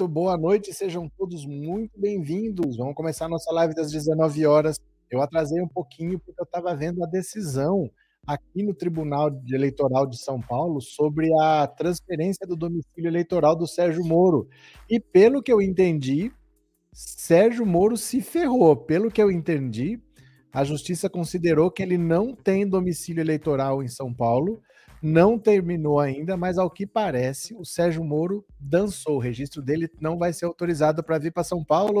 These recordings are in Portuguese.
Muito boa noite, sejam todos muito bem-vindos. Vamos começar a nossa live das 19 horas. Eu atrasei um pouquinho porque eu estava vendo a decisão aqui no Tribunal Eleitoral de São Paulo sobre a transferência do domicílio eleitoral do Sérgio Moro. E pelo que eu entendi, Sérgio Moro se ferrou. Pelo que eu entendi, a justiça considerou que ele não tem domicílio eleitoral em São Paulo não terminou ainda, mas ao que parece, o Sérgio Moro dançou. O registro dele não vai ser autorizado para vir para São Paulo.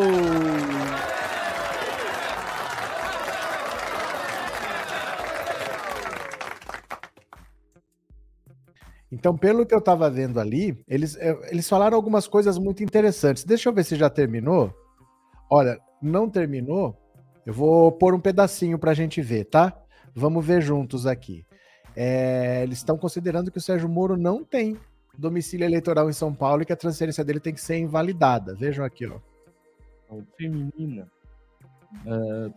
Então, pelo que eu estava vendo ali, eles, eh, eles falaram algumas coisas muito interessantes. Deixa eu ver se já terminou. Olha, não terminou. Eu vou pôr um pedacinho para a gente ver, tá? Vamos ver juntos aqui. É, eles estão considerando que o Sérgio Moro não tem domicílio eleitoral em São Paulo e que a transferência dele tem que ser invalidada. Vejam aqui, ó. A feminina uh,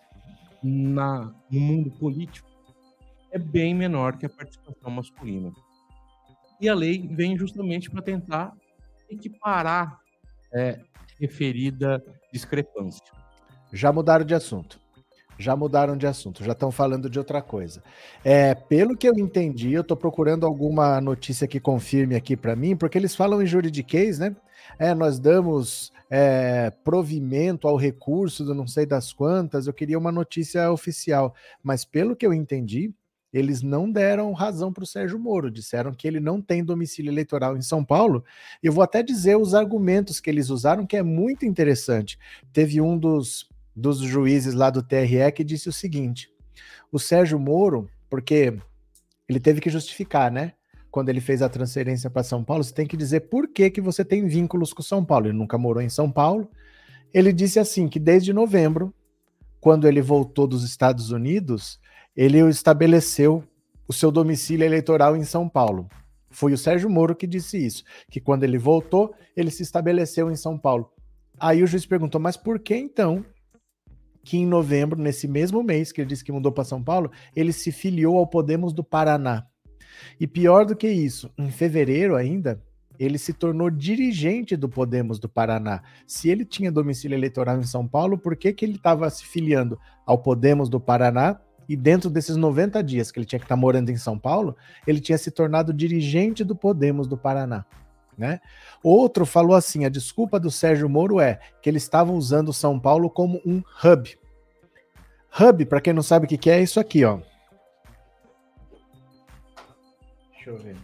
na, no mundo político é bem menor que a participação masculina. E a lei vem justamente para tentar equiparar é, referida discrepância. Já mudaram de assunto já mudaram de assunto, já estão falando de outra coisa. É, pelo que eu entendi, eu estou procurando alguma notícia que confirme aqui para mim, porque eles falam em juridiquês, né? É, nós damos é, provimento ao recurso do não sei das quantas, eu queria uma notícia oficial, mas pelo que eu entendi, eles não deram razão para o Sérgio Moro, disseram que ele não tem domicílio eleitoral em São Paulo. Eu vou até dizer os argumentos que eles usaram, que é muito interessante. Teve um dos dos juízes lá do TRE que disse o seguinte: o Sérgio Moro, porque ele teve que justificar, né? Quando ele fez a transferência para São Paulo, você tem que dizer por que, que você tem vínculos com São Paulo. Ele nunca morou em São Paulo. Ele disse assim que desde novembro, quando ele voltou dos Estados Unidos, ele estabeleceu o seu domicílio eleitoral em São Paulo. Foi o Sérgio Moro que disse isso, que quando ele voltou, ele se estabeleceu em São Paulo. Aí o juiz perguntou: "Mas por que então que em novembro, nesse mesmo mês que ele disse que mudou para São Paulo, ele se filiou ao Podemos do Paraná. E pior do que isso, em fevereiro ainda, ele se tornou dirigente do Podemos do Paraná. Se ele tinha domicílio eleitoral em São Paulo, por que, que ele estava se filiando ao Podemos do Paraná? E dentro desses 90 dias que ele tinha que estar tá morando em São Paulo, ele tinha se tornado dirigente do Podemos do Paraná. Né? Outro falou assim: a desculpa do Sérgio Moro é que ele estava usando São Paulo como um hub. Hub, para quem não sabe o que, que é, é isso aqui, ó. Deixa eu ver.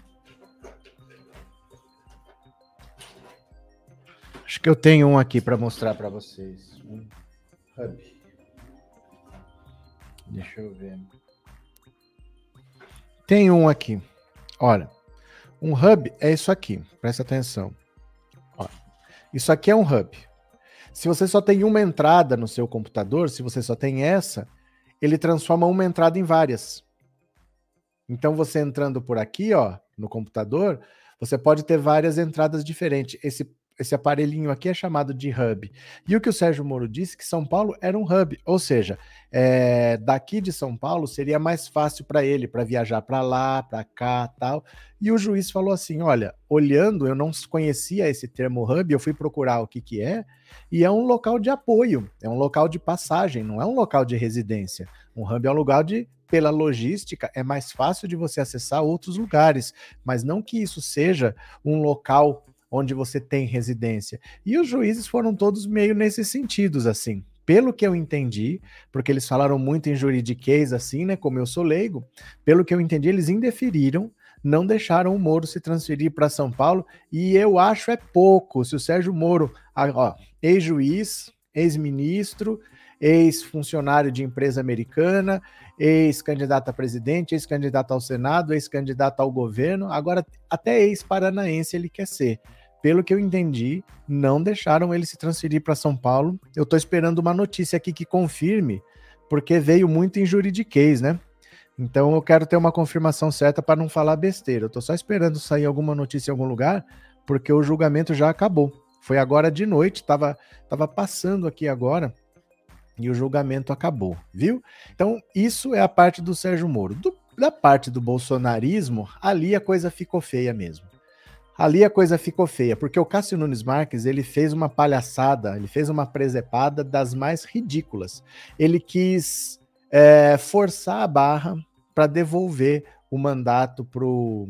Acho que eu tenho um aqui para mostrar para vocês. Um hub. Deixa eu ver. Tem um aqui. Olha. Um hub é isso aqui, presta atenção. Ó, isso aqui é um hub. Se você só tem uma entrada no seu computador, se você só tem essa, ele transforma uma entrada em várias. Então você entrando por aqui, ó, no computador, você pode ter várias entradas diferentes. Esse esse aparelhinho aqui é chamado de hub. E o que o Sérgio Moro disse que São Paulo era um hub, ou seja, é, daqui de São Paulo seria mais fácil para ele para viajar para lá, para cá, tal. E o juiz falou assim: olha, olhando, eu não conhecia esse termo hub, eu fui procurar o que que é, e é um local de apoio, é um local de passagem, não é um local de residência. Um hub é um lugar de pela logística, é mais fácil de você acessar outros lugares, mas não que isso seja um local onde você tem residência. E os juízes foram todos meio nesses sentidos, assim. Pelo que eu entendi, porque eles falaram muito em juridiquês, assim, né? Como eu sou leigo, pelo que eu entendi, eles indeferiram, não deixaram o Moro se transferir para São Paulo, e eu acho é pouco. Se o Sérgio Moro, ex-juiz, ex-ministro, ex-funcionário de empresa americana, ex-candidato a presidente, ex-candidato ao Senado, ex-candidato ao governo, agora até ex-paranaense ele quer ser pelo que eu entendi, não deixaram ele se transferir para São Paulo. Eu estou esperando uma notícia aqui que confirme, porque veio muito em juridiquês, né? Então eu quero ter uma confirmação certa para não falar besteira. Eu estou só esperando sair alguma notícia em algum lugar, porque o julgamento já acabou. Foi agora de noite, estava tava passando aqui agora e o julgamento acabou, viu? Então isso é a parte do Sérgio Moro. Do, da parte do bolsonarismo, ali a coisa ficou feia mesmo Ali a coisa ficou feia, porque o Cássio Nunes Marques ele fez uma palhaçada, ele fez uma presepada das mais ridículas. Ele quis é, forçar a barra para devolver o mandato para o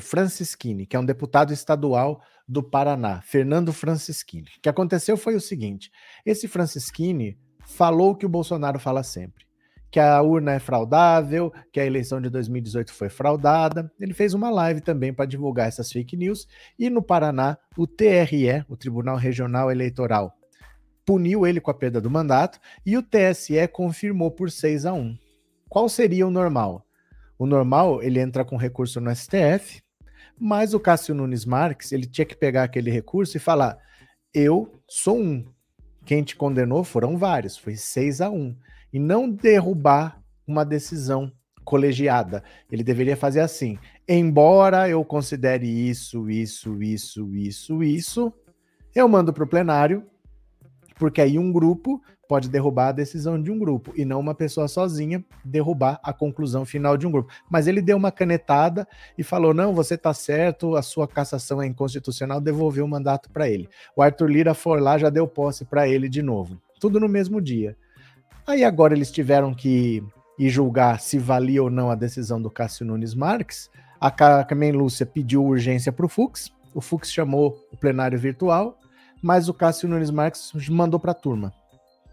Francisquini, que é um deputado estadual do Paraná, Fernando Francisquini. O que aconteceu foi o seguinte: esse Francisquini falou o que o Bolsonaro fala sempre que a urna é fraudável, que a eleição de 2018 foi fraudada. Ele fez uma live também para divulgar essas fake news. E no Paraná, o TRE, o Tribunal Regional Eleitoral, puniu ele com a perda do mandato e o TSE confirmou por 6 a 1. Qual seria o normal? O normal, ele entra com recurso no STF, mas o Cássio Nunes Marques, ele tinha que pegar aquele recurso e falar: "Eu sou um. Quem te condenou foram vários, foi 6 a 1 e não derrubar uma decisão colegiada. Ele deveria fazer assim: embora eu considere isso, isso, isso, isso, isso, eu mando para o plenário, porque aí um grupo pode derrubar a decisão de um grupo e não uma pessoa sozinha derrubar a conclusão final de um grupo. Mas ele deu uma canetada e falou: não, você está certo, a sua cassação é inconstitucional, devolveu o mandato para ele. O Arthur Lira foi lá, já deu posse para ele de novo. Tudo no mesmo dia. Aí agora eles tiveram que ir julgar se valia ou não a decisão do Cássio Nunes Marques. A Carmen Lúcia pediu urgência para o Fux, o Fux chamou o plenário virtual, mas o Cássio Nunes Marques mandou para a turma.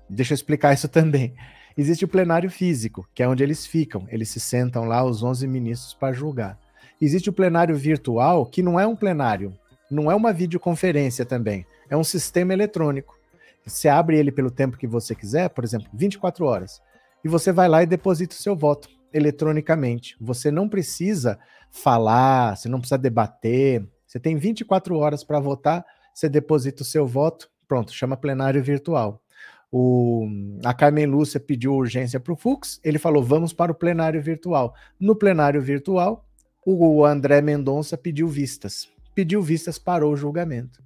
Deixa eu explicar isso também. Existe o plenário físico, que é onde eles ficam, eles se sentam lá, os 11 ministros, para julgar. Existe o plenário virtual, que não é um plenário, não é uma videoconferência também, é um sistema eletrônico. Você abre ele pelo tempo que você quiser, por exemplo, 24 horas, e você vai lá e deposita o seu voto eletronicamente. Você não precisa falar, você não precisa debater. Você tem 24 horas para votar, você deposita o seu voto, pronto, chama plenário virtual. O, a Carmen Lúcia pediu urgência para o Fux, ele falou: vamos para o plenário virtual. No plenário virtual, o André Mendonça pediu vistas. Pediu vistas, parou o julgamento.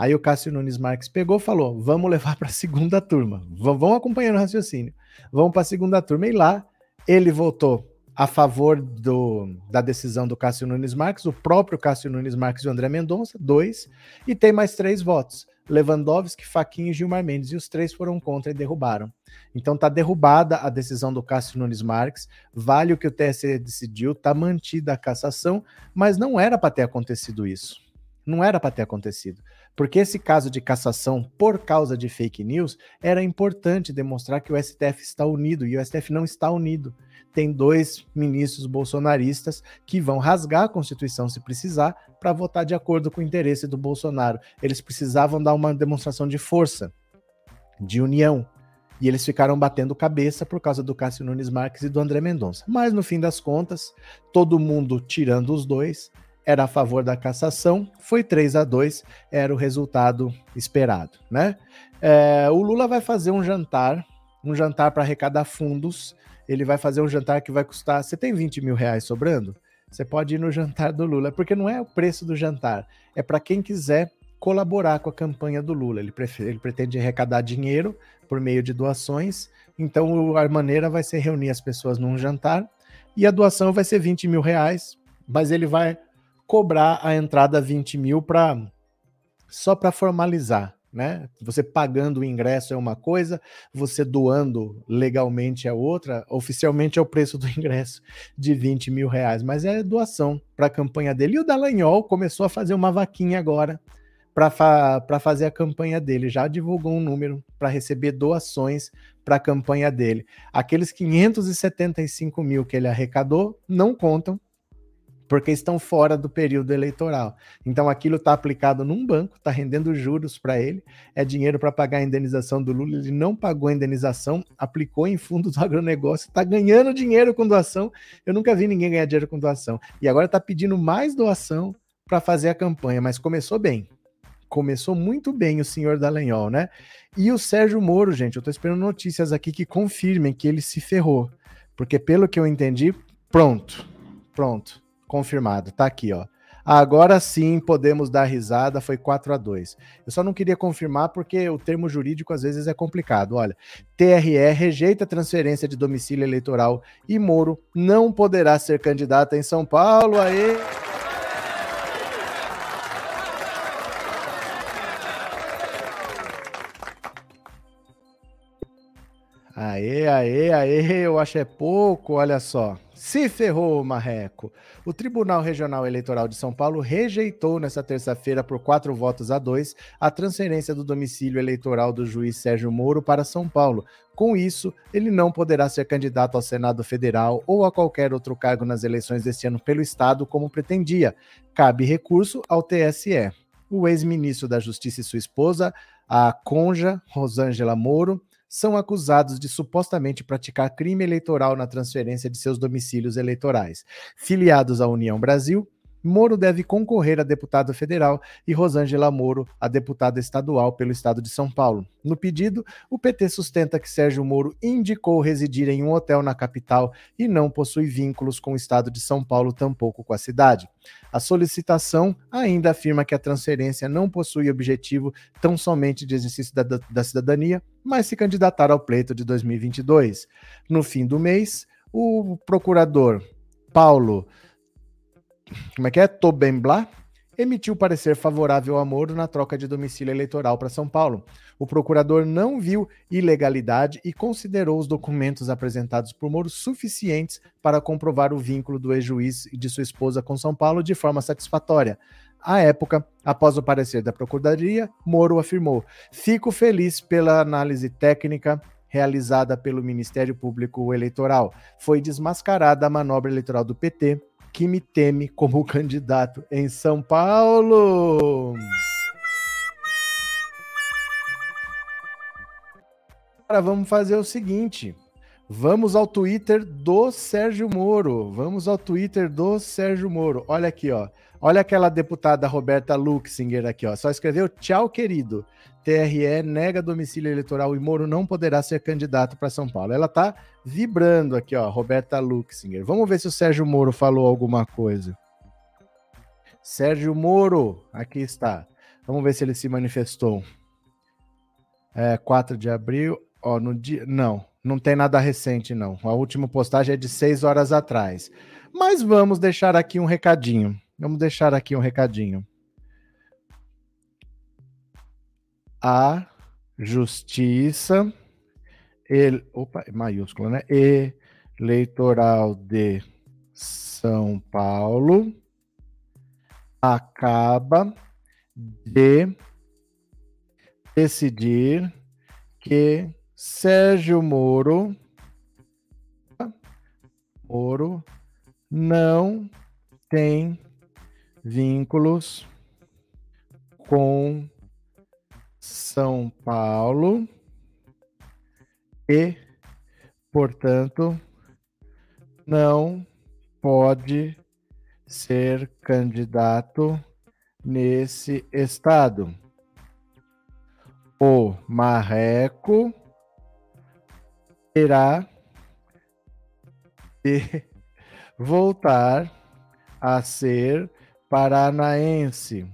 Aí o Cássio Nunes Marques pegou e falou: vamos levar para a segunda turma. V vão acompanhando o raciocínio. Vamos para a segunda turma. E lá ele votou a favor do, da decisão do Cássio Nunes Marques, o próprio Cássio Nunes Marques e o André Mendonça, dois, e tem mais três votos. Lewandowski, Faquinha e Gilmar Mendes, e os três foram contra e derrubaram. Então tá derrubada a decisão do Cássio Nunes Marques, vale o que o TSE decidiu, tá mantida a cassação, mas não era para ter acontecido isso. Não era para ter acontecido. Porque esse caso de cassação por causa de fake news era importante demonstrar que o STF está unido e o STF não está unido. Tem dois ministros bolsonaristas que vão rasgar a Constituição se precisar para votar de acordo com o interesse do Bolsonaro. Eles precisavam dar uma demonstração de força, de união. E eles ficaram batendo cabeça por causa do Cássio Nunes Marques e do André Mendonça. Mas no fim das contas, todo mundo tirando os dois, era a favor da cassação, foi 3 a 2 era o resultado esperado, né? É, o Lula vai fazer um jantar, um jantar para arrecadar fundos. Ele vai fazer um jantar que vai custar. Você tem 20 mil reais sobrando? Você pode ir no jantar do Lula, porque não é o preço do jantar, é para quem quiser colaborar com a campanha do Lula. Ele, ele pretende arrecadar dinheiro por meio de doações. Então a maneira vai ser reunir as pessoas num jantar e a doação vai ser 20 mil reais, mas ele vai cobrar a entrada 20 mil para só para formalizar, né? Você pagando o ingresso é uma coisa, você doando legalmente é outra. Oficialmente é o preço do ingresso de 20 mil reais, mas é doação para a campanha dele. E o Dallagnol começou a fazer uma vaquinha agora para fa fazer a campanha dele. Já divulgou um número para receber doações para a campanha dele. Aqueles 575 mil que ele arrecadou não contam porque estão fora do período eleitoral. Então aquilo está aplicado num banco, está rendendo juros para ele, é dinheiro para pagar a indenização do Lula, ele não pagou a indenização, aplicou em fundos do agronegócio, está ganhando dinheiro com doação. Eu nunca vi ninguém ganhar dinheiro com doação. E agora está pedindo mais doação para fazer a campanha, mas começou bem. Começou muito bem o senhor Dallagnol, né? E o Sérgio Moro, gente, eu estou esperando notícias aqui que confirmem que ele se ferrou. Porque pelo que eu entendi, pronto, pronto confirmado. Tá aqui, ó. Agora sim podemos dar risada, foi 4 a 2 Eu só não queria confirmar porque o termo jurídico às vezes é complicado. Olha, TRE rejeita transferência de domicílio eleitoral e Moro não poderá ser candidato em São Paulo. Aê! Aê, aê, aê, eu acho é pouco, olha só. Se ferrou, Marreco. O Tribunal Regional Eleitoral de São Paulo rejeitou nesta terça-feira, por quatro votos a dois, a transferência do domicílio eleitoral do juiz Sérgio Moro para São Paulo. Com isso, ele não poderá ser candidato ao Senado Federal ou a qualquer outro cargo nas eleições deste ano pelo Estado, como pretendia. Cabe recurso ao TSE. O ex-ministro da Justiça e sua esposa, a conja Rosângela Moro, são acusados de supostamente praticar crime eleitoral na transferência de seus domicílios eleitorais. Filiados à União Brasil, Moro deve concorrer a deputado federal e Rosângela Moro a deputada estadual pelo estado de São Paulo. No pedido, o PT sustenta que Sérgio Moro indicou residir em um hotel na capital e não possui vínculos com o estado de São Paulo, tampouco com a cidade. A solicitação ainda afirma que a transferência não possui objetivo tão somente de exercício da, da cidadania, mas se candidatar ao pleito de 2022. No fim do mês, o procurador Paulo como é que é? Tobembla, emitiu parecer favorável ao Moro na troca de domicílio eleitoral para São Paulo. O procurador não viu ilegalidade e considerou os documentos apresentados por Moro suficientes para comprovar o vínculo do ex-juiz e de sua esposa com São Paulo de forma satisfatória. À época, após o parecer da Procuradoria, Moro afirmou: Fico feliz pela análise técnica realizada pelo Ministério Público Eleitoral. Foi desmascarada a manobra eleitoral do PT que me teme como candidato em São Paulo. Agora vamos fazer o seguinte. Vamos ao Twitter do Sérgio Moro. Vamos ao Twitter do Sérgio Moro. Olha aqui, ó. Olha aquela deputada Roberta Luxinger aqui, ó. Só escreveu tchau, querido. TRE nega domicílio eleitoral e Moro não poderá ser candidato para São Paulo. Ela tá vibrando aqui, ó, Roberta Luxinger. Vamos ver se o Sérgio Moro falou alguma coisa. Sérgio Moro, aqui está. Vamos ver se ele se manifestou. É, 4 de abril, ó, no dia. Não, não tem nada recente, não. A última postagem é de seis horas atrás. Mas vamos deixar aqui um recadinho. Vamos deixar aqui um recadinho. A Justiça ele, opa, maiúscula, né? Eleitoral de São Paulo acaba de decidir que Sérgio Moro Moro não tem vínculos com São Paulo e, portanto, não pode ser candidato nesse estado. O marreco terá de voltar a ser paranaense.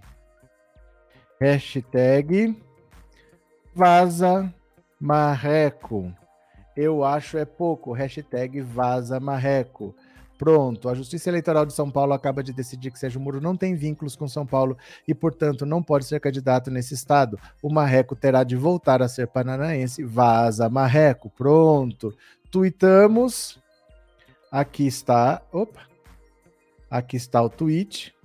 Hashtag vaza marreco. Eu acho é pouco. Hashtag vaza marreco. Pronto, a Justiça Eleitoral de São Paulo acaba de decidir que Sérgio Moro não tem vínculos com São Paulo e, portanto, não pode ser candidato nesse estado. O Marreco terá de voltar a ser paranaense. Vaza Marreco. Pronto. Tuitamos. Aqui está. Opa. Aqui está o tweet.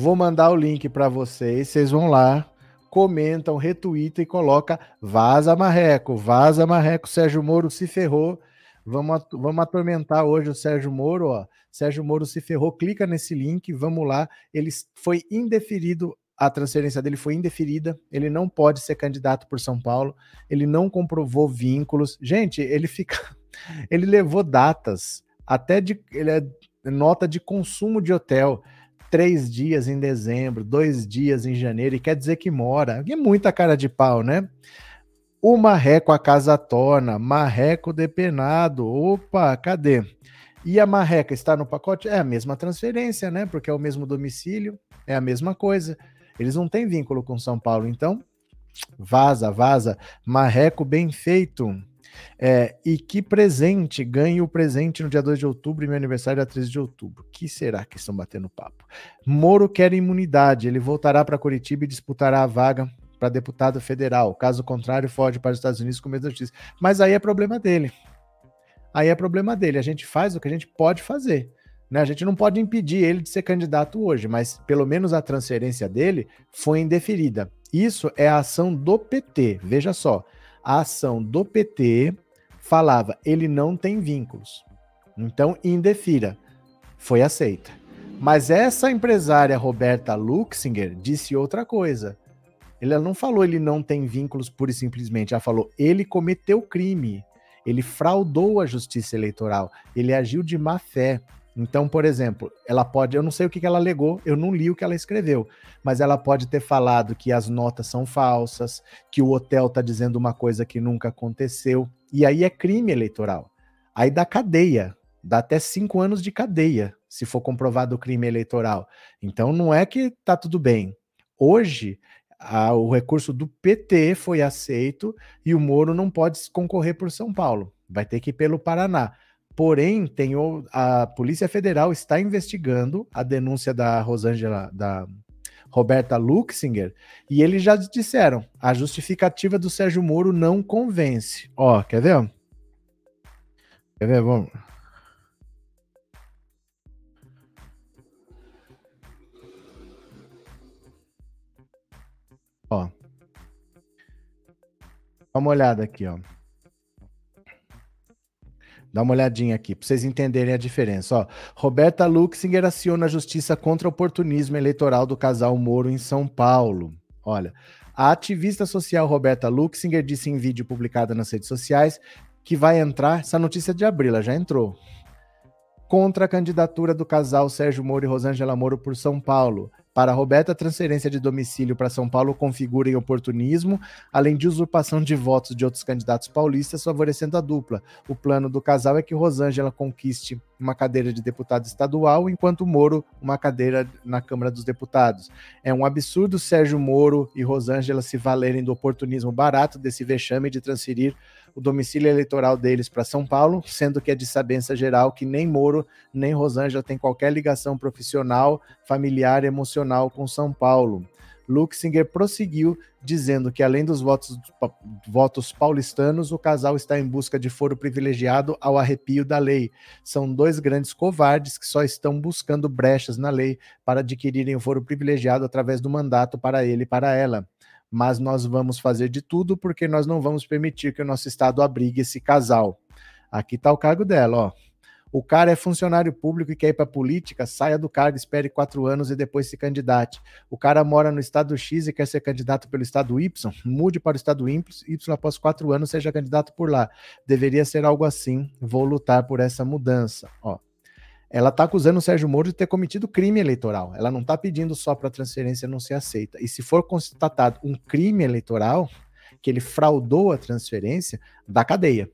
Vou mandar o link para vocês. Vocês vão lá, comentam, retweetam e coloca vaza marreco, vaza marreco, Sérgio Moro se ferrou. Vamos, vamos atormentar hoje o Sérgio Moro, ó. Sérgio Moro se ferrou, clica nesse link, vamos lá. Ele foi indeferido, a transferência dele foi indeferida, ele não pode ser candidato por São Paulo, ele não comprovou vínculos. Gente, ele fica. Ele levou datas, até de. Ele é nota de consumo de hotel três dias em dezembro, dois dias em janeiro, e quer dizer que mora. É muita cara de pau, né? O marreco a casa torna, marreco depenado. Opa, cadê? E a marreca está no pacote? É a mesma transferência, né? Porque é o mesmo domicílio, é a mesma coisa. Eles não têm vínculo com São Paulo, então vaza, vaza. Marreco bem feito. É, e que presente, ganhe o presente no dia 2 de outubro e meu aniversário é 13 de outubro. que será que estão batendo papo? Moro quer imunidade, ele voltará para Curitiba e disputará a vaga para deputado federal. Caso contrário, foge para os Estados Unidos com medo da justiça. Mas aí é problema dele. Aí é problema dele. A gente faz o que a gente pode fazer. Né? A gente não pode impedir ele de ser candidato hoje, mas pelo menos a transferência dele foi indeferida. Isso é a ação do PT. Veja só, a ação do PT falava ele não tem vínculos. Então, indefira. Foi aceita. Mas essa empresária Roberta Luxinger disse outra coisa. Ela não falou ele não tem vínculos pura e simplesmente, ela falou ele cometeu crime, ele fraudou a justiça eleitoral, ele agiu de má fé. Então, por exemplo, ela pode, eu não sei o que ela alegou, eu não li o que ela escreveu, mas ela pode ter falado que as notas são falsas, que o hotel está dizendo uma coisa que nunca aconteceu, e aí é crime eleitoral. Aí dá cadeia, dá até cinco anos de cadeia, se for comprovado o crime eleitoral. Então não é que tá tudo bem. Hoje, a, o recurso do PT foi aceito e o Moro não pode concorrer por São Paulo, vai ter que ir pelo Paraná. Porém, tem o, a Polícia Federal está investigando a denúncia da Rosângela, da Roberta Luxinger, e eles já disseram: a justificativa do Sérgio Moro não convence. Ó, quer ver? Quer ver? Vamos. Ó. Dá uma olhada aqui, ó. Dá uma olhadinha aqui, para vocês entenderem a diferença. Ó, Roberta Luxinger aciona a justiça contra o oportunismo eleitoral do casal Moro em São Paulo. Olha, a ativista social Roberta Luxinger disse em vídeo publicado nas redes sociais que vai entrar, essa notícia é de abril, ela já entrou, contra a candidatura do casal Sérgio Moro e Rosângela Moro por São Paulo. Para Roberta, a transferência de domicílio para São Paulo configura em oportunismo, além de usurpação de votos de outros candidatos paulistas, favorecendo a dupla. O plano do casal é que Rosângela conquiste uma cadeira de deputado estadual, enquanto Moro uma cadeira na Câmara dos Deputados. É um absurdo Sérgio Moro e Rosângela se valerem do oportunismo barato desse vexame de transferir o domicílio eleitoral deles para São Paulo, sendo que é de sabença geral que nem Moro nem Rosângela tem qualquer ligação profissional, familiar emocional com São Paulo. Luxinger prosseguiu dizendo que, além dos votos, votos paulistanos, o casal está em busca de foro privilegiado ao arrepio da lei. São dois grandes covardes que só estão buscando brechas na lei para adquirirem o foro privilegiado através do mandato para ele e para ela mas nós vamos fazer de tudo porque nós não vamos permitir que o nosso Estado abrigue esse casal. Aqui está o cargo dela, ó. O cara é funcionário público e quer ir para política, saia do cargo, espere quatro anos e depois se candidate. O cara mora no estado X e quer ser candidato pelo estado Y, mude para o estado Y, Y após quatro anos seja candidato por lá. Deveria ser algo assim. Vou lutar por essa mudança. Ó, ela está acusando o Sérgio Moro de ter cometido crime eleitoral. Ela não está pedindo só para a transferência não ser aceita. E se for constatado um crime eleitoral, que ele fraudou a transferência, dá cadeia.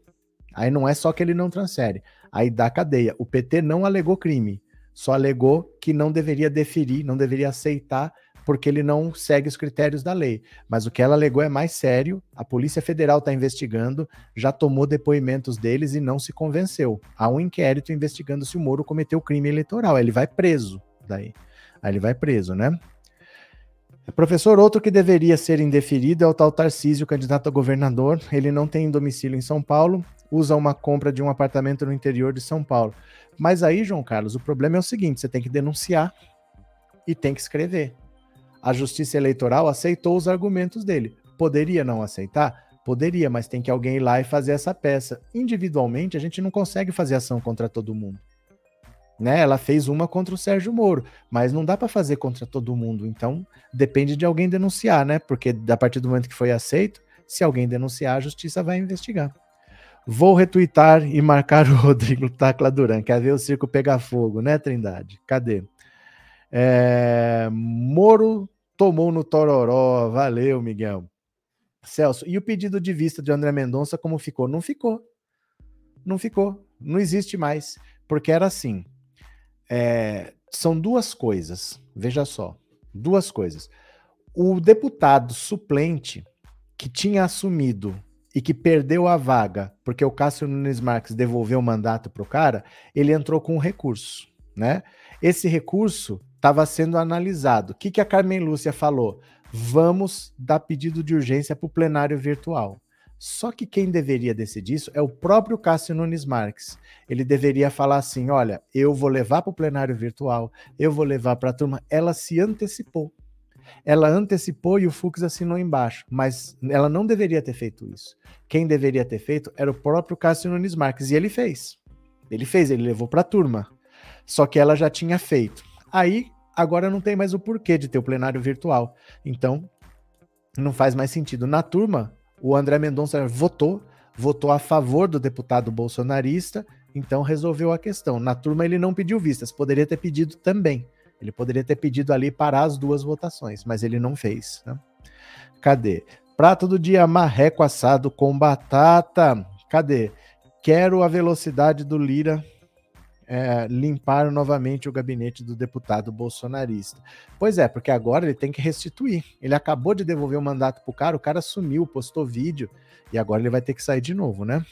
Aí não é só que ele não transfere, aí dá cadeia. O PT não alegou crime, só alegou que não deveria deferir, não deveria aceitar porque ele não segue os critérios da lei. Mas o que ela alegou é mais sério. A Polícia Federal está investigando, já tomou depoimentos deles e não se convenceu. Há um inquérito investigando se o Moro cometeu crime eleitoral. Ele vai preso daí. Aí ele vai preso, né? Professor, outro que deveria ser indeferido é o tal Tarcísio, candidato a governador. Ele não tem domicílio em São Paulo, usa uma compra de um apartamento no interior de São Paulo. Mas aí, João Carlos, o problema é o seguinte: você tem que denunciar e tem que escrever. A Justiça Eleitoral aceitou os argumentos dele. Poderia não aceitar? Poderia, mas tem que alguém ir lá e fazer essa peça. Individualmente, a gente não consegue fazer ação contra todo mundo. Né? Ela fez uma contra o Sérgio Moro, mas não dá para fazer contra todo mundo. Então, depende de alguém denunciar, né? Porque a partir do momento que foi aceito, se alguém denunciar, a justiça vai investigar. Vou retweetar e marcar o Rodrigo Tacla Duran. Quer ver o circo pegar fogo, né, Trindade? Cadê? É... Moro tomou no Tororó. Valeu, Miguel. Celso, e o pedido de vista de André Mendonça, como ficou? Não ficou. Não ficou. Não existe mais. Porque era assim. É, são duas coisas. Veja só. Duas coisas. O deputado suplente que tinha assumido e que perdeu a vaga porque o Cássio Nunes Marques devolveu o mandato para o cara, ele entrou com um recurso, né? Esse recurso estava sendo analisado. O que, que a Carmen Lúcia falou? Vamos dar pedido de urgência para o plenário virtual. Só que quem deveria decidir isso é o próprio Cássio Nunes Marques. Ele deveria falar assim: olha, eu vou levar para o plenário virtual, eu vou levar para a turma. Ela se antecipou. Ela antecipou e o Fux assinou embaixo, mas ela não deveria ter feito isso. Quem deveria ter feito era o próprio Cássio Nunes Marques, e ele fez. Ele fez, ele levou para a turma. Só que ela já tinha feito. Aí, agora não tem mais o porquê de ter o plenário virtual. Então, não faz mais sentido. Na turma, o André Mendonça votou, votou a favor do deputado bolsonarista, então resolveu a questão. Na turma, ele não pediu vistas, poderia ter pedido também. Ele poderia ter pedido ali parar as duas votações, mas ele não fez. Né? Cadê? Prato do dia, marreco assado com batata. Cadê? Quero a velocidade do Lira é, limpar novamente o gabinete do deputado bolsonarista. Pois é, porque agora ele tem que restituir. Ele acabou de devolver o mandato pro cara, o cara sumiu, postou vídeo, e agora ele vai ter que sair de novo, né?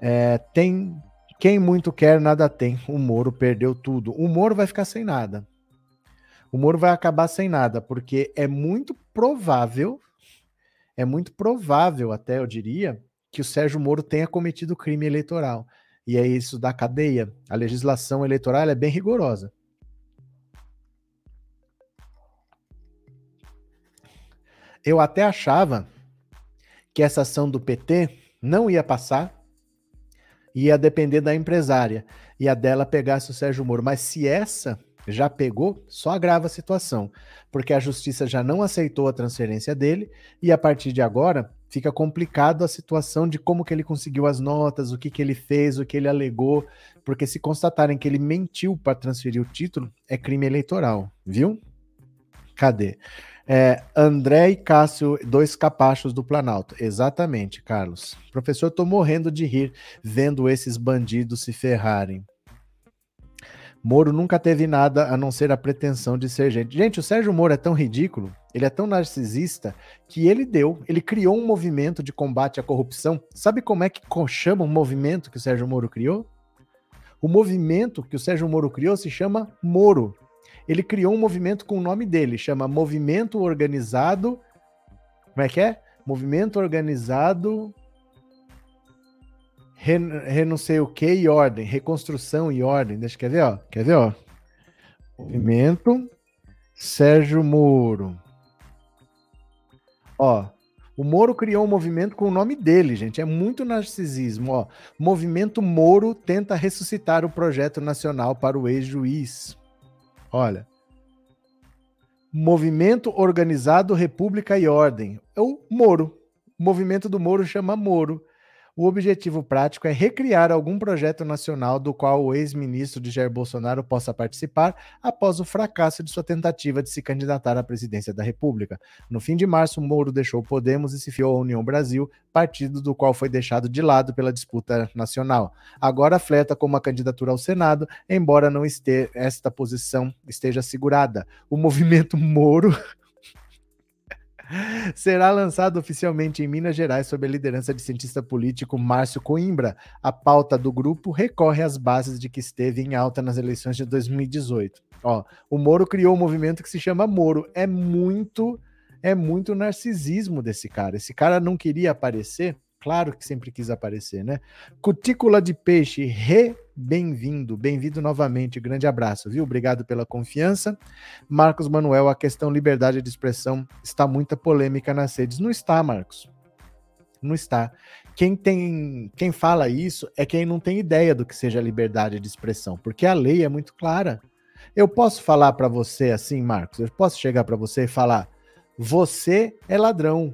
É, tem quem muito quer, nada tem. O Moro perdeu tudo. O Moro vai ficar sem nada. O Moro vai acabar sem nada, porque é muito provável, é muito provável, até eu diria, que o Sérgio Moro tenha cometido crime eleitoral. E é isso da cadeia. A legislação eleitoral é bem rigorosa. Eu até achava que essa ação do PT não ia passar, ia depender da empresária e a dela pegasse o Sérgio Moro. Mas se essa já pegou, só agrava a situação, porque a justiça já não aceitou a transferência dele e a partir de agora fica complicado a situação de como que ele conseguiu as notas, o que que ele fez, o que ele alegou, porque se constatarem que ele mentiu para transferir o título, é crime eleitoral, viu? Cadê? É, André e Cássio, dois capachos do Planalto. Exatamente, Carlos. Professor, tô morrendo de rir vendo esses bandidos se ferrarem. Moro nunca teve nada a não ser a pretensão de ser gente. Gente, o Sérgio Moro é tão ridículo, ele é tão narcisista, que ele deu, ele criou um movimento de combate à corrupção. Sabe como é que chama o movimento que o Sérgio Moro criou? O movimento que o Sérgio Moro criou se chama Moro ele criou um movimento com o nome dele, chama Movimento Organizado. Como é que é? Movimento Organizado. Re, re não sei o que e ordem, reconstrução e ordem. Deixa eu ver, ó. Quer ver, ó? Movimento Sérgio Moro. Ó, o Moro criou um movimento com o nome dele, gente. É muito narcisismo. Ó. Movimento Moro tenta ressuscitar o projeto nacional para o ex-juiz. Olha. Movimento Organizado República e Ordem. É o Moro. O movimento do Moro chama Moro. O objetivo prático é recriar algum projeto nacional do qual o ex-ministro de Jair Bolsonaro possa participar após o fracasso de sua tentativa de se candidatar à presidência da República. No fim de março, Moro deixou o Podemos e se fiou à União Brasil, partido do qual foi deixado de lado pela disputa nacional. Agora flerta com uma candidatura ao Senado, embora não esteja, esta posição esteja assegurada. O movimento Moro será lançado oficialmente em Minas Gerais sob a liderança de cientista político Márcio Coimbra. A pauta do grupo recorre às bases de que esteve em alta nas eleições de 2018. Ó, o Moro criou um movimento que se chama Moro. É muito, é muito narcisismo desse cara. Esse cara não queria aparecer Claro que sempre quis aparecer, né? Cutícula de Peixe, re bem-vindo, bem-vindo novamente. Grande abraço, viu? Obrigado pela confiança. Marcos Manuel, a questão liberdade de expressão está muita polêmica nas redes. Não está, Marcos. Não está. Quem tem, quem fala isso é quem não tem ideia do que seja liberdade de expressão, porque a lei é muito clara. Eu posso falar para você assim, Marcos, eu posso chegar para você e falar: você é ladrão,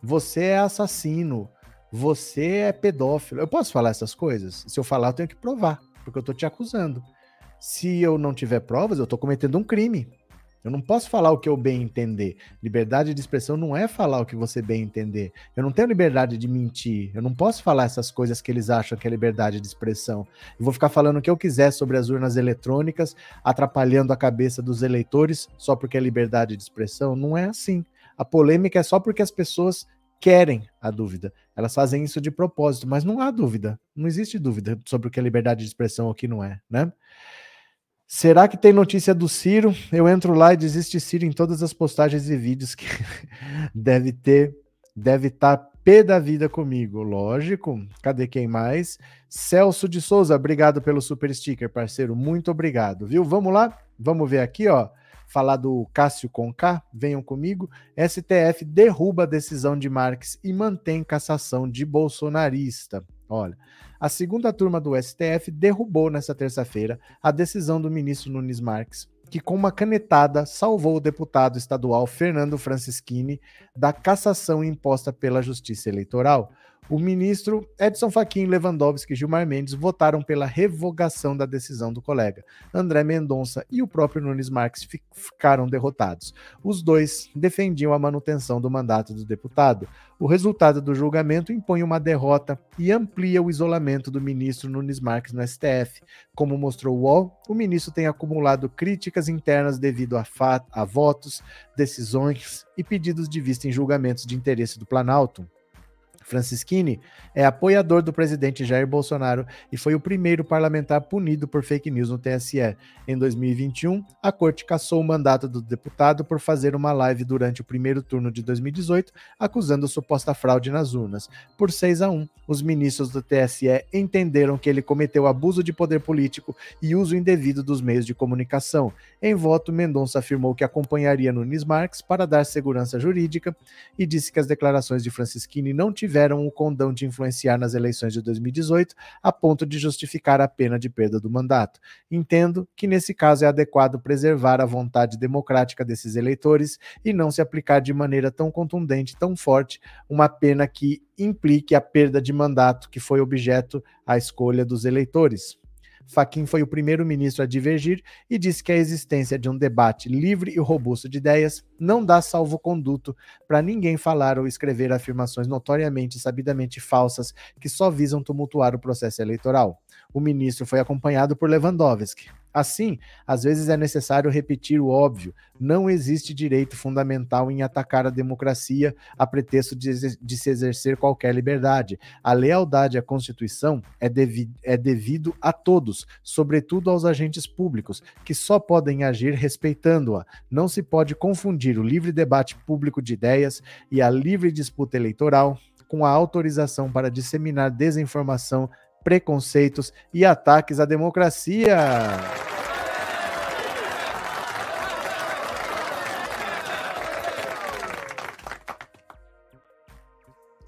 você é assassino, você é pedófilo. Eu posso falar essas coisas? Se eu falar, eu tenho que provar, porque eu estou te acusando. Se eu não tiver provas, eu estou cometendo um crime. Eu não posso falar o que eu bem entender. Liberdade de expressão não é falar o que você bem entender. Eu não tenho liberdade de mentir. Eu não posso falar essas coisas que eles acham que é liberdade de expressão. Eu vou ficar falando o que eu quiser sobre as urnas eletrônicas, atrapalhando a cabeça dos eleitores só porque é liberdade de expressão. Não é assim. A polêmica é só porque as pessoas querem a dúvida. Elas fazem isso de propósito, mas não há dúvida. Não existe dúvida sobre o que é liberdade de expressão ou o que não é, né? Será que tem notícia do Ciro? Eu entro lá e desiste Ciro em todas as postagens e vídeos que deve ter, deve estar tá pé da vida comigo, lógico. Cadê quem mais? Celso de Souza, obrigado pelo super sticker, parceiro. Muito obrigado, viu? Vamos lá? Vamos ver aqui, ó. Falar do Cássio Conká, venham comigo. STF derruba a decisão de Marques e mantém cassação de bolsonarista. Olha, a segunda turma do STF derrubou nesta terça-feira a decisão do ministro Nunes Marques, que com uma canetada salvou o deputado estadual Fernando Francischini da cassação imposta pela Justiça Eleitoral. O ministro Edson Fachin, Lewandowski e Gilmar Mendes votaram pela revogação da decisão do colega. André Mendonça e o próprio Nunes Marques ficaram derrotados. Os dois defendiam a manutenção do mandato do deputado. O resultado do julgamento impõe uma derrota e amplia o isolamento do ministro Nunes Marques no STF. Como mostrou o UOL, o ministro tem acumulado críticas internas devido a, a votos, decisões e pedidos de vista em julgamentos de interesse do Planalto. Francisquini é apoiador do presidente Jair Bolsonaro e foi o primeiro parlamentar punido por fake news no TSE. Em 2021, a corte cassou o mandato do deputado por fazer uma live durante o primeiro turno de 2018, acusando suposta fraude nas urnas. Por 6 a 1, os ministros do TSE entenderam que ele cometeu abuso de poder político e uso indevido dos meios de comunicação. Em voto, Mendonça afirmou que acompanharia Nunes Marques para dar segurança jurídica e disse que as declarações de Francisquini não tiveram tiveram o condão de influenciar nas eleições de 2018 a ponto de justificar a pena de perda do mandato. Entendo que nesse caso é adequado preservar a vontade democrática desses eleitores e não se aplicar de maneira tão contundente, tão forte, uma pena que implique a perda de mandato que foi objeto à escolha dos eleitores. Faquim foi o primeiro ministro a divergir e disse que a existência de um debate livre e robusto de ideias não dá salvo-conduto para ninguém falar ou escrever afirmações notoriamente e sabidamente falsas que só visam tumultuar o processo eleitoral. O ministro foi acompanhado por Lewandowski. Assim, às vezes é necessário repetir o óbvio: não existe direito fundamental em atacar a democracia a pretexto de, de se exercer qualquer liberdade. A lealdade à Constituição é, devi, é devido a todos, sobretudo aos agentes públicos, que só podem agir respeitando-a. Não se pode confundir o livre debate público de ideias e a livre disputa eleitoral com a autorização para disseminar desinformação preconceitos e ataques à democracia.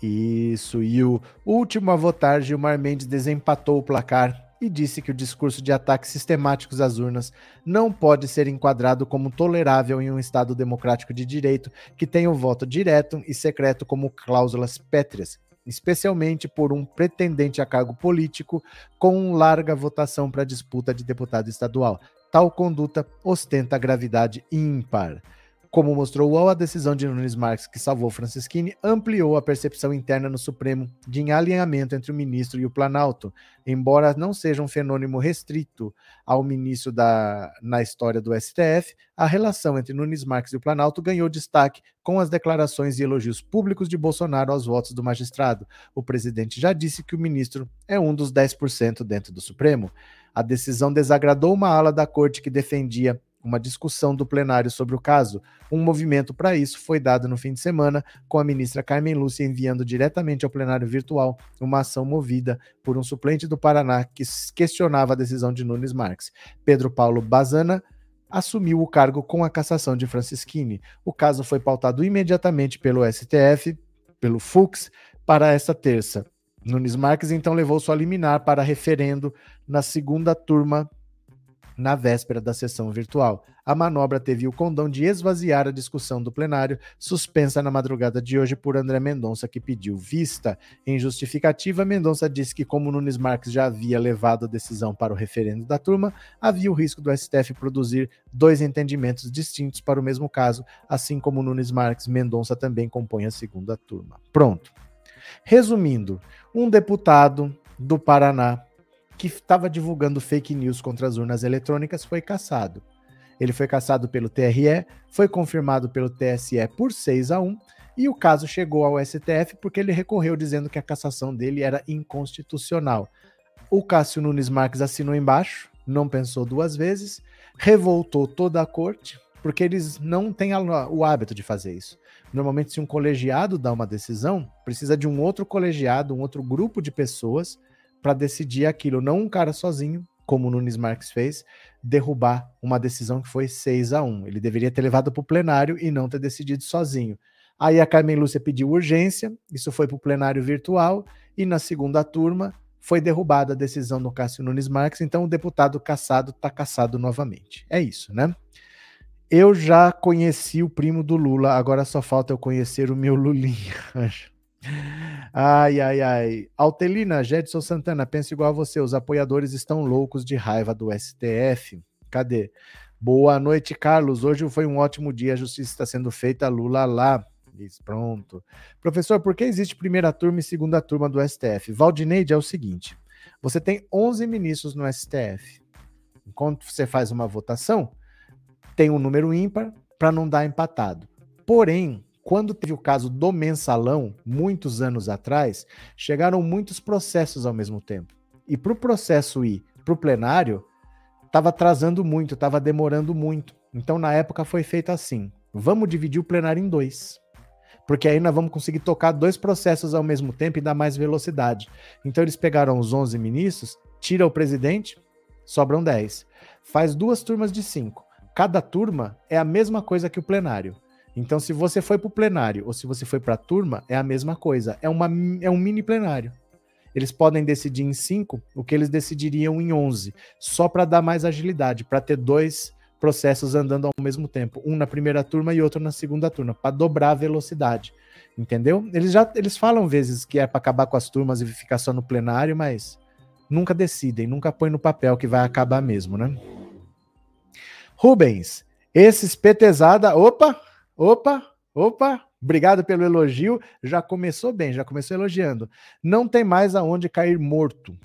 Isso, e o último a votar, Gilmar Mendes desempatou o placar e disse que o discurso de ataques sistemáticos às urnas não pode ser enquadrado como tolerável em um Estado democrático de direito que tem o voto direto e secreto como cláusulas pétreas especialmente por um pretendente a cargo político com larga votação para disputa de deputado estadual. Tal conduta ostenta gravidade ímpar. Como mostrou o a decisão de Nunes Marques, que salvou Francisquini, ampliou a percepção interna no Supremo de alinhamento entre o ministro e o Planalto, embora não seja um fenômeno restrito ao ministro da, na história do STF, a relação entre Nunes Marques e o Planalto ganhou destaque com as declarações e elogios públicos de Bolsonaro aos votos do magistrado. O presidente já disse que o ministro é um dos 10% dentro do Supremo. A decisão desagradou uma ala da corte que defendia uma discussão do plenário sobre o caso. Um movimento para isso foi dado no fim de semana, com a ministra Carmen Lúcia enviando diretamente ao plenário virtual uma ação movida por um suplente do Paraná que questionava a decisão de Nunes Marques. Pedro Paulo Bazana assumiu o cargo com a cassação de Francisquini. O caso foi pautado imediatamente pelo STF, pelo Fux, para esta terça. Nunes Marques então levou sua liminar para referendo na segunda turma na véspera da sessão virtual. A manobra teve o condão de esvaziar a discussão do plenário, suspensa na madrugada de hoje por André Mendonça, que pediu vista. Em justificativa, Mendonça disse que, como Nunes Marques já havia levado a decisão para o referendo da turma, havia o risco do STF produzir dois entendimentos distintos para o mesmo caso, assim como Nunes Marques, Mendonça também compõe a segunda turma. Pronto. Resumindo, um deputado do Paraná que estava divulgando fake news contra as urnas eletrônicas foi caçado. Ele foi caçado pelo TRE, foi confirmado pelo TSE por 6 a 1 e o caso chegou ao STF porque ele recorreu dizendo que a cassação dele era inconstitucional. O Cássio Nunes Marques assinou embaixo, não pensou duas vezes, revoltou toda a corte, porque eles não têm o hábito de fazer isso. Normalmente, se um colegiado dá uma decisão, precisa de um outro colegiado, um outro grupo de pessoas para decidir aquilo, não um cara sozinho, como o Nunes Marques fez, derrubar uma decisão que foi 6 a 1 Ele deveria ter levado para o plenário e não ter decidido sozinho. Aí a Carmen Lúcia pediu urgência, isso foi para o plenário virtual, e na segunda turma foi derrubada a decisão do Cássio Nunes Marques, então o deputado caçado está caçado novamente. É isso, né? Eu já conheci o primo do Lula, agora só falta eu conhecer o meu Lulinha. Ai, ai, ai. Altelina, Jedson Santana, pensa igual a você. Os apoiadores estão loucos de raiva do STF. Cadê? Boa noite, Carlos. Hoje foi um ótimo dia. A justiça está sendo feita. Lula lá. Isso, pronto. Professor, por que existe primeira turma e segunda turma do STF? Valdineide é o seguinte: você tem 11 ministros no STF. Enquanto você faz uma votação, tem um número ímpar para não dar empatado. Porém, quando teve o caso do mensalão, muitos anos atrás, chegaram muitos processos ao mesmo tempo. E para o processo ir para o plenário, estava atrasando muito, estava demorando muito. Então, na época, foi feito assim: vamos dividir o plenário em dois. Porque aí nós vamos conseguir tocar dois processos ao mesmo tempo e dar mais velocidade. Então, eles pegaram os 11 ministros, tira o presidente, sobram 10. Faz duas turmas de cinco. Cada turma é a mesma coisa que o plenário. Então, se você foi para o plenário ou se você foi para a turma, é a mesma coisa. É, uma, é um mini plenário. Eles podem decidir em cinco o que eles decidiriam em 11, só para dar mais agilidade, para ter dois processos andando ao mesmo tempo, um na primeira turma e outro na segunda turma, para dobrar a velocidade. Entendeu? Eles já eles falam vezes que é para acabar com as turmas e ficar só no plenário, mas nunca decidem, nunca põem no papel que vai acabar mesmo, né? Rubens, esses petezada, opa, Opa, opa, obrigado pelo elogio. Já começou bem, já começou elogiando. Não tem mais aonde cair morto.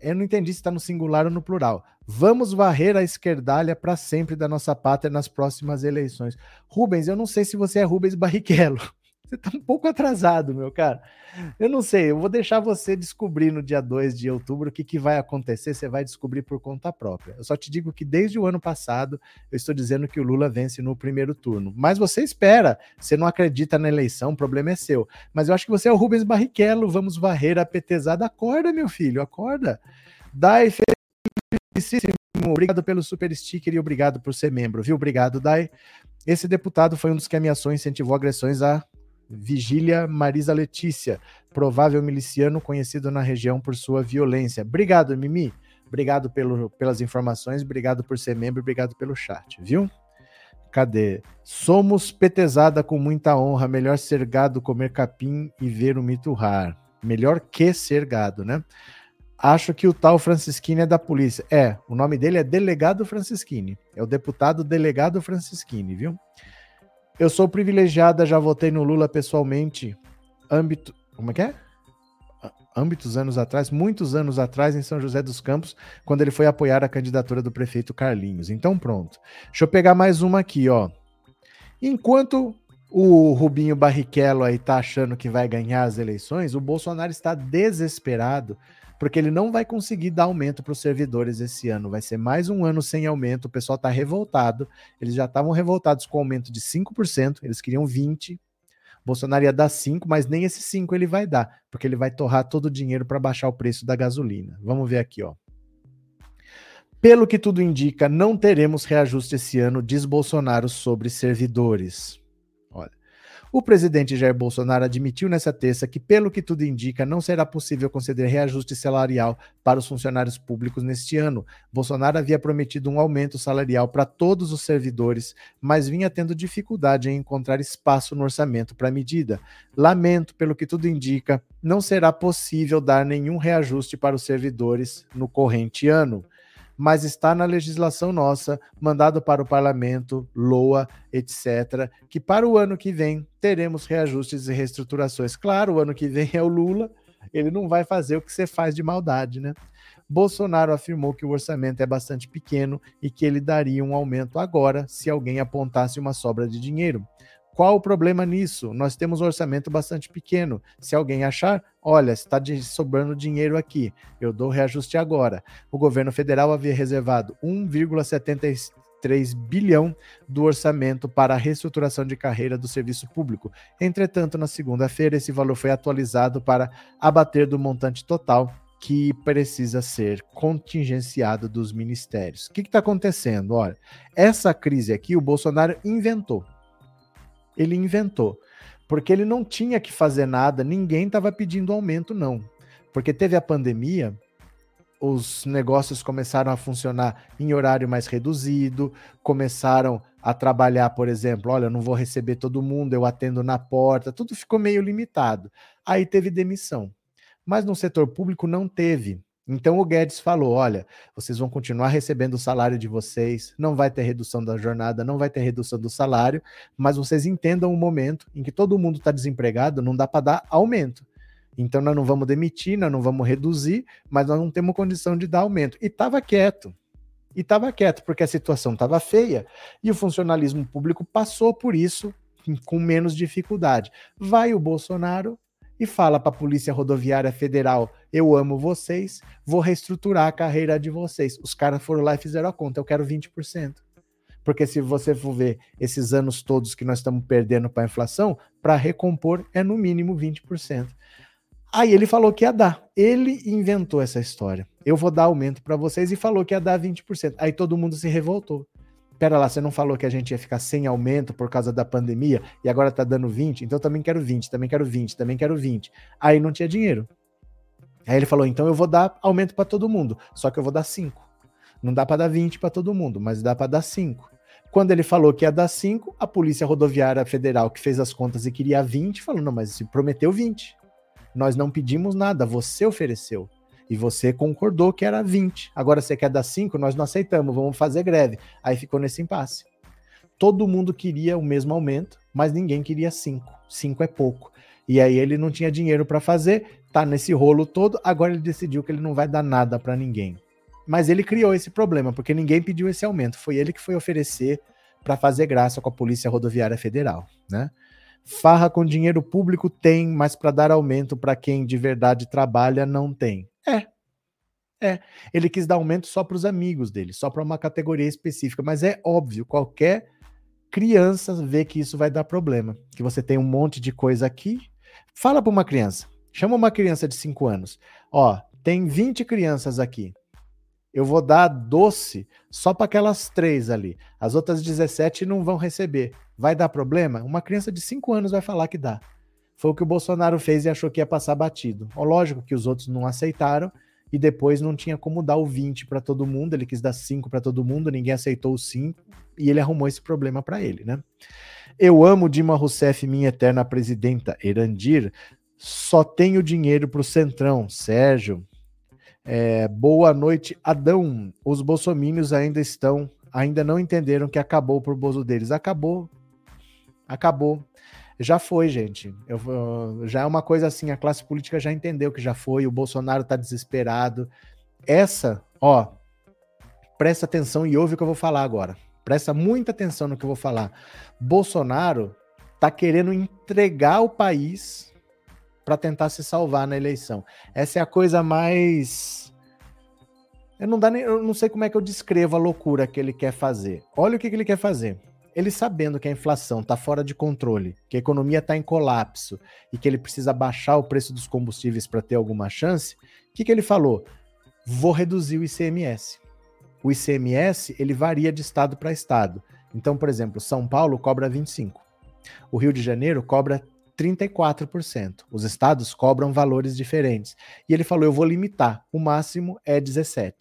Eu não entendi se está no singular ou no plural. Vamos varrer a esquerdalha para sempre da nossa pátria nas próximas eleições. Rubens, eu não sei se você é Rubens Barrichello. Você tá um pouco atrasado, meu cara. Eu não sei, eu vou deixar você descobrir no dia 2 de outubro o que, que vai acontecer, você vai descobrir por conta própria. Eu só te digo que desde o ano passado eu estou dizendo que o Lula vence no primeiro turno. Mas você espera, você não acredita na eleição, o problema é seu. Mas eu acho que você é o Rubens Barrichello, vamos varrer a petezada. Acorda, meu filho, acorda. Dai, felicíssimo, obrigado pelo super sticker e obrigado por ser membro, viu? Obrigado, Dai. Esse deputado foi um dos que ameaçou e incentivou agressões a Vigília Marisa Letícia, provável miliciano conhecido na região por sua violência. Obrigado, Mimi. Obrigado pelo, pelas informações, obrigado por ser membro, obrigado pelo chat, viu? Cadê? Somos petezada com muita honra, melhor ser gado, comer capim e ver o mito rar. Melhor que ser gado, né? Acho que o tal Francisquini é da polícia. É, o nome dele é Delegado Francisquini. É o deputado Delegado Francisquini, viu? Eu sou privilegiada, já votei no Lula pessoalmente. Âmbito. Como é que é? âmbitos anos atrás, muitos anos atrás, em São José dos Campos, quando ele foi apoiar a candidatura do prefeito Carlinhos. Então, pronto. Deixa eu pegar mais uma aqui, ó. Enquanto o Rubinho Barrichello aí tá achando que vai ganhar as eleições, o Bolsonaro está desesperado porque ele não vai conseguir dar aumento para os servidores esse ano. Vai ser mais um ano sem aumento. O pessoal está revoltado. Eles já estavam revoltados com o aumento de 5%, eles queriam 20%. Bolsonaro ia dar 5, mas nem esse 5 ele vai dar, porque ele vai torrar todo o dinheiro para baixar o preço da gasolina. Vamos ver aqui, ó. Pelo que tudo indica, não teremos reajuste esse ano, diz Bolsonaro sobre servidores. O presidente Jair Bolsonaro admitiu nessa terça que, pelo que tudo indica, não será possível conceder reajuste salarial para os funcionários públicos neste ano. Bolsonaro havia prometido um aumento salarial para todos os servidores, mas vinha tendo dificuldade em encontrar espaço no orçamento para a medida. Lamento, pelo que tudo indica, não será possível dar nenhum reajuste para os servidores no corrente ano mas está na legislação nossa, mandado para o parlamento, LOA, etc., que para o ano que vem teremos reajustes e reestruturações. Claro, o ano que vem é o Lula, ele não vai fazer o que você faz de maldade, né? Bolsonaro afirmou que o orçamento é bastante pequeno e que ele daria um aumento agora se alguém apontasse uma sobra de dinheiro. Qual o problema nisso? Nós temos um orçamento bastante pequeno. Se alguém achar, olha, está sobrando dinheiro aqui, eu dou reajuste agora. O governo federal havia reservado 1,73 bilhão do orçamento para a reestruturação de carreira do serviço público. Entretanto, na segunda-feira, esse valor foi atualizado para abater do montante total que precisa ser contingenciado dos ministérios. O que está acontecendo? Olha, essa crise aqui o Bolsonaro inventou ele inventou. Porque ele não tinha que fazer nada, ninguém estava pedindo aumento, não. Porque teve a pandemia, os negócios começaram a funcionar em horário mais reduzido, começaram a trabalhar, por exemplo, olha, eu não vou receber todo mundo, eu atendo na porta, tudo ficou meio limitado. Aí teve demissão. Mas no setor público não teve. Então o Guedes falou: olha, vocês vão continuar recebendo o salário de vocês, não vai ter redução da jornada, não vai ter redução do salário, mas vocês entendam o momento em que todo mundo está desempregado, não dá para dar aumento. Então nós não vamos demitir, nós não vamos reduzir, mas nós não temos condição de dar aumento. E estava quieto. E estava quieto, porque a situação estava feia e o funcionalismo público passou por isso com menos dificuldade. Vai o Bolsonaro, e fala para a Polícia Rodoviária Federal: eu amo vocês, vou reestruturar a carreira de vocês. Os caras foram lá e fizeram a conta: eu quero 20%. Porque se você for ver esses anos todos que nós estamos perdendo para a inflação, para recompor é no mínimo 20%. Aí ele falou que ia dar. Ele inventou essa história. Eu vou dar aumento para vocês e falou que ia dar 20%. Aí todo mundo se revoltou. Pera lá, você não falou que a gente ia ficar sem aumento por causa da pandemia e agora tá dando 20? Então eu também quero 20, também quero 20, também quero 20. Aí não tinha dinheiro. Aí ele falou: então eu vou dar aumento para todo mundo, só que eu vou dar 5. Não dá para dar 20 para todo mundo, mas dá para dar 5. Quando ele falou que ia dar 5, a Polícia Rodoviária Federal, que fez as contas e queria 20, falou: não, mas se prometeu 20. Nós não pedimos nada, você ofereceu. E você concordou que era 20. Agora você quer dar 5, nós não aceitamos, vamos fazer greve. Aí ficou nesse impasse. Todo mundo queria o mesmo aumento, mas ninguém queria 5. 5 é pouco. E aí ele não tinha dinheiro para fazer, tá nesse rolo todo, agora ele decidiu que ele não vai dar nada para ninguém. Mas ele criou esse problema, porque ninguém pediu esse aumento, foi ele que foi oferecer para fazer graça com a Polícia Rodoviária Federal, né? Farra com dinheiro público tem, mas para dar aumento para quem de verdade trabalha não tem. É. É. Ele quis dar aumento só para os amigos dele, só para uma categoria específica. Mas é óbvio, qualquer criança vê que isso vai dar problema. Que você tem um monte de coisa aqui. Fala para uma criança. Chama uma criança de 5 anos. Ó, tem 20 crianças aqui. Eu vou dar doce só para aquelas três ali. As outras 17 não vão receber. Vai dar problema? Uma criança de 5 anos vai falar que dá. Foi o que o Bolsonaro fez e achou que ia passar batido. Ó, lógico que os outros não aceitaram e depois não tinha como dar o 20 para todo mundo, ele quis dar 5 para todo mundo, ninguém aceitou o 5 e ele arrumou esse problema para ele, né? Eu amo Dilma Rousseff, minha eterna presidenta Erandir, só tenho dinheiro para o Centrão, Sérgio. É, boa noite, Adão. Os bolsomínios ainda estão, ainda não entenderam que acabou por bozo deles. Acabou. Acabou. Já foi, gente. Eu, já é uma coisa assim, a classe política já entendeu que já foi, o Bolsonaro tá desesperado. Essa, ó, presta atenção e ouve o que eu vou falar agora. Presta muita atenção no que eu vou falar. Bolsonaro tá querendo entregar o país para tentar se salvar na eleição. Essa é a coisa mais eu não, dá nem, eu não sei como é que eu descrevo a loucura que ele quer fazer. Olha o que, que ele quer fazer ele sabendo que a inflação está fora de controle, que a economia está em colapso e que ele precisa baixar o preço dos combustíveis para ter alguma chance, o que, que ele falou? Vou reduzir o ICMS. O ICMS ele varia de estado para estado. Então, por exemplo, São Paulo cobra 25%, o Rio de Janeiro cobra 34%. Os estados cobram valores diferentes. E ele falou: eu vou limitar, o máximo é 17%.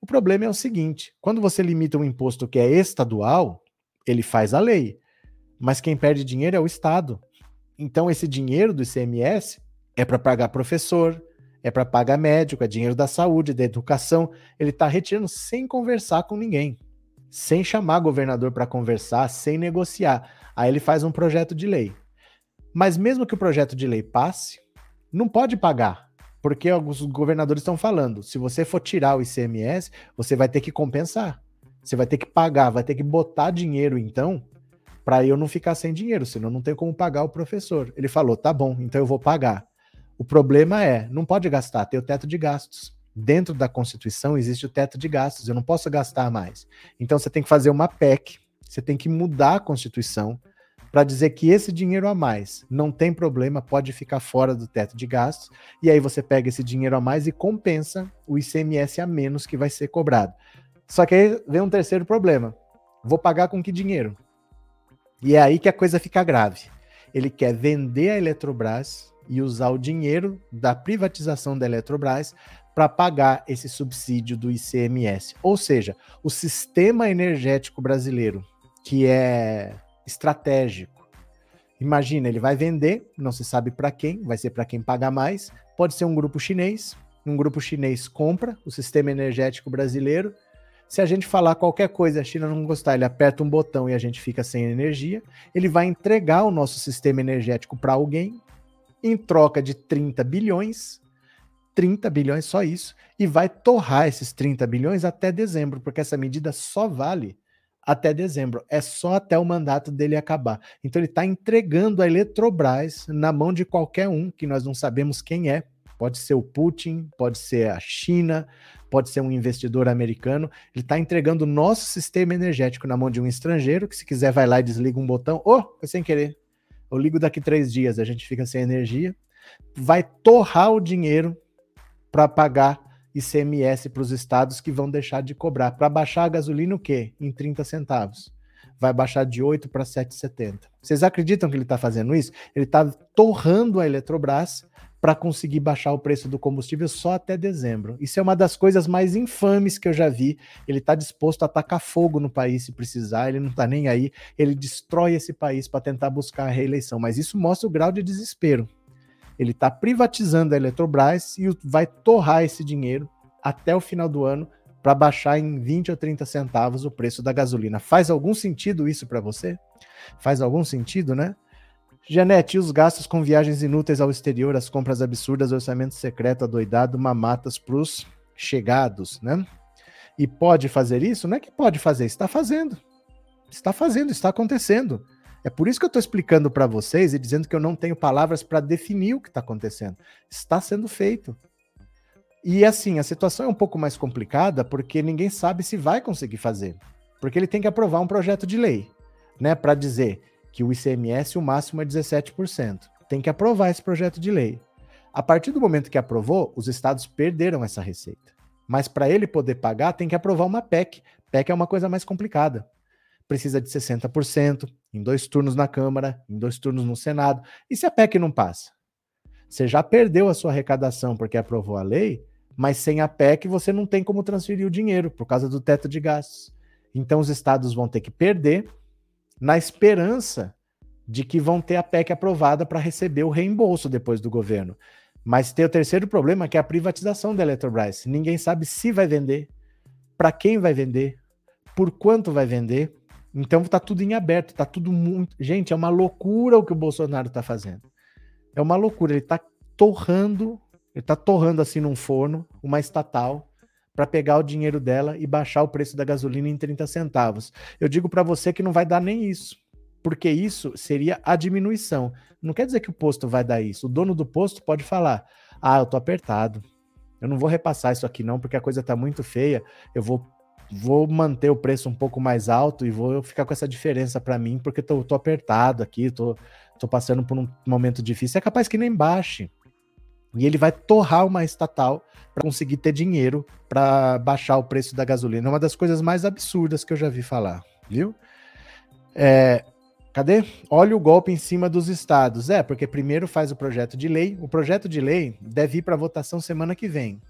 O problema é o seguinte: quando você limita um imposto que é estadual, ele faz a lei. Mas quem perde dinheiro é o Estado. Então, esse dinheiro do ICMS é para pagar professor, é para pagar médico, é dinheiro da saúde, da educação. Ele está retirando sem conversar com ninguém, sem chamar governador para conversar, sem negociar. Aí ele faz um projeto de lei. Mas mesmo que o projeto de lei passe, não pode pagar, porque alguns governadores estão falando: se você for tirar o ICMS, você vai ter que compensar. Você vai ter que pagar, vai ter que botar dinheiro, então, para eu não ficar sem dinheiro, senão não tem como pagar o professor. Ele falou: tá bom, então eu vou pagar. O problema é, não pode gastar, tem o teto de gastos. Dentro da Constituição existe o teto de gastos, eu não posso gastar mais. Então você tem que fazer uma PEC, você tem que mudar a Constituição para dizer que esse dinheiro a mais não tem problema, pode ficar fora do teto de gastos, e aí você pega esse dinheiro a mais e compensa o ICMS a menos que vai ser cobrado. Só que aí vem um terceiro problema. Vou pagar com que dinheiro? E é aí que a coisa fica grave. Ele quer vender a Eletrobras e usar o dinheiro da privatização da Eletrobras para pagar esse subsídio do ICMS. Ou seja, o sistema energético brasileiro, que é estratégico. Imagina, ele vai vender, não se sabe para quem, vai ser para quem paga mais. Pode ser um grupo chinês, um grupo chinês compra o sistema energético brasileiro se a gente falar qualquer coisa, a China não gostar, ele aperta um botão e a gente fica sem energia, ele vai entregar o nosso sistema energético para alguém em troca de 30 bilhões, 30 bilhões só isso, e vai torrar esses 30 bilhões até dezembro, porque essa medida só vale até dezembro, é só até o mandato dele acabar. Então ele está entregando a Eletrobras na mão de qualquer um, que nós não sabemos quem é, pode ser o Putin, pode ser a China, pode ser um investidor americano, ele está entregando o nosso sistema energético na mão de um estrangeiro, que se quiser vai lá e desliga um botão, oh, foi sem querer, eu ligo daqui três dias, a gente fica sem energia, vai torrar o dinheiro para pagar ICMS para os estados que vão deixar de cobrar. Para baixar a gasolina, o quê? Em 30 centavos. Vai baixar de 8 para 7,70. Vocês acreditam que ele está fazendo isso? Ele está torrando a Eletrobras para conseguir baixar o preço do combustível só até dezembro. Isso é uma das coisas mais infames que eu já vi. Ele está disposto a atacar fogo no país se precisar, ele não está nem aí, ele destrói esse país para tentar buscar a reeleição. Mas isso mostra o grau de desespero. Ele está privatizando a Eletrobras e vai torrar esse dinheiro até o final do ano para baixar em 20 ou 30 centavos o preço da gasolina. Faz algum sentido isso para você? Faz algum sentido, né? Janete, os gastos com viagens inúteis ao exterior, as compras absurdas, orçamento secreto adoidado, mamatas pros chegados, né? E pode fazer isso? Não é que pode fazer, está fazendo. Está fazendo, está acontecendo. É por isso que eu estou explicando para vocês e dizendo que eu não tenho palavras para definir o que está acontecendo. Está sendo feito. E assim, a situação é um pouco mais complicada porque ninguém sabe se vai conseguir fazer. Porque ele tem que aprovar um projeto de lei, né, para dizer que o ICMS o máximo é 17%. Tem que aprovar esse projeto de lei. A partir do momento que aprovou, os estados perderam essa receita. Mas para ele poder pagar, tem que aprovar uma PEC. PEC é uma coisa mais complicada. Precisa de 60%, em dois turnos na Câmara, em dois turnos no Senado. E se a PEC não passa? Você já perdeu a sua arrecadação porque aprovou a lei, mas sem a PEC você não tem como transferir o dinheiro por causa do teto de gastos. Então os estados vão ter que perder na esperança de que vão ter a PEC aprovada para receber o reembolso depois do governo. Mas tem o terceiro problema, que é a privatização da Eletrobras. Ninguém sabe se vai vender, para quem vai vender, por quanto vai vender. Então está tudo em aberto, está tudo muito. Gente, é uma loucura o que o Bolsonaro está fazendo. É uma loucura. Ele está torrando, ele está torrando assim num forno, uma estatal, para pegar o dinheiro dela e baixar o preço da gasolina em 30 centavos. Eu digo para você que não vai dar nem isso, porque isso seria a diminuição. Não quer dizer que o posto vai dar isso. O dono do posto pode falar: "Ah, eu tô apertado. Eu não vou repassar isso aqui não, porque a coisa tá muito feia. Eu vou vou manter o preço um pouco mais alto e vou ficar com essa diferença para mim, porque tô, tô apertado aqui, tô, tô passando por um momento difícil. É capaz que nem baixe. E ele vai torrar uma estatal para conseguir ter dinheiro para baixar o preço da gasolina. É uma das coisas mais absurdas que eu já vi falar, viu? É, cadê? Olha o golpe em cima dos estados. É, porque primeiro faz o projeto de lei. O projeto de lei deve ir para votação semana que vem.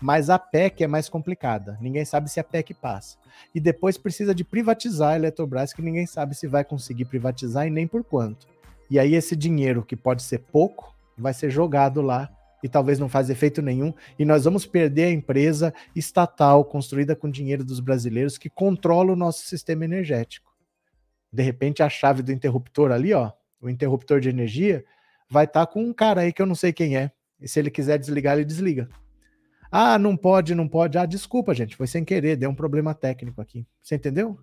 Mas a PEC é mais complicada. Ninguém sabe se a PEC passa. E depois precisa de privatizar a Eletrobras, que ninguém sabe se vai conseguir privatizar e nem por quanto. E aí esse dinheiro, que pode ser pouco, vai ser jogado lá e talvez não faz efeito nenhum, e nós vamos perder a empresa estatal construída com dinheiro dos brasileiros que controla o nosso sistema energético. De repente, a chave do interruptor ali, ó, o interruptor de energia, vai estar tá com um cara aí que eu não sei quem é. E se ele quiser desligar, ele desliga. Ah, não pode, não pode. Ah, desculpa, gente, foi sem querer, deu um problema técnico aqui. Você entendeu?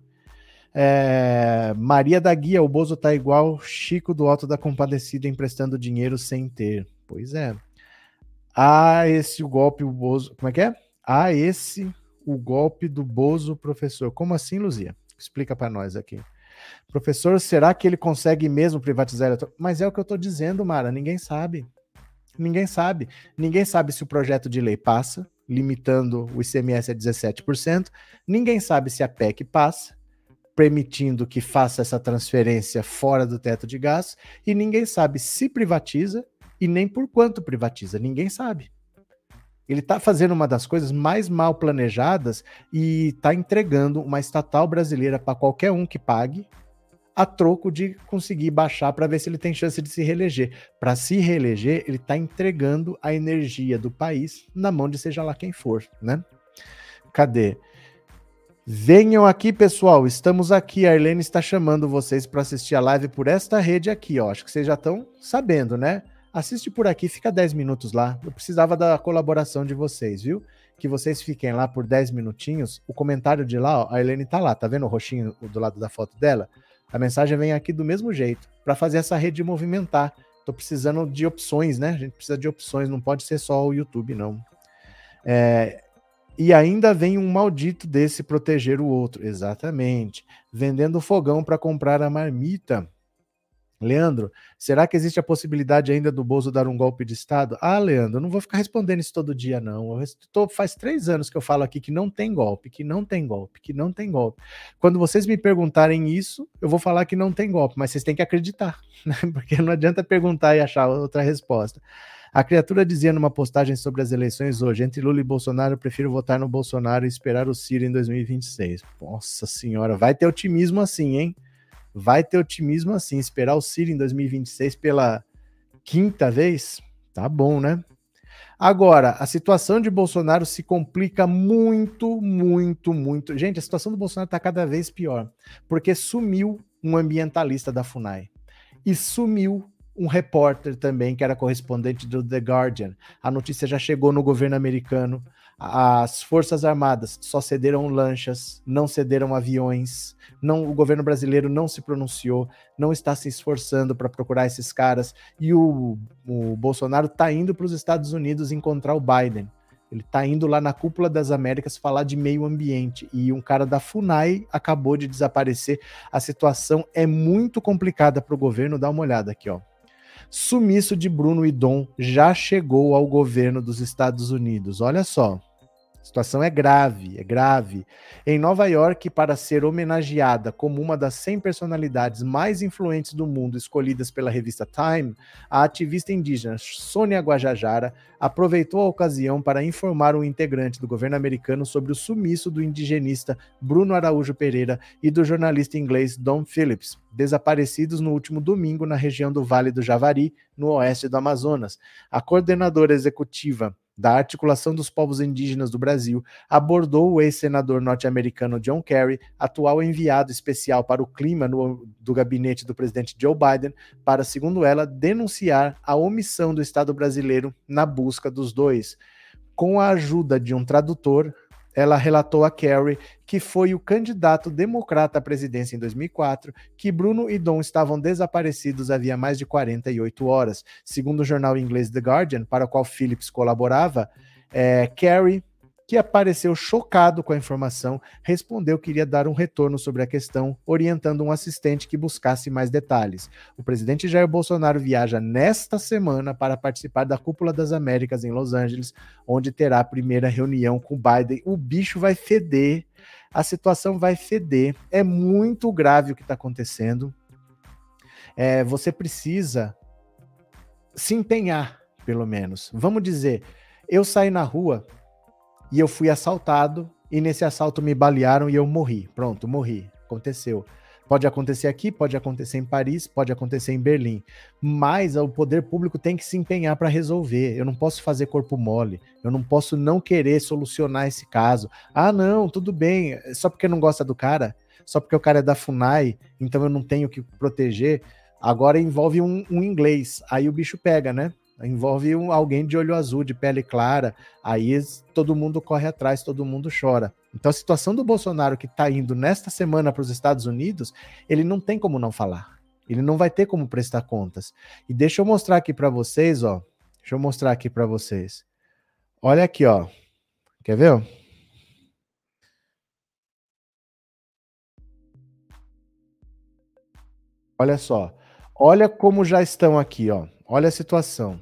É, Maria da Guia, o Bozo tá igual Chico do Alto da Compadecida emprestando dinheiro sem ter. Pois é. Ah, esse o golpe, o Bozo. Como é que é? Ah, esse o golpe do Bozo, professor. Como assim, Luzia? Explica para nós aqui. Professor, será que ele consegue mesmo privatizar? Mas é o que eu estou dizendo, Mara, ninguém sabe. Ninguém sabe. Ninguém sabe se o projeto de lei passa, limitando o ICMS a 17%. Ninguém sabe se a PEC passa, permitindo que faça essa transferência fora do teto de gás. E ninguém sabe se privatiza e nem por quanto privatiza. Ninguém sabe. Ele está fazendo uma das coisas mais mal planejadas e está entregando uma estatal brasileira para qualquer um que pague, a troco de conseguir baixar para ver se ele tem chance de se reeleger. Para se reeleger, ele está entregando a energia do país na mão de seja lá quem for, né? Cadê? Venham aqui, pessoal. Estamos aqui. A Arlene está chamando vocês para assistir a live por esta rede aqui, ó. Acho que vocês já estão sabendo, né? Assiste por aqui, fica 10 minutos lá. Eu precisava da colaboração de vocês, viu? Que vocês fiquem lá por 10 minutinhos. O comentário de lá, ó, a Helene tá lá, tá vendo o roxinho do lado da foto dela? A mensagem vem aqui do mesmo jeito, para fazer essa rede movimentar. Tô precisando de opções, né? A gente precisa de opções, não pode ser só o YouTube, não. É, e ainda vem um maldito desse proteger o outro. Exatamente. Vendendo fogão para comprar a marmita. Leandro, será que existe a possibilidade ainda do Bozo dar um golpe de Estado? Ah, Leandro, não vou ficar respondendo isso todo dia, não. Tô, faz três anos que eu falo aqui que não tem golpe, que não tem golpe, que não tem golpe. Quando vocês me perguntarem isso, eu vou falar que não tem golpe, mas vocês têm que acreditar, né? porque não adianta perguntar e achar outra resposta. A criatura dizia numa postagem sobre as eleições hoje: entre Lula e Bolsonaro, eu prefiro votar no Bolsonaro e esperar o Ciro em 2026. Nossa senhora, vai ter otimismo assim, hein? vai ter otimismo assim. Esperar o Ciro em 2026 pela quinta vez, tá bom, né? Agora, a situação de Bolsonaro se complica muito, muito, muito. Gente, a situação do Bolsonaro está cada vez pior, porque sumiu um ambientalista da FUNAI e sumiu um repórter também que era correspondente do The Guardian. A notícia já chegou no governo americano. As Forças Armadas só cederam lanchas, não cederam aviões. Não, o governo brasileiro não se pronunciou, não está se esforçando para procurar esses caras. E o, o Bolsonaro está indo para os Estados Unidos encontrar o Biden. Ele está indo lá na cúpula das Américas falar de meio ambiente e um cara da FUNAI acabou de desaparecer. A situação é muito complicada para o governo. Dá uma olhada aqui, ó. Sumiço de Bruno e Dom já chegou ao governo dos Estados Unidos. Olha só. A situação é grave, é grave. Em Nova York, para ser homenageada como uma das 100 personalidades mais influentes do mundo escolhidas pela revista Time, a ativista indígena Sônia Guajajara aproveitou a ocasião para informar um integrante do governo americano sobre o sumiço do indigenista Bruno Araújo Pereira e do jornalista inglês Don Phillips, desaparecidos no último domingo na região do Vale do Javari, no oeste do Amazonas. A coordenadora executiva da Articulação dos Povos Indígenas do Brasil, abordou o ex-senador norte-americano John Kerry, atual enviado especial para o clima no, do gabinete do presidente Joe Biden, para, segundo ela, denunciar a omissão do Estado brasileiro na busca dos dois. Com a ajuda de um tradutor, ela relatou a Kerry que foi o candidato democrata à presidência em 2004, que Bruno e Dom estavam desaparecidos havia mais de 48 horas. Segundo o jornal inglês The Guardian, para o qual Phillips colaborava, é, Kerry que apareceu chocado com a informação, respondeu que iria dar um retorno sobre a questão, orientando um assistente que buscasse mais detalhes. O presidente Jair Bolsonaro viaja nesta semana para participar da Cúpula das Américas em Los Angeles, onde terá a primeira reunião com Biden. O bicho vai feder, a situação vai feder. É muito grave o que está acontecendo. É, você precisa se empenhar, pelo menos. Vamos dizer, eu saí na rua e eu fui assaltado e nesse assalto me balearam e eu morri. Pronto, morri. Aconteceu. Pode acontecer aqui, pode acontecer em Paris, pode acontecer em Berlim. Mas o poder público tem que se empenhar para resolver. Eu não posso fazer corpo mole. Eu não posso não querer solucionar esse caso. Ah, não, tudo bem. Só porque não gosta do cara, só porque o cara é da FUNAI, então eu não tenho que proteger. Agora envolve um, um inglês. Aí o bicho pega, né? Envolve um, alguém de olho azul, de pele clara, aí todo mundo corre atrás, todo mundo chora. Então a situação do Bolsonaro que está indo nesta semana para os Estados Unidos, ele não tem como não falar. Ele não vai ter como prestar contas. E deixa eu mostrar aqui para vocês, ó. Deixa eu mostrar aqui para vocês. Olha aqui, ó. Quer ver? Olha só. Olha como já estão aqui, ó. Olha a situação.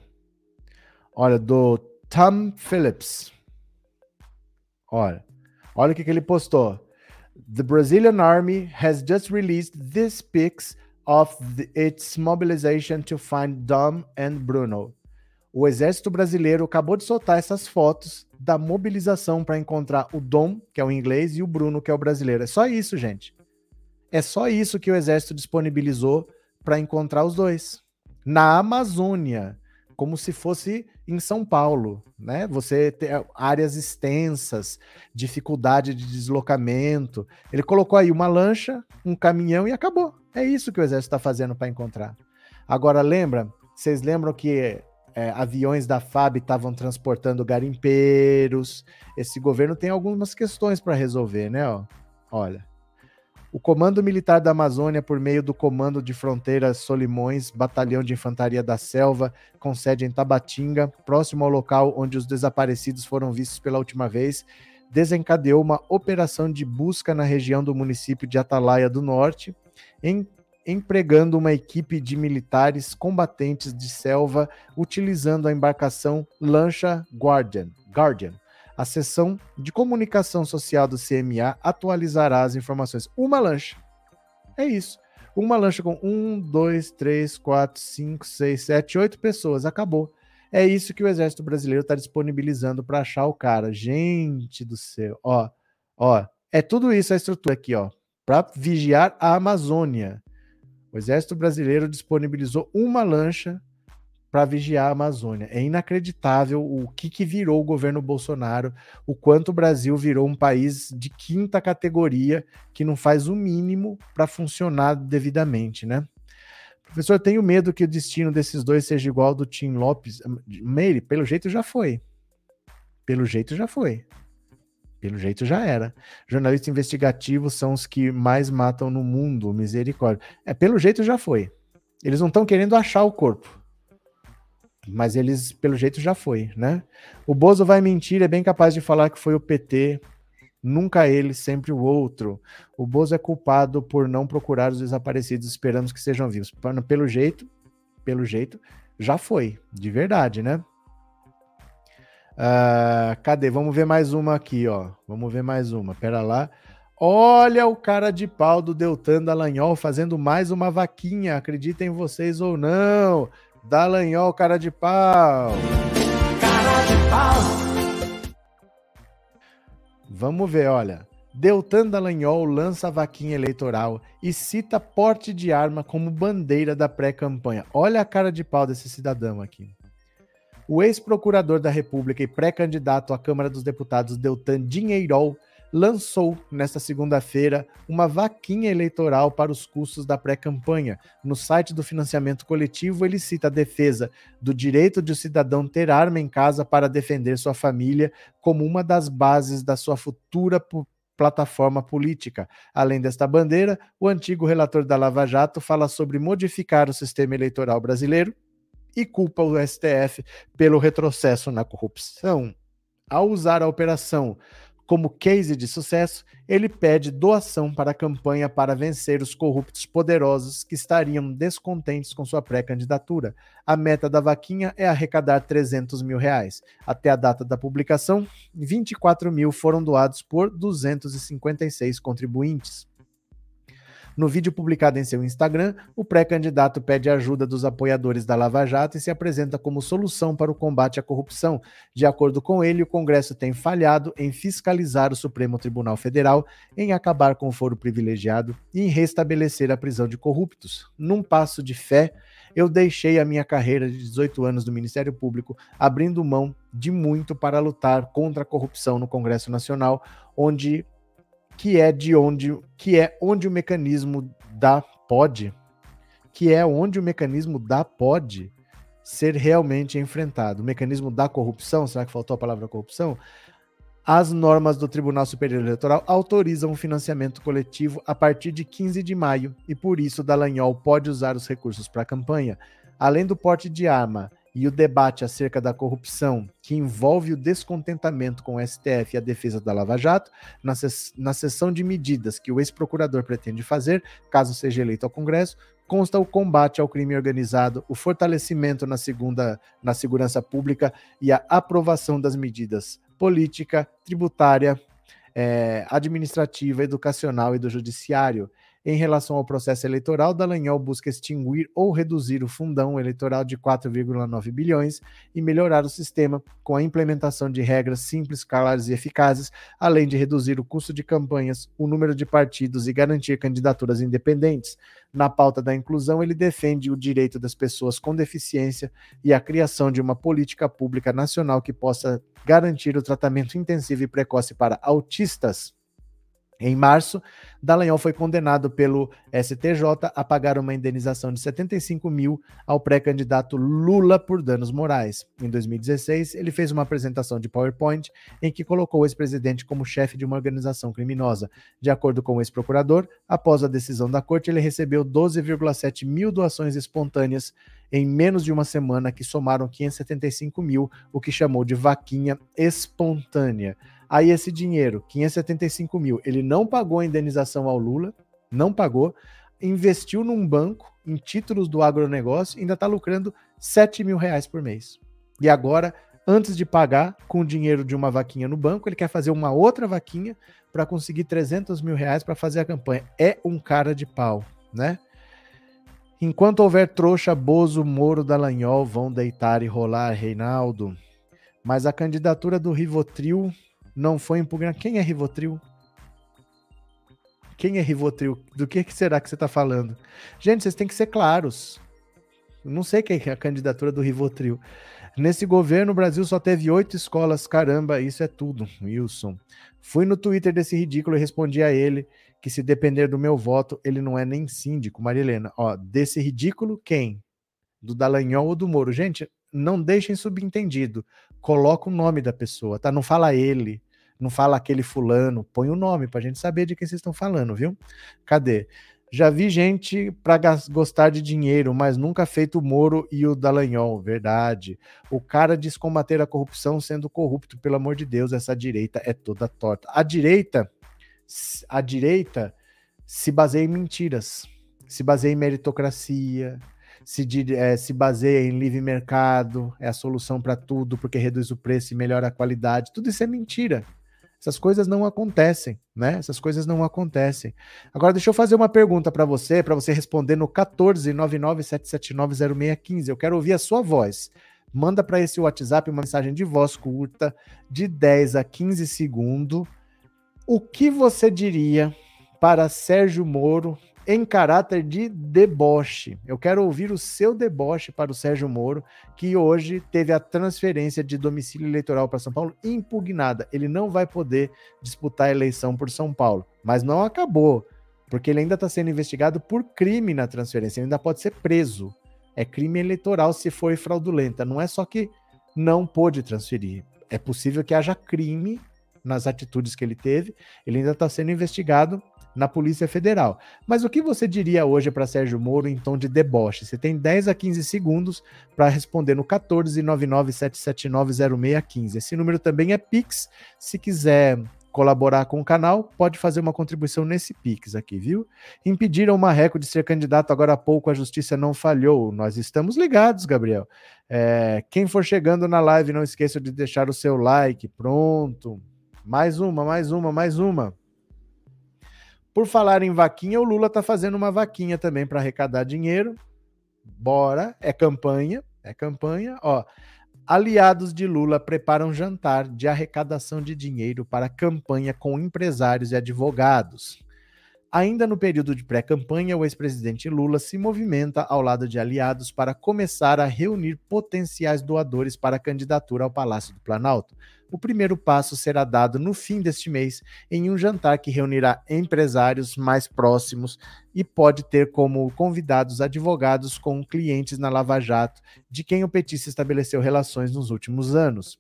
Olha, do Tom Phillips. Olha. Olha o que, que ele postou. The Brazilian Army has just released these pics of the, its mobilization to find Dom and Bruno. O exército brasileiro acabou de soltar essas fotos da mobilização para encontrar o Dom, que é o inglês, e o Bruno, que é o brasileiro. É só isso, gente. É só isso que o exército disponibilizou para encontrar os dois. Na Amazônia, como se fosse em São Paulo, né? Você tem áreas extensas, dificuldade de deslocamento. Ele colocou aí uma lancha, um caminhão e acabou. É isso que o exército está fazendo para encontrar. Agora, lembra? Vocês lembram que é, aviões da FAB estavam transportando garimpeiros? Esse governo tem algumas questões para resolver, né? Ó, olha. O Comando Militar da Amazônia, por meio do Comando de Fronteiras Solimões, Batalhão de Infantaria da Selva, com sede em Tabatinga, próximo ao local onde os desaparecidos foram vistos pela última vez, desencadeou uma operação de busca na região do município de Atalaia do Norte, em, empregando uma equipe de militares combatentes de selva, utilizando a embarcação Lancha Guardian. Guardian a seção de comunicação social do CMA atualizará as informações. Uma lancha. É isso. Uma lancha com um, dois, três, quatro, cinco, seis, sete, oito pessoas. Acabou. É isso que o Exército Brasileiro está disponibilizando para achar o cara. Gente do céu. Ó, ó. É tudo isso a estrutura aqui, ó. Para vigiar a Amazônia. O Exército Brasileiro disponibilizou uma lancha para vigiar a Amazônia. É inacreditável o que, que virou o governo Bolsonaro, o quanto o Brasil virou um país de quinta categoria que não faz o mínimo para funcionar devidamente, né? Professor, tenho medo que o destino desses dois seja igual ao do Tim Lopes. Meire, pelo jeito já foi. Pelo jeito já foi. Pelo jeito já era. Jornalistas investigativos são os que mais matam no mundo, misericórdia. É, pelo jeito já foi. Eles não estão querendo achar o corpo mas eles, pelo jeito, já foi, né? O Bozo vai mentir, é bem capaz de falar que foi o PT, nunca ele, sempre o outro. O Bozo é culpado por não procurar os desaparecidos, esperamos que sejam vivos. Pelo jeito, pelo jeito, já foi, de verdade, né? Uh, cadê? Vamos ver mais uma aqui, ó. Vamos ver mais uma. Pera lá. Olha o cara de pau do Deltan Dallagnol fazendo mais uma vaquinha. Acreditem vocês ou não. Dallagnol, cara de pau. Cara de pau. Vamos ver, olha. Deltan Dallagnol lança a vaquinha eleitoral e cita porte de arma como bandeira da pré-campanha. Olha a cara de pau desse cidadão aqui. O ex-procurador da República e pré-candidato à Câmara dos Deputados Deltan Dinheirol lançou nesta segunda-feira uma vaquinha eleitoral para os custos da pré-campanha. No site do financiamento coletivo, ele cita a defesa do direito de o cidadão ter arma em casa para defender sua família como uma das bases da sua futura plataforma política. Além desta bandeira, o antigo relator da Lava Jato fala sobre modificar o sistema eleitoral brasileiro e culpa o STF pelo retrocesso na corrupção. Ao usar a operação como case de sucesso, ele pede doação para a campanha para vencer os corruptos poderosos que estariam descontentes com sua pré-candidatura. A meta da vaquinha é arrecadar 300 mil reais. Até a data da publicação, 24 mil foram doados por 256 contribuintes. No vídeo publicado em seu Instagram, o pré-candidato pede ajuda dos apoiadores da Lava Jato e se apresenta como solução para o combate à corrupção. De acordo com ele, o Congresso tem falhado em fiscalizar o Supremo Tribunal Federal, em acabar com o foro privilegiado e em restabelecer a prisão de corruptos. Num passo de fé, eu deixei a minha carreira de 18 anos do Ministério Público, abrindo mão de muito para lutar contra a corrupção no Congresso Nacional, onde que é de onde que é onde o mecanismo da pode, que é onde o mecanismo da pode ser realmente enfrentado. O mecanismo da corrupção, será que faltou a palavra corrupção? As normas do Tribunal Superior Eleitoral autorizam o financiamento coletivo a partir de 15 de maio e por isso Dallagnol pode usar os recursos para a campanha. Além do porte de arma e o debate acerca da corrupção, que envolve o descontentamento com o STF e a defesa da Lava Jato, na, ses na sessão de medidas que o ex-procurador pretende fazer, caso seja eleito ao Congresso, consta o combate ao crime organizado, o fortalecimento na, segunda, na segurança pública e a aprovação das medidas política, tributária, é, administrativa, educacional e do judiciário. Em relação ao processo eleitoral, Dallagnol busca extinguir ou reduzir o fundão eleitoral de 4,9 bilhões e melhorar o sistema com a implementação de regras simples, claras e eficazes, além de reduzir o custo de campanhas, o número de partidos e garantir candidaturas independentes. Na pauta da inclusão, ele defende o direito das pessoas com deficiência e a criação de uma política pública nacional que possa garantir o tratamento intensivo e precoce para autistas. Em março, Dallagnol foi condenado pelo STJ a pagar uma indenização de 75 mil ao pré-candidato Lula por danos morais. Em 2016, ele fez uma apresentação de PowerPoint em que colocou o ex-presidente como chefe de uma organização criminosa. De acordo com o ex-procurador, após a decisão da corte, ele recebeu 12,7 mil doações espontâneas em menos de uma semana, que somaram 575 mil, o que chamou de vaquinha espontânea. Aí esse dinheiro, 575 mil, ele não pagou a indenização ao Lula, não pagou, investiu num banco em títulos do agronegócio e ainda está lucrando 7 mil reais por mês. E agora, antes de pagar com o dinheiro de uma vaquinha no banco, ele quer fazer uma outra vaquinha para conseguir 300 mil reais para fazer a campanha. É um cara de pau, né? Enquanto houver trouxa, Bozo, Moro, Dallagnol vão deitar e rolar, Reinaldo. Mas a candidatura do Rivotril não foi impugnado. Quem é Rivotril? Quem é Rivotril? Do que, será que você está falando? Gente, vocês têm que ser claros. Não sei quem é a candidatura do Rivotril. Nesse governo, o Brasil só teve oito escolas. Caramba, isso é tudo, Wilson. Fui no Twitter desse ridículo e respondi a ele que se depender do meu voto, ele não é nem síndico, Marilena. Ó, desse ridículo, quem? Do Dallagnol ou do Moro? Gente, não deixem subentendido. Coloca o nome da pessoa, tá? Não fala ele, não fala aquele fulano, põe o nome pra gente saber de quem vocês estão falando, viu? Cadê? Já vi gente para gostar de dinheiro, mas nunca feito o Moro e o Dallagnol, verdade. O cara diz combater a corrupção sendo corrupto, pelo amor de Deus, essa direita é toda torta. A direita, a direita se baseia em mentiras, se baseia em meritocracia, se, é, se baseia em livre mercado, é a solução para tudo, porque reduz o preço e melhora a qualidade. Tudo isso é mentira. Essas coisas não acontecem, né? Essas coisas não acontecem. Agora, deixa eu fazer uma pergunta para você, para você responder no 14997790615. Eu quero ouvir a sua voz. Manda para esse WhatsApp uma mensagem de voz curta, de 10 a 15 segundos. O que você diria para Sérgio Moro em caráter de deboche. Eu quero ouvir o seu deboche para o Sérgio Moro, que hoje teve a transferência de domicílio eleitoral para São Paulo impugnada. Ele não vai poder disputar a eleição por São Paulo, mas não acabou, porque ele ainda está sendo investigado por crime na transferência, ele ainda pode ser preso. É crime eleitoral se for fraudulenta. Não é só que não pôde transferir. É possível que haja crime nas atitudes que ele teve. Ele ainda está sendo investigado na Polícia Federal. Mas o que você diria hoje para Sérgio Moro em tom de deboche? Você tem 10 a 15 segundos para responder no 14997790615. Esse número também é Pix. Se quiser colaborar com o canal, pode fazer uma contribuição nesse Pix aqui, viu? Impediram o Marreco de ser candidato agora há pouco, a justiça não falhou. Nós estamos ligados, Gabriel. É, quem for chegando na live, não esqueça de deixar o seu like. Pronto. Mais uma, mais uma, mais uma. Por falar em vaquinha, o Lula está fazendo uma vaquinha também para arrecadar dinheiro. Bora, é campanha, é campanha. Ó, aliados de Lula preparam jantar de arrecadação de dinheiro para campanha com empresários e advogados. Ainda no período de pré-campanha, o ex-presidente Lula se movimenta ao lado de aliados para começar a reunir potenciais doadores para a candidatura ao Palácio do Planalto. O primeiro passo será dado no fim deste mês em um jantar que reunirá empresários mais próximos e pode ter como convidados advogados com clientes na Lava Jato, de quem o petista estabeleceu relações nos últimos anos.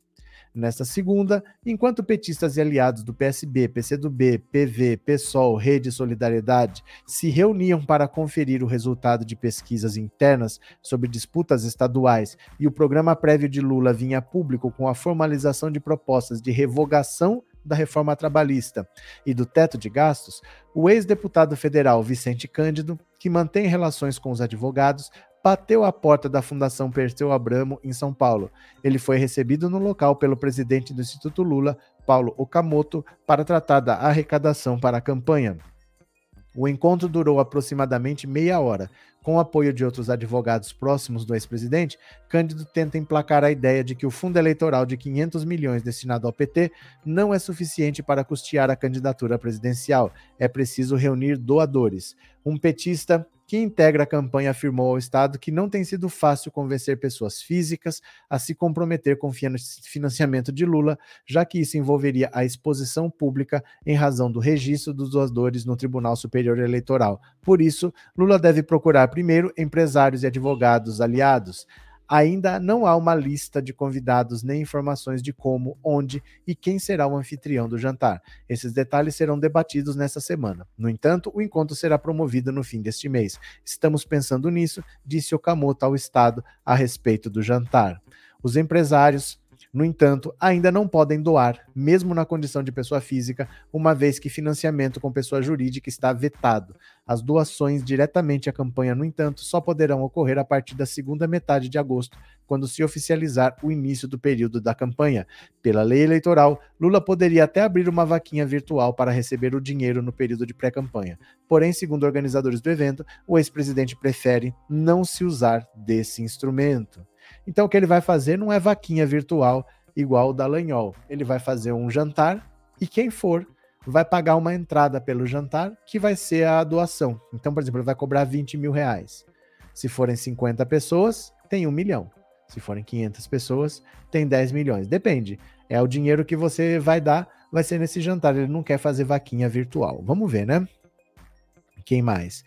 Nesta segunda, enquanto petistas e aliados do PSB, PCdoB, PV, PSOL, Rede Solidariedade se reuniam para conferir o resultado de pesquisas internas sobre disputas estaduais e o programa prévio de Lula vinha público com a formalização de propostas de revogação da reforma trabalhista e do teto de gastos, o ex-deputado federal Vicente Cândido, que mantém relações com os advogados, bateu à porta da Fundação Perseu Abramo, em São Paulo. Ele foi recebido no local pelo presidente do Instituto Lula, Paulo Okamoto, para tratar da arrecadação para a campanha. O encontro durou aproximadamente meia hora. Com o apoio de outros advogados próximos do ex-presidente, Cândido tenta emplacar a ideia de que o fundo eleitoral de 500 milhões destinado ao PT não é suficiente para custear a candidatura presidencial. É preciso reunir doadores. Um petista que integra a campanha afirmou ao Estado que não tem sido fácil convencer pessoas físicas a se comprometer com o financiamento de Lula, já que isso envolveria a exposição pública em razão do registro dos doadores no Tribunal Superior Eleitoral. Por isso, Lula deve procurar primeiro empresários e advogados aliados ainda não há uma lista de convidados nem informações de como, onde e quem será o anfitrião do jantar. Esses detalhes serão debatidos nesta semana. No entanto, o encontro será promovido no fim deste mês. Estamos pensando nisso, disse Okamoto ao Estado a respeito do jantar. Os empresários, no entanto, ainda não podem doar, mesmo na condição de pessoa física, uma vez que financiamento com pessoa jurídica está vetado. As doações diretamente à campanha, no entanto, só poderão ocorrer a partir da segunda metade de agosto, quando se oficializar o início do período da campanha. Pela lei eleitoral, Lula poderia até abrir uma vaquinha virtual para receber o dinheiro no período de pré-campanha. Porém, segundo organizadores do evento, o ex-presidente prefere não se usar desse instrumento. Então, o que ele vai fazer não é vaquinha virtual igual o da Lanhol. Ele vai fazer um jantar e quem for vai pagar uma entrada pelo jantar, que vai ser a doação. Então, por exemplo, ele vai cobrar 20 mil reais. Se forem 50 pessoas, tem um milhão. Se forem 500 pessoas, tem 10 milhões. Depende. É o dinheiro que você vai dar, vai ser nesse jantar. Ele não quer fazer vaquinha virtual. Vamos ver, né? Quem mais?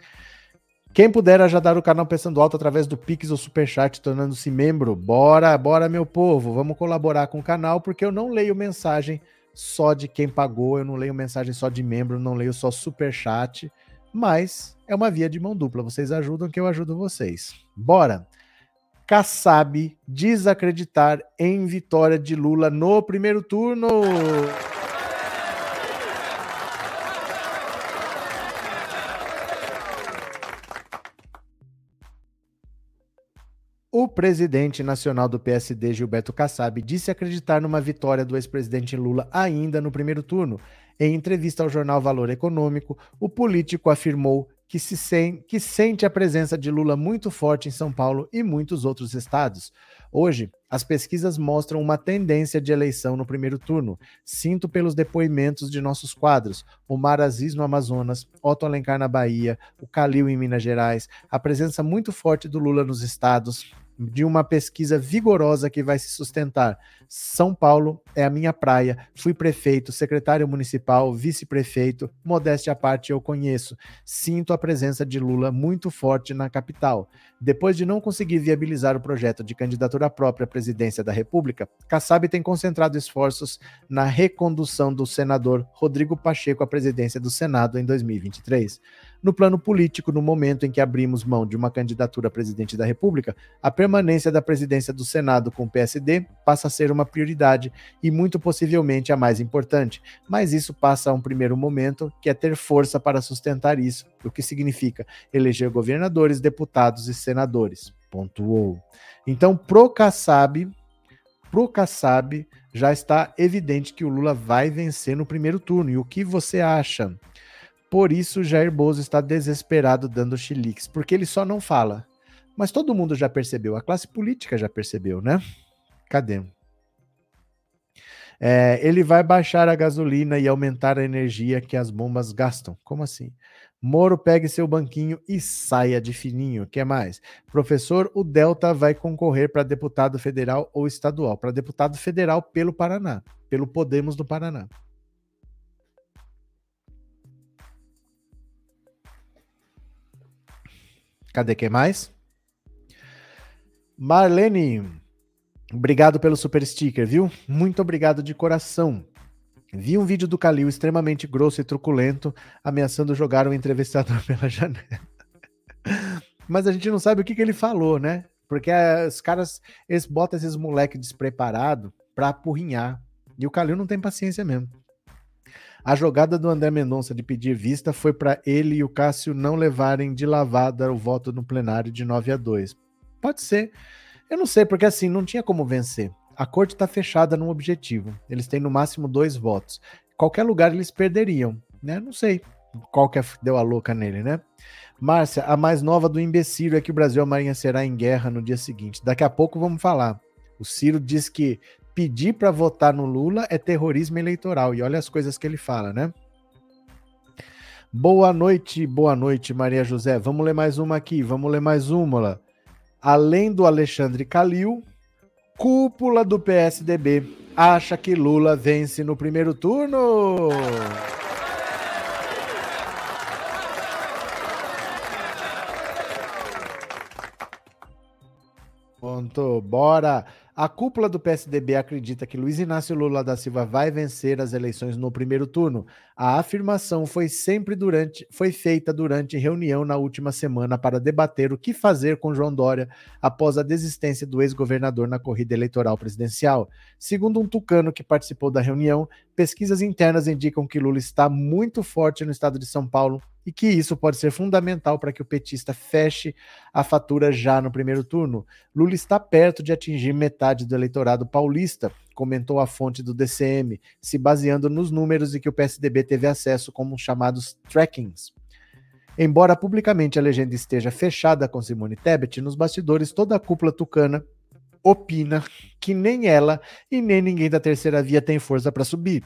Quem puder ajudar o canal Pensando Alto através do Pix ou Superchat, tornando-se membro, bora, bora, meu povo, vamos colaborar com o canal, porque eu não leio mensagem só de quem pagou, eu não leio mensagem só de membro, não leio só Superchat, mas é uma via de mão dupla, vocês ajudam que eu ajudo vocês. Bora! Kassab desacreditar em vitória de Lula no primeiro turno. O presidente nacional do PSD, Gilberto Kassab, disse acreditar numa vitória do ex-presidente Lula ainda no primeiro turno. Em entrevista ao jornal Valor Econômico, o político afirmou que, se que sente a presença de Lula muito forte em São Paulo e muitos outros estados. Hoje, as pesquisas mostram uma tendência de eleição no primeiro turno. Sinto pelos depoimentos de nossos quadros: o Aziz no Amazonas, Otto Alencar na Bahia, o Calil em Minas Gerais, a presença muito forte do Lula nos estados, de uma pesquisa vigorosa que vai se sustentar. São Paulo é a minha praia. Fui prefeito, secretário municipal, vice-prefeito. Modéstia à parte, eu conheço. Sinto a presença de Lula muito forte na capital. Depois de não conseguir viabilizar o projeto de candidatura própria à presidência da República, Kassab tem concentrado esforços na recondução do senador Rodrigo Pacheco à presidência do Senado em 2023. No plano político, no momento em que abrimos mão de uma candidatura a presidente da República, a permanência da presidência do Senado com o PSD passa a ser uma prioridade e muito possivelmente a mais importante. Mas isso passa a um primeiro momento, que é ter força para sustentar isso, o que significa eleger governadores, deputados e senadores. Pontuou. Então, pro Kassab, pro Kassab, já está evidente que o Lula vai vencer no primeiro turno. E o que você acha? Por isso, Jair Bozo está desesperado dando chiliques, porque ele só não fala. Mas todo mundo já percebeu, a classe política já percebeu, né? Cadê? É, ele vai baixar a gasolina e aumentar a energia que as bombas gastam. Como assim? Moro pegue seu banquinho e saia de fininho. que mais? Professor, o Delta vai concorrer para deputado federal ou estadual? Para deputado federal pelo Paraná, pelo Podemos do Paraná. Cadê quem mais? Marlene, obrigado pelo super sticker, viu? Muito obrigado de coração. Vi um vídeo do Calil extremamente grosso e truculento, ameaçando jogar o entrevistador pela janela. Mas a gente não sabe o que, que ele falou, né? Porque os caras, eles botam esses moleques despreparados pra apurrinhar. E o Calil não tem paciência mesmo. A jogada do André Mendonça de pedir vista foi para ele e o Cássio não levarem de lavada o voto no plenário de 9 a 2. Pode ser. Eu não sei, porque assim, não tinha como vencer. A corte está fechada num objetivo. Eles têm no máximo dois votos. Qualquer lugar eles perderiam, né? Não sei qual que é, deu a louca nele, né? Márcia, a mais nova do imbecil é que o Brasil amanhecerá em guerra no dia seguinte. Daqui a pouco vamos falar. O Ciro diz que pedir para votar no Lula é terrorismo eleitoral. E olha as coisas que ele fala, né? Boa noite, boa noite, Maria José. Vamos ler mais uma aqui, vamos ler mais uma. Além do Alexandre Calil, Cúpula do PSDB acha que Lula vence no primeiro turno. Ponto, bora. A cúpula do PSDB acredita que Luiz Inácio Lula da Silva vai vencer as eleições no primeiro turno. A afirmação foi sempre durante, foi feita durante reunião na última semana para debater o que fazer com João Dória após a desistência do ex-governador na corrida eleitoral presidencial. Segundo um tucano que participou da reunião, pesquisas internas indicam que Lula está muito forte no estado de São Paulo e que isso pode ser fundamental para que o petista feche a fatura já no primeiro turno. Lula está perto de atingir metade do eleitorado paulista, comentou a fonte do DCM, se baseando nos números e que o PSDB teve acesso como chamados trackings. Embora publicamente a legenda esteja fechada com Simone Tebet, nos bastidores toda a cúpula tucana opina que nem ela e nem ninguém da terceira via tem força para subir.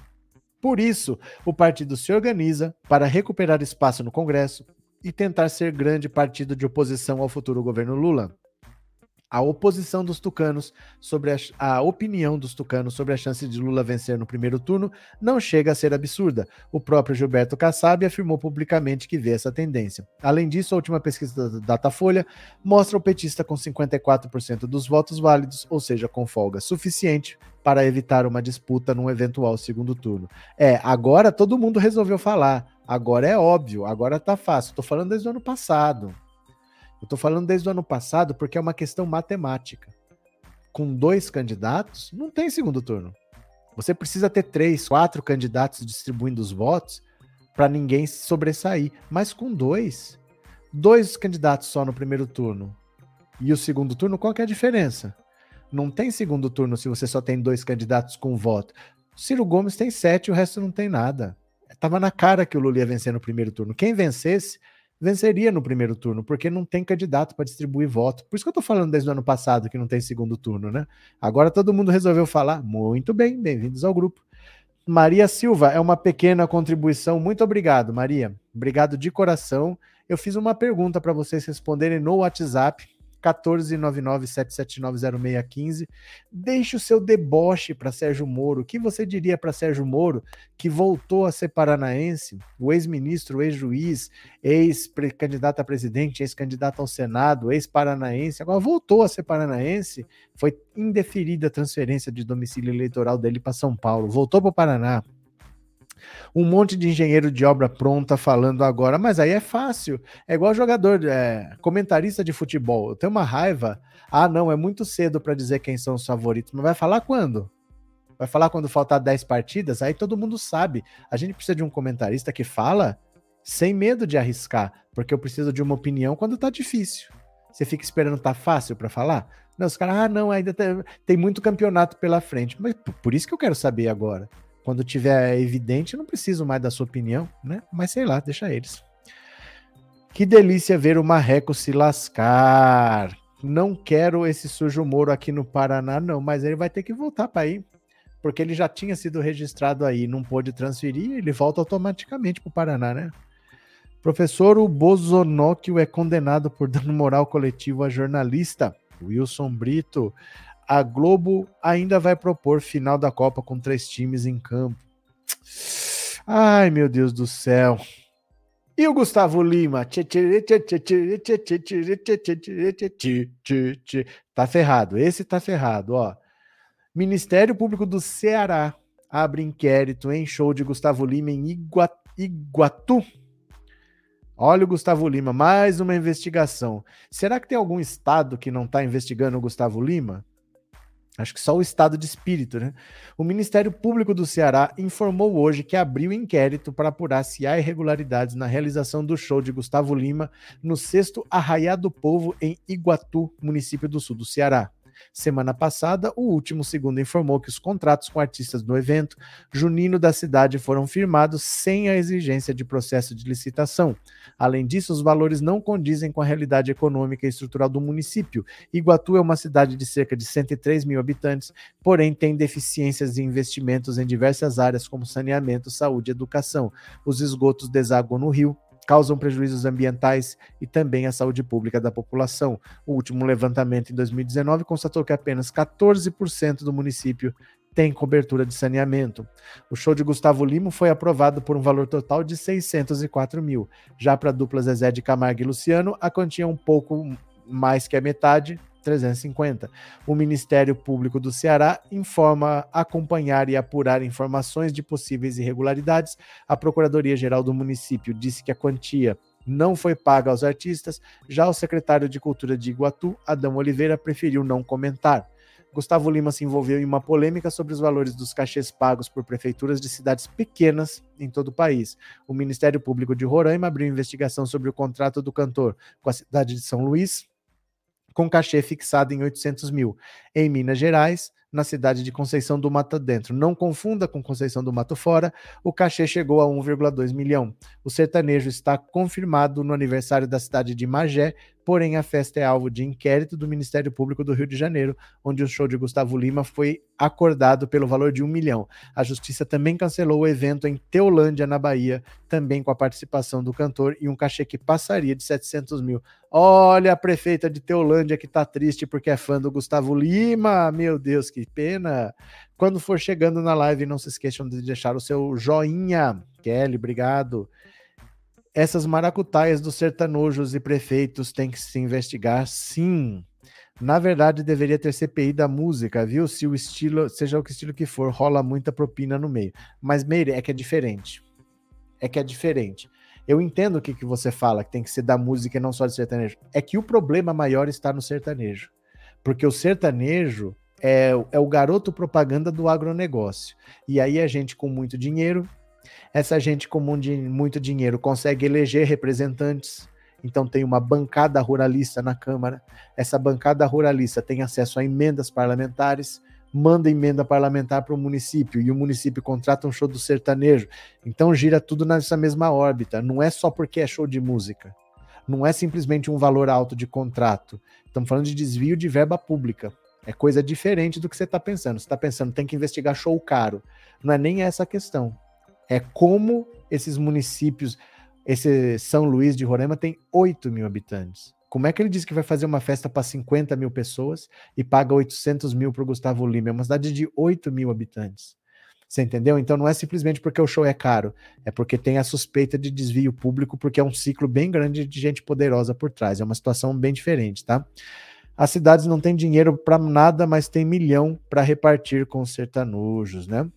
Por isso, o partido se organiza para recuperar espaço no Congresso e tentar ser grande partido de oposição ao futuro governo Lula a oposição dos tucanos sobre a, a, opinião dos tucanos sobre a chance de Lula vencer no primeiro turno não chega a ser absurda. O próprio Gilberto Kassab afirmou publicamente que vê essa tendência. Além disso, a última pesquisa da Datafolha mostra o petista com 54% dos votos válidos, ou seja, com folga suficiente para evitar uma disputa num eventual segundo turno. É, agora todo mundo resolveu falar. Agora é óbvio, agora tá fácil. Tô falando desde o ano passado. Eu estou falando desde o ano passado porque é uma questão matemática. Com dois candidatos, não tem segundo turno. Você precisa ter três, quatro candidatos distribuindo os votos para ninguém sobressair. Mas com dois, dois candidatos só no primeiro turno e o segundo turno, qual que é a diferença? Não tem segundo turno se você só tem dois candidatos com voto. Ciro Gomes tem sete, o resto não tem nada. Tava na cara que o Lula ia vencer no primeiro turno. Quem vencesse venceria no primeiro turno, porque não tem candidato para distribuir voto. Por isso que eu estou falando desde o ano passado que não tem segundo turno, né? Agora todo mundo resolveu falar. Muito bem, bem-vindos ao grupo. Maria Silva, é uma pequena contribuição. Muito obrigado, Maria. Obrigado de coração. Eu fiz uma pergunta para vocês responderem no WhatsApp. 14997790615. Deixe o seu deboche para Sérgio Moro. O que você diria para Sérgio Moro, que voltou a ser paranaense, o ex-ministro, ex-juiz, ex-candidato a presidente, ex-candidato ao Senado, ex-paranaense, agora voltou a ser paranaense? Foi indeferida a transferência de domicílio eleitoral dele para São Paulo, voltou para o Paraná. Um monte de engenheiro de obra pronta falando agora, mas aí é fácil. É igual jogador, é, comentarista de futebol. Eu tenho uma raiva. Ah, não, é muito cedo para dizer quem são os favoritos, mas vai falar quando? Vai falar quando faltar 10 partidas? Aí todo mundo sabe. A gente precisa de um comentarista que fala sem medo de arriscar, porque eu preciso de uma opinião quando tá difícil. Você fica esperando tá fácil para falar? Não, os caras, ah, não, ainda tem, tem muito campeonato pela frente. Mas por isso que eu quero saber agora. Quando tiver evidente, não preciso mais da sua opinião, né? Mas sei lá, deixa eles. Que delícia ver o Marreco se lascar. Não quero esse sujo Moro aqui no Paraná, não, mas ele vai ter que voltar para aí, porque ele já tinha sido registrado aí, não pôde transferir, ele volta automaticamente para o Paraná, né? Professor, o Bozonóquio é condenado por dano moral coletivo a jornalista. Wilson Brito. A Globo ainda vai propor final da Copa com três times em campo. Ai, meu Deus do céu. E o Gustavo Lima? Tá ferrado. Esse tá ferrado, ó. Ministério Público do Ceará abre inquérito em show de Gustavo Lima em Iguatu. Olha o Gustavo Lima, mais uma investigação. Será que tem algum estado que não está investigando o Gustavo Lima? Acho que só o estado de espírito, né? O Ministério Público do Ceará informou hoje que abriu inquérito para apurar se há irregularidades na realização do show de Gustavo Lima no sexto Arraiá do Povo em Iguatu, município do sul do Ceará. Semana passada, o último segundo informou que os contratos com artistas do evento junino da cidade foram firmados sem a exigência de processo de licitação. Além disso, os valores não condizem com a realidade econômica e estrutural do município. Iguatu é uma cidade de cerca de 103 mil habitantes, porém tem deficiências em investimentos em diversas áreas como saneamento, saúde e educação. Os esgotos desaguam no rio, causam prejuízos ambientais e também à saúde pública da população. O último levantamento em 2019 constatou que apenas 14% do município tem cobertura de saneamento. O show de Gustavo Lima foi aprovado por um valor total de 604 mil. Já para a dupla Zezé de Camargo e Luciano, a quantia é um pouco mais que a metade, 350. O Ministério Público do Ceará informa acompanhar e apurar informações de possíveis irregularidades. A Procuradoria-Geral do município disse que a quantia não foi paga aos artistas. Já o secretário de Cultura de Iguatu, Adão Oliveira, preferiu não comentar. Gustavo Lima se envolveu em uma polêmica sobre os valores dos cachês pagos por prefeituras de cidades pequenas em todo o país. O Ministério Público de Roraima abriu investigação sobre o contrato do cantor com a cidade de São Luís, com cachê fixado em 800 mil. Em Minas Gerais, na cidade de Conceição do Mato Dentro. Não confunda com Conceição do Mato Fora, o cachê chegou a 1,2 milhão. O sertanejo está confirmado no aniversário da cidade de Magé, porém a festa é alvo de inquérito do Ministério Público do Rio de Janeiro, onde o show de Gustavo Lima foi acordado pelo valor de um milhão. A justiça também cancelou o evento em Teolândia, na Bahia, também com a participação do cantor e um cachê que passaria de 700 mil. Olha a prefeita de Teolândia que tá triste porque é fã do Gustavo Lima, meu Deus, que pena. Quando for chegando na live, não se esqueçam de deixar o seu joinha. Kelly, obrigado. Essas maracutaias dos sertanojos e prefeitos têm que se investigar, sim. Na verdade, deveria ter CPI da música, viu? Se o estilo, seja o que estilo que for, rola muita propina no meio. Mas, Meire, é que é diferente. É que é diferente. Eu entendo o que, que você fala, que tem que ser da música e não só de sertanejo. É que o problema maior está no sertanejo. Porque o sertanejo é, é o garoto propaganda do agronegócio. E aí a gente com muito dinheiro, essa gente com muito dinheiro consegue eleger representantes. Então tem uma bancada ruralista na Câmara. Essa bancada ruralista tem acesso a emendas parlamentares, manda emenda parlamentar para o município e o município contrata um show do sertanejo. Então gira tudo nessa mesma órbita. Não é só porque é show de música. Não é simplesmente um valor alto de contrato. Estamos falando de desvio de verba pública. É coisa diferente do que você está pensando. Você está pensando, tem que investigar show caro. Não é nem essa a questão. É como esses municípios, esse São Luís de Roraima tem 8 mil habitantes. Como é que ele diz que vai fazer uma festa para 50 mil pessoas e paga 800 mil para o Gustavo Lima? É uma cidade de 8 mil habitantes. Você entendeu? Então não é simplesmente porque o show é caro, é porque tem a suspeita de desvio público, porque é um ciclo bem grande de gente poderosa por trás. É uma situação bem diferente, tá? As cidades não têm dinheiro para nada, mas tem milhão para repartir com os sertanojos, né?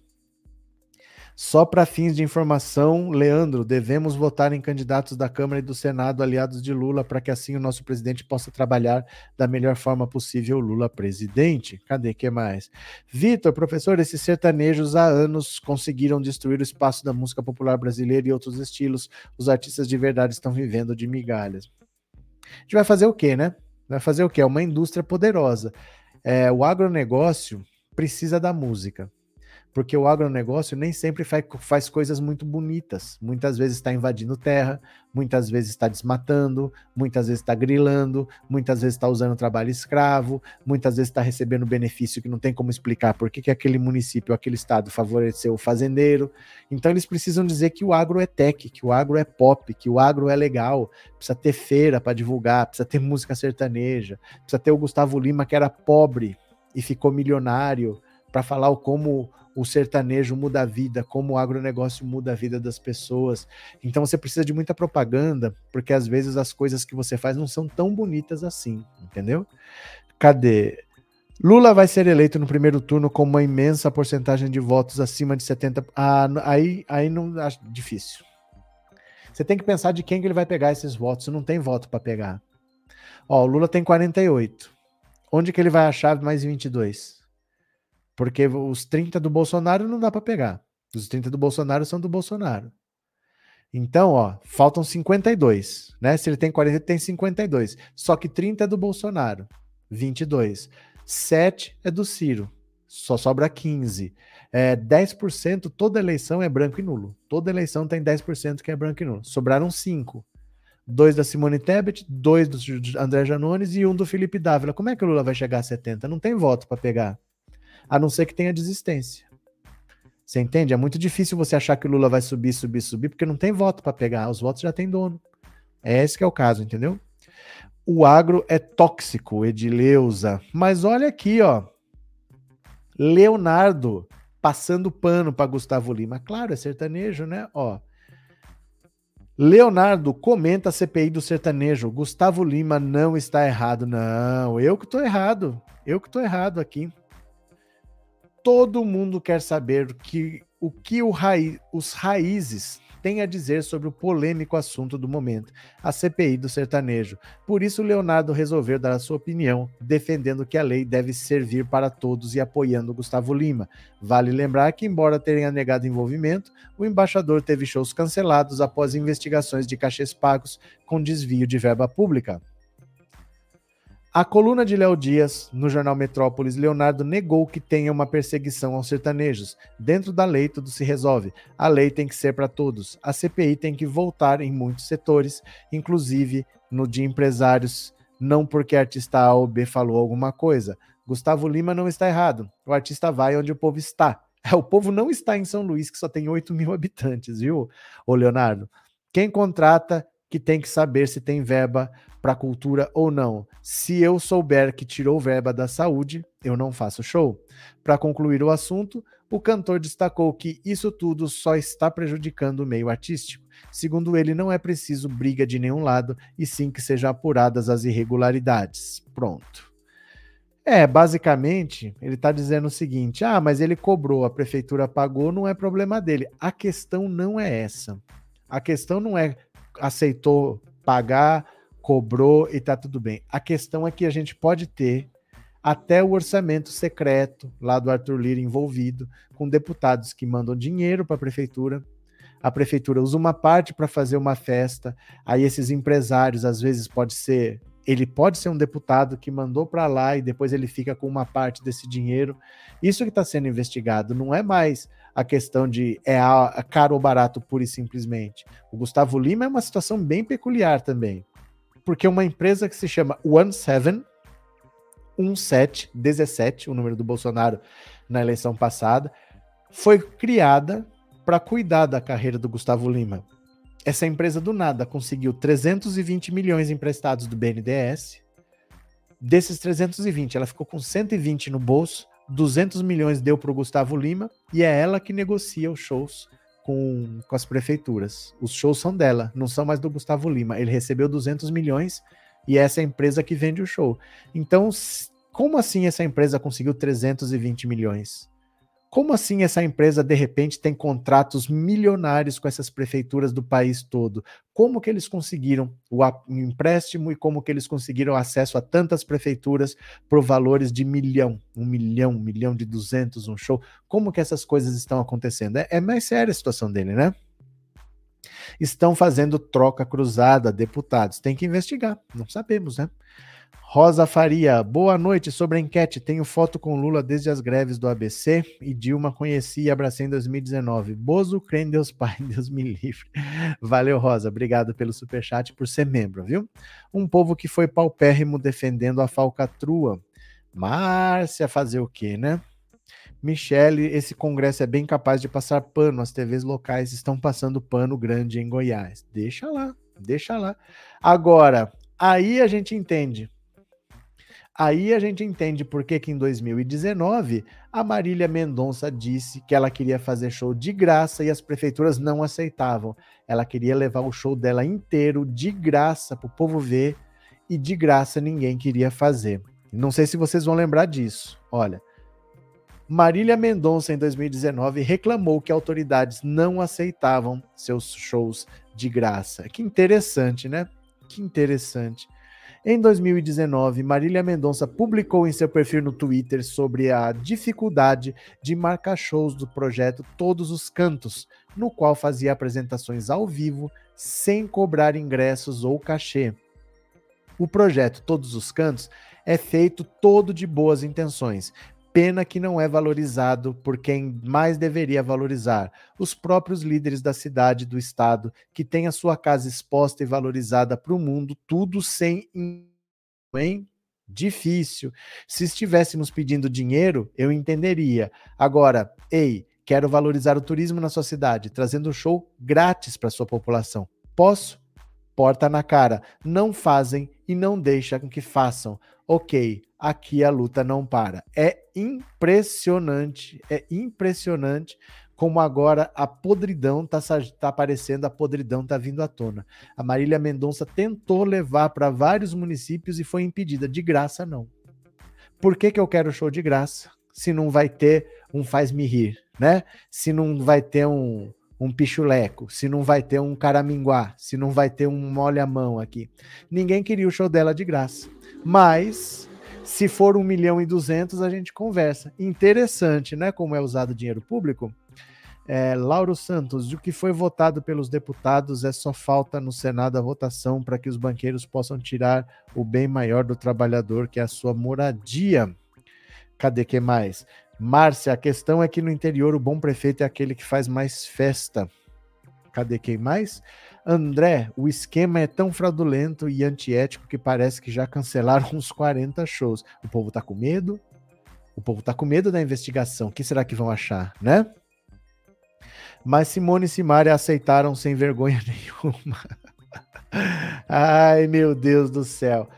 Só para fins de informação, Leandro, devemos votar em candidatos da Câmara e do Senado aliados de Lula para que assim o nosso presidente possa trabalhar da melhor forma possível Lula presidente. Cadê que mais? Vitor, professor, esses sertanejos há anos conseguiram destruir o espaço da música popular brasileira e outros estilos. Os artistas de verdade estão vivendo de migalhas. A gente vai fazer o quê, né? Vai fazer o quê? É uma indústria poderosa. É, o agronegócio precisa da música. Porque o agronegócio nem sempre faz, coisas muito bonitas. Muitas vezes está invadindo terra, muitas vezes está desmatando, muitas vezes está grilando, muitas vezes está usando trabalho escravo, muitas vezes está recebendo benefício que não tem como explicar por que, que aquele município, aquele estado favoreceu o fazendeiro. Então eles precisam dizer que o agro é tech, que o agro é pop, que o agro é legal, precisa ter feira para divulgar, precisa ter música sertaneja, precisa ter o Gustavo Lima que era pobre e ficou milionário para falar o como o sertanejo muda a vida, como o agronegócio muda a vida das pessoas. Então você precisa de muita propaganda, porque às vezes as coisas que você faz não são tão bonitas assim, entendeu? Cadê? Lula vai ser eleito no primeiro turno com uma imensa porcentagem de votos acima de 70%. Ah, aí, aí não acho difícil. Você tem que pensar de quem que ele vai pegar esses votos. Não tem voto para pegar. Ó, o Lula tem 48. Onde que ele vai achar mais 22? Porque os 30 do Bolsonaro não dá para pegar. Os 30 do Bolsonaro são do Bolsonaro. Então, ó, faltam 52, né? Se ele tem 40, ele tem 52. Só que 30 é do Bolsonaro, 22. 7 é do Ciro, só sobra 15. É, 10%, toda eleição é branco e nulo. Toda eleição tem 10% que é branco e nulo. Sobraram 5. Dois da Simone Tebet, dois do André Janones e um do Felipe Dávila. Como é que o Lula vai chegar a 70? Não tem voto para pegar a não ser que tenha desistência. Você entende? É muito difícil você achar que o Lula vai subir, subir, subir, porque não tem voto para pegar. Os votos já tem dono. É esse que é o caso, entendeu? O agro é tóxico, Edileuza. Mas olha aqui, ó. Leonardo passando pano para Gustavo Lima. Claro, é sertanejo, né? Ó. Leonardo comenta a CPI do sertanejo. Gustavo Lima não está errado. Não, eu que estou errado. Eu que estou errado aqui todo mundo quer saber que, o que o raiz, os raízes têm a dizer sobre o polêmico assunto do momento, a CPI do sertanejo. Por isso, Leonardo resolveu dar a sua opinião, defendendo que a lei deve servir para todos e apoiando Gustavo Lima. Vale lembrar que, embora tenha negado envolvimento, o embaixador teve shows cancelados após investigações de cachês pagos com desvio de verba pública. A coluna de Léo Dias, no jornal Metrópolis, Leonardo negou que tenha uma perseguição aos sertanejos. Dentro da lei, tudo se resolve. A lei tem que ser para todos. A CPI tem que voltar em muitos setores, inclusive no de empresários, não porque artista A ou B falou alguma coisa. Gustavo Lima não está errado. O artista vai onde o povo está. O povo não está em São Luís, que só tem 8 mil habitantes, viu, ô Leonardo? Quem contrata que tem que saber se tem verba para cultura ou não. Se eu souber que tirou verba da saúde, eu não faço show. Para concluir o assunto, o cantor destacou que isso tudo só está prejudicando o meio artístico. Segundo ele, não é preciso briga de nenhum lado, e sim que sejam apuradas as irregularidades. Pronto. É, basicamente, ele está dizendo o seguinte: ah, mas ele cobrou, a prefeitura pagou, não é problema dele. A questão não é essa. A questão não é aceitou pagar, cobrou e tá tudo bem. A questão é que a gente pode ter até o orçamento secreto lá do Arthur Lira envolvido, com deputados que mandam dinheiro para a prefeitura. A prefeitura usa uma parte para fazer uma festa. Aí esses empresários, às vezes, pode ser ele pode ser um deputado que mandou para lá e depois ele fica com uma parte desse dinheiro. Isso que está sendo investigado não é mais a questão de é caro ou barato pura e simplesmente. O Gustavo Lima é uma situação bem peculiar também, porque uma empresa que se chama One Seven 17, o número do Bolsonaro na eleição passada, foi criada para cuidar da carreira do Gustavo Lima. Essa empresa do nada conseguiu 320 milhões emprestados do BNDES. Desses 320, ela ficou com 120 no bolso 200 milhões deu para o Gustavo Lima e é ela que negocia os shows com, com as prefeituras. Os shows são dela, não são mais do Gustavo Lima. Ele recebeu 200 milhões e é essa empresa que vende o show. Então, como assim essa empresa conseguiu 320 milhões? Como assim essa empresa de repente tem contratos milionários com essas prefeituras do país todo? Como que eles conseguiram o empréstimo e como que eles conseguiram acesso a tantas prefeituras por valores de milhão, um milhão, um milhão de duzentos, um show? Como que essas coisas estão acontecendo? É, é mais séria a situação dele, né? Estão fazendo troca cruzada, deputados. Tem que investigar, não sabemos, né? Rosa Faria, boa noite. Sobre a enquete, tenho foto com Lula desde as greves do ABC e Dilma conheci e abracei em 2019. Bozo, crê em Deus Pai, Deus me livre. Valeu, Rosa. Obrigado pelo superchat por ser membro, viu? Um povo que foi paupérrimo defendendo a falcatrua. Márcia, fazer o quê, né? Michele, esse congresso é bem capaz de passar pano. As TVs locais estão passando pano grande em Goiás. Deixa lá, deixa lá. Agora, aí a gente entende Aí a gente entende por que, que em 2019 a Marília Mendonça disse que ela queria fazer show de graça e as prefeituras não aceitavam. Ela queria levar o show dela inteiro de graça para o povo ver e de graça ninguém queria fazer. Não sei se vocês vão lembrar disso. Olha, Marília Mendonça em 2019 reclamou que autoridades não aceitavam seus shows de graça. Que interessante, né? Que interessante. Em 2019, Marília Mendonça publicou em seu perfil no Twitter sobre a dificuldade de marcar shows do projeto Todos os Cantos, no qual fazia apresentações ao vivo sem cobrar ingressos ou cachê. O projeto Todos os Cantos é feito todo de boas intenções, Pena que não é valorizado por quem mais deveria valorizar, os próprios líderes da cidade, do estado, que têm a sua casa exposta e valorizada para o mundo, tudo sem hein? Difícil. Se estivéssemos pedindo dinheiro, eu entenderia. Agora, ei, quero valorizar o turismo na sua cidade, trazendo um show grátis para sua população. Posso? Porta na cara. Não fazem e não deixam que façam. Ok, aqui a luta não para. É impressionante, é impressionante como agora a podridão está tá aparecendo, a podridão está vindo à tona. A Marília Mendonça tentou levar para vários municípios e foi impedida. De graça, não. Por que, que eu quero show de graça? Se não vai ter um faz-me rir, né? Se não vai ter um, um pichuleco, se não vai ter um caraminguá, se não vai ter um molha-mão aqui. Ninguém queria o show dela de graça. Mas se for um milhão e duzentos, a gente conversa. Interessante, né? Como é usado dinheiro público. É, Lauro Santos, o que foi votado pelos deputados é só falta no Senado a votação para que os banqueiros possam tirar o bem maior do trabalhador, que é a sua moradia. Cadê que mais? Márcia, a questão é que no interior o bom prefeito é aquele que faz mais festa. Cadê quem mais? André, o esquema é tão fraudulento e antiético que parece que já cancelaram uns 40 shows. O povo tá com medo? O povo tá com medo da investigação. O que será que vão achar, né? Mas Simone e Simária aceitaram sem vergonha nenhuma. Ai, meu Deus do céu.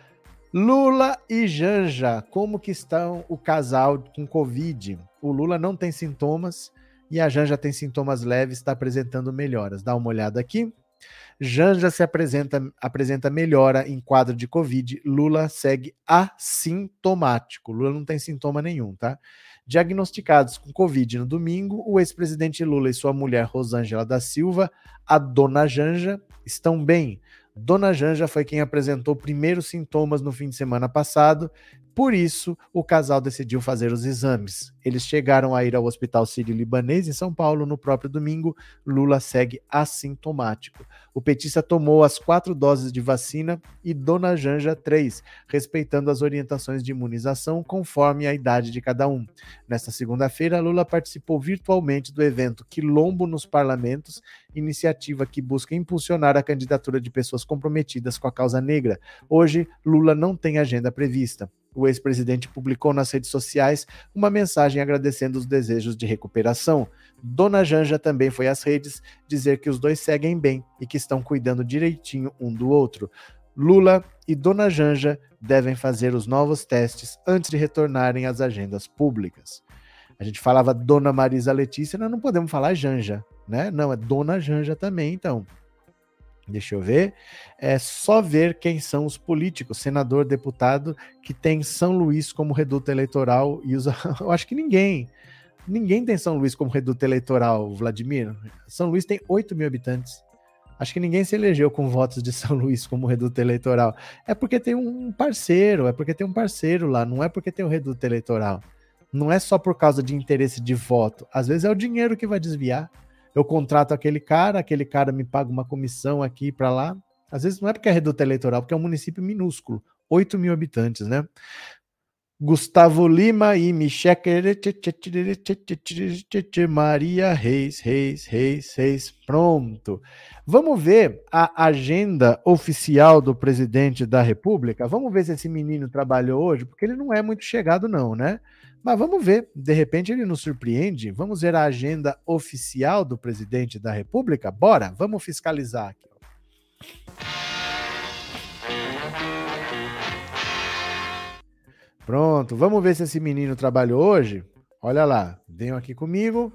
Lula e Janja, como que estão o casal com Covid? O Lula não tem sintomas e a Janja tem sintomas leves, está apresentando melhoras. Dá uma olhada aqui. Janja se apresenta, apresenta melhora em quadro de Covid. Lula segue assintomático. Lula não tem sintoma nenhum, tá? Diagnosticados com Covid no domingo, o ex-presidente Lula e sua mulher Rosângela da Silva, a dona Janja, estão bem. Dona Janja foi quem apresentou primeiros sintomas no fim de semana passado por isso, o casal decidiu fazer os exames. Eles chegaram a ir ao Hospital Sírio-Libanês em São Paulo no próprio domingo. Lula segue assintomático. O petista tomou as quatro doses de vacina e Dona Janja três, respeitando as orientações de imunização conforme a idade de cada um. Nesta segunda-feira, Lula participou virtualmente do evento Quilombo nos Parlamentos, iniciativa que busca impulsionar a candidatura de pessoas comprometidas com a causa negra. Hoje, Lula não tem agenda prevista. O ex-presidente publicou nas redes sociais uma mensagem agradecendo os desejos de recuperação. Dona Janja também foi às redes dizer que os dois seguem bem e que estão cuidando direitinho um do outro. Lula e Dona Janja devem fazer os novos testes antes de retornarem às agendas públicas. A gente falava Dona Marisa Letícia, nós não podemos falar Janja, né? Não, é Dona Janja também, então. Deixa eu ver. É só ver quem são os políticos, senador, deputado, que tem São Luís como reduto eleitoral e usa. Eu acho que ninguém. Ninguém tem São Luís como reduto eleitoral, Vladimir. São Luís tem 8 mil habitantes. Acho que ninguém se elegeu com votos de São Luís como reduto eleitoral. É porque tem um parceiro, é porque tem um parceiro lá, não é porque tem um reduto eleitoral. Não é só por causa de interesse de voto. Às vezes é o dinheiro que vai desviar eu contrato aquele cara, aquele cara me paga uma comissão aqui para lá. Às vezes não é porque é reduto eleitoral, porque é um município minúsculo. 8 mil habitantes, né? Gustavo Lima e Michel Maria Reis, Reis, Reis, Reis. Pronto. Vamos ver a agenda oficial do presidente da República. Vamos ver se esse menino trabalhou hoje, porque ele não é muito chegado, não, né? Mas vamos ver. De repente ele nos surpreende. Vamos ver a agenda oficial do presidente da República? Bora, vamos fiscalizar aqui. Pronto, vamos ver se esse menino trabalhou hoje. Olha lá, venham aqui comigo.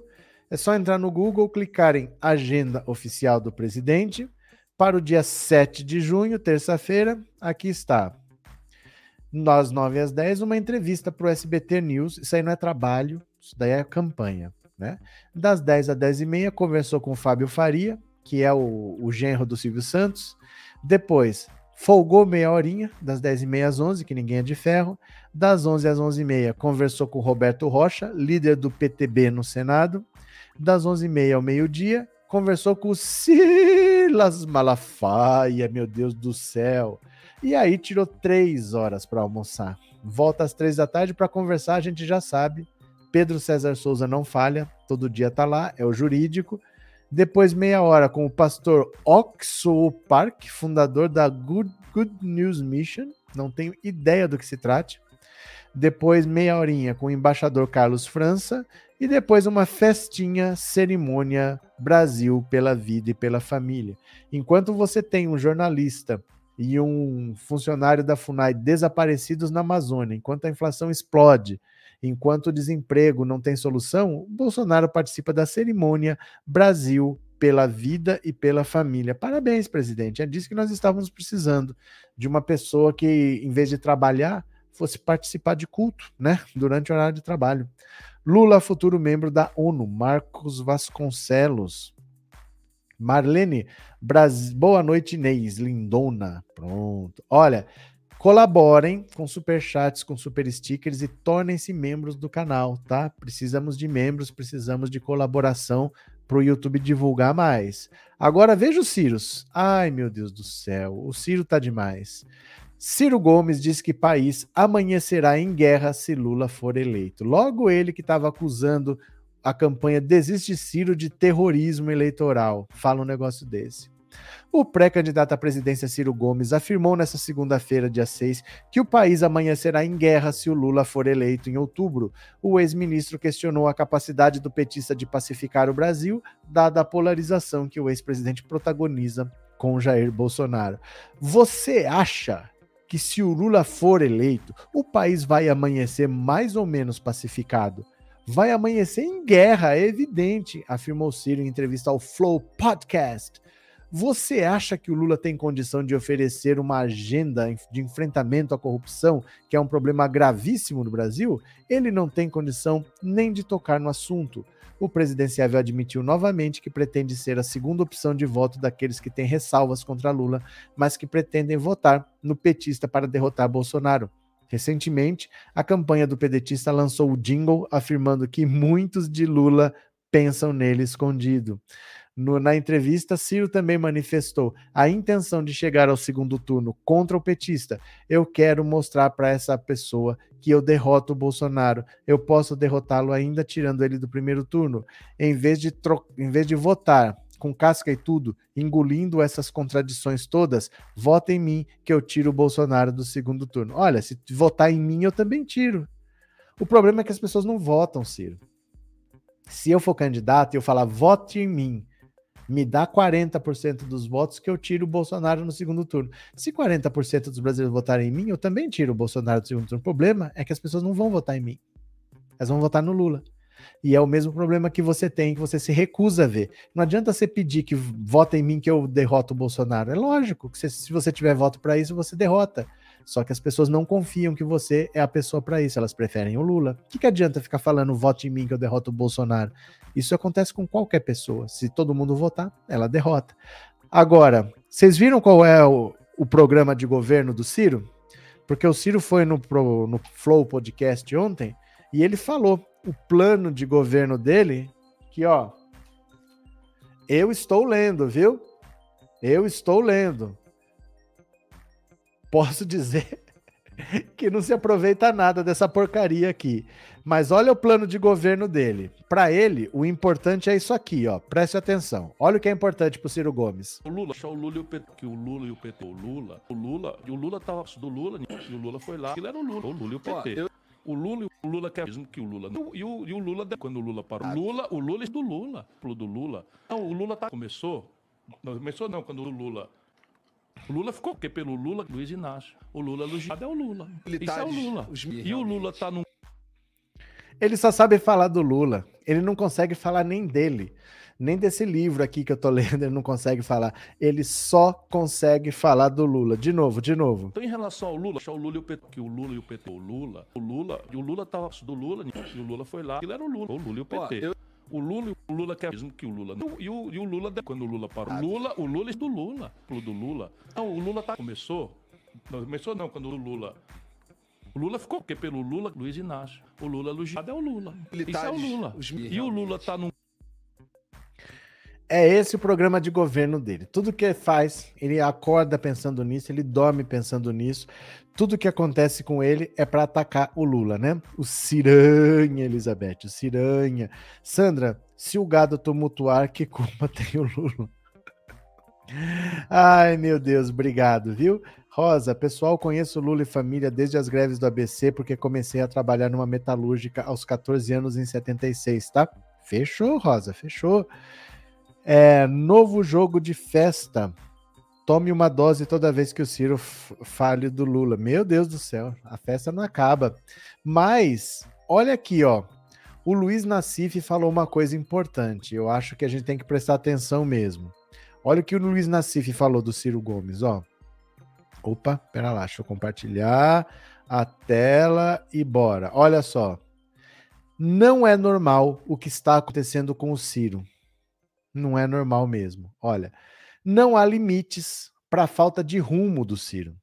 É só entrar no Google, clicar em Agenda Oficial do Presidente. Para o dia 7 de junho, terça-feira, aqui está. Das 9 às 10, uma entrevista para o SBT News. Isso aí não é trabalho, isso daí é campanha. Né? Das 10 às 10 e meia, conversou com o Fábio Faria, que é o, o genro do Silvio Santos. Depois, folgou meia horinha, das 10h30 às 11 que ninguém é de ferro. Das 11 às 11h30, conversou com Roberto Rocha, líder do PTB no Senado. Das 11h30 ao meio-dia, conversou com o Silas Malafaia, meu Deus do céu. E aí tirou três horas para almoçar. Volta às três da tarde para conversar, a gente já sabe. Pedro César Souza não falha, todo dia tá lá, é o jurídico. Depois, meia hora, com o pastor Oxo Park, fundador da Good, Good News Mission. Não tenho ideia do que se trate. Depois, meia horinha com o embaixador Carlos França. E depois, uma festinha, cerimônia Brasil pela vida e pela família. Enquanto você tem um jornalista e um funcionário da FUNAI desaparecidos na Amazônia, enquanto a inflação explode, Enquanto o desemprego não tem solução, Bolsonaro participa da cerimônia Brasil pela vida e pela família. Parabéns, presidente. É disso que nós estávamos precisando, de uma pessoa que, em vez de trabalhar, fosse participar de culto, né, durante o horário de trabalho. Lula, futuro membro da ONU. Marcos Vasconcelos. Marlene, Bras... boa noite, Inês. Lindona. Pronto. Olha, Colaborem com super chats, com super stickers e tornem-se membros do canal, tá? Precisamos de membros, precisamos de colaboração para o YouTube divulgar mais. Agora veja o Ciro. Ai, meu Deus do céu, o Ciro tá demais. Ciro Gomes diz que país amanhecerá em guerra se Lula for eleito. Logo ele que estava acusando a campanha Desiste Ciro de terrorismo eleitoral. Fala um negócio desse. O pré-candidato à presidência Ciro Gomes afirmou nesta segunda-feira, dia 6, que o país amanhecerá em guerra se o Lula for eleito em outubro. O ex-ministro questionou a capacidade do petista de pacificar o Brasil, dada a polarização que o ex-presidente protagoniza com Jair Bolsonaro. Você acha que se o Lula for eleito, o país vai amanhecer mais ou menos pacificado? Vai amanhecer em guerra, é evidente, afirmou Ciro em entrevista ao Flow Podcast. Você acha que o Lula tem condição de oferecer uma agenda de enfrentamento à corrupção, que é um problema gravíssimo no Brasil? Ele não tem condição nem de tocar no assunto. O presidenciável admitiu novamente que pretende ser a segunda opção de voto daqueles que têm ressalvas contra Lula, mas que pretendem votar no petista para derrotar Bolsonaro. Recentemente, a campanha do pedetista lançou o jingle afirmando que muitos de Lula pensam nele escondido. No, na entrevista, Ciro também manifestou a intenção de chegar ao segundo turno contra o petista. Eu quero mostrar para essa pessoa que eu derroto o Bolsonaro. Eu posso derrotá-lo ainda tirando ele do primeiro turno. Em vez de, em vez de votar com casca e tudo, engolindo essas contradições todas, vota em mim que eu tiro o Bolsonaro do segundo turno. Olha, se votar em mim, eu também tiro. O problema é que as pessoas não votam, Ciro. Se eu for candidato e eu falar vote em mim, me dá 40% dos votos que eu tiro o Bolsonaro no segundo turno. Se 40% dos brasileiros votarem em mim, eu também tiro o Bolsonaro do segundo turno. O problema é que as pessoas não vão votar em mim. Elas vão votar no Lula. E é o mesmo problema que você tem, que você se recusa a ver. Não adianta você pedir que vota em mim que eu derroto o Bolsonaro. É lógico que se você tiver voto para isso, você derrota. Só que as pessoas não confiam que você é a pessoa para isso, elas preferem o Lula. O que, que adianta ficar falando vote em mim que eu derroto o Bolsonaro? Isso acontece com qualquer pessoa. Se todo mundo votar, ela derrota. Agora, vocês viram qual é o, o programa de governo do Ciro? Porque o Ciro foi no, pro, no Flow Podcast ontem e ele falou o plano de governo dele, que ó, eu estou lendo, viu? Eu estou lendo posso dizer que não se aproveita nada dessa porcaria aqui. Mas olha o plano de governo dele. Para ele, o importante é isso aqui, ó. Preste atenção. Olha o que é importante pro Ciro Gomes. O Lula, o Lula e o PT, que o Lula e o PT, o Lula, o Lula, e o Lula tava do Lula, e o Lula foi lá, ele era o Lula, o Lula e o PT. O Lula, o Lula quer mesmo que o Lula. E o, e o Lula, quando o Lula parou. O Lula, o Lula é do Lula, pro do Lula. Não, o Lula tá, começou. Não, começou não, quando o Lula o Lula ficou porque pelo Lula, Luiz Inácio. O Lula elogiado é o Lula. Isso é o Lula. E o Lula tá num. Ele só sabe falar do Lula. Ele não consegue falar nem dele. Nem desse livro aqui que eu tô lendo, ele não consegue falar. Ele só consegue falar do Lula. De novo, de novo. Então, em relação ao Lula, o Lula e o PT, que o Lula e o PT, o Lula, o Lula, e o Lula tava do Lula, e o Lula foi lá, ele era o Lula, o Lula e o PT. eu... O Lula, o Lula quer mesmo que o Lula. E o, e o Lula, quando o Lula parou. O Lula, o Lula é do Lula, do Lula. Não, o Lula tá, começou. Não, começou não, quando o Lula. O Lula ficou porque pelo Lula, Luiz Inácio. O Lula elogiado é o Lula. Isso é o Lula. E o Lula tá num é esse o programa de governo dele. Tudo que ele faz, ele acorda pensando nisso, ele dorme pensando nisso. Tudo que acontece com ele é para atacar o Lula, né? O Ciranha, Elizabeth, o Ciranha. Sandra, se o gado tumultuar, que culpa tem o Lula? Ai, meu Deus, obrigado, viu? Rosa, pessoal, conheço Lula e família desde as greves do ABC, porque comecei a trabalhar numa metalúrgica aos 14 anos em 76, tá? Fechou, Rosa, fechou. É, novo jogo de festa. Tome uma dose toda vez que o Ciro fale do Lula. Meu Deus do céu, a festa não acaba. Mas, olha aqui, ó. O Luiz Nassif falou uma coisa importante. Eu acho que a gente tem que prestar atenção mesmo. Olha o que o Luiz Nassif falou do Ciro Gomes, ó. Opa, pera lá, deixa eu compartilhar a tela e bora. Olha só. Não é normal o que está acontecendo com o Ciro não é normal mesmo. Olha, não há limites para a falta de rumo do Ciro.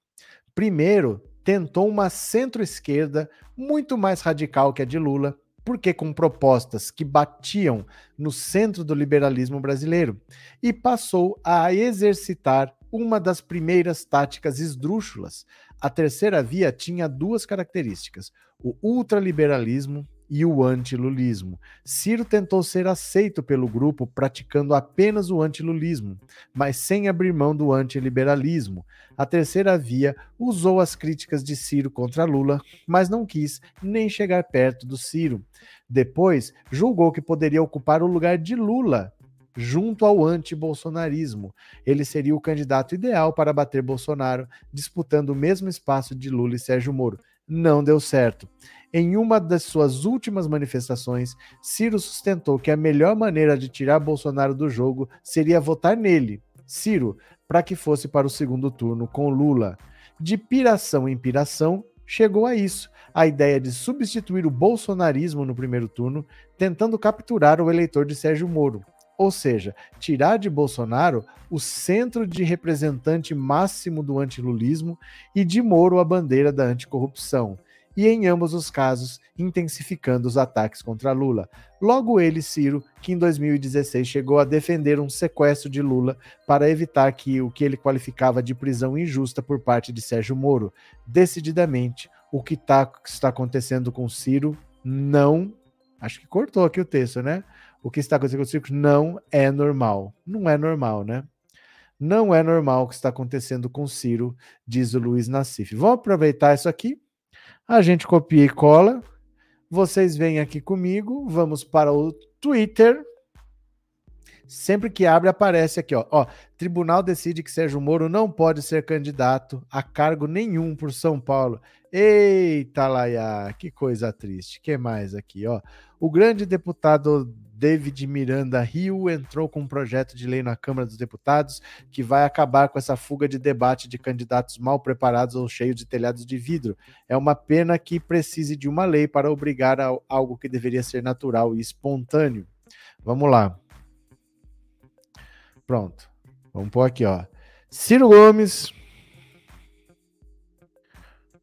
Primeiro, tentou uma centro-esquerda muito mais radical que a de Lula, porque com propostas que batiam no centro do liberalismo brasileiro, e passou a exercitar uma das primeiras táticas esdrúxulas. A terceira via tinha duas características: o ultraliberalismo e o antilulismo. Ciro tentou ser aceito pelo grupo praticando apenas o antilulismo, mas sem abrir mão do antiliberalismo. A terceira via usou as críticas de Ciro contra Lula, mas não quis nem chegar perto do Ciro. Depois, julgou que poderia ocupar o lugar de Lula junto ao anti-bolsonarismo. Ele seria o candidato ideal para bater Bolsonaro, disputando o mesmo espaço de Lula e Sérgio Moro. Não deu certo. Em uma das suas últimas manifestações, Ciro sustentou que a melhor maneira de tirar Bolsonaro do jogo seria votar nele, Ciro, para que fosse para o segundo turno com Lula. De piração em piração, chegou a isso, a ideia de substituir o bolsonarismo no primeiro turno, tentando capturar o eleitor de Sérgio Moro. Ou seja, tirar de Bolsonaro o centro de representante máximo do antilulismo e de Moro a bandeira da anticorrupção e, em ambos os casos, intensificando os ataques contra Lula. Logo ele, Ciro, que em 2016 chegou a defender um sequestro de Lula para evitar que o que ele qualificava de prisão injusta por parte de Sérgio Moro. Decididamente, o que tá, está acontecendo com Ciro não. Acho que cortou aqui o texto, né? O que está acontecendo com Ciro não é normal. Não é normal, né? Não é normal o que está acontecendo com Ciro, diz o Luiz Nassif. Vamos aproveitar isso aqui a gente copia e cola. Vocês vêm aqui comigo, vamos para o Twitter. Sempre que abre, aparece aqui, ó. ó. Tribunal decide que Sérgio Moro não pode ser candidato a cargo nenhum por São Paulo. Eita, Laia, que coisa triste. que mais aqui, ó? O grande deputado David Miranda Rio entrou com um projeto de lei na Câmara dos Deputados que vai acabar com essa fuga de debate de candidatos mal preparados ou cheios de telhados de vidro. É uma pena que precise de uma lei para obrigar a algo que deveria ser natural e espontâneo. Vamos lá. Pronto. Vamos pôr aqui, ó. Ciro Gomes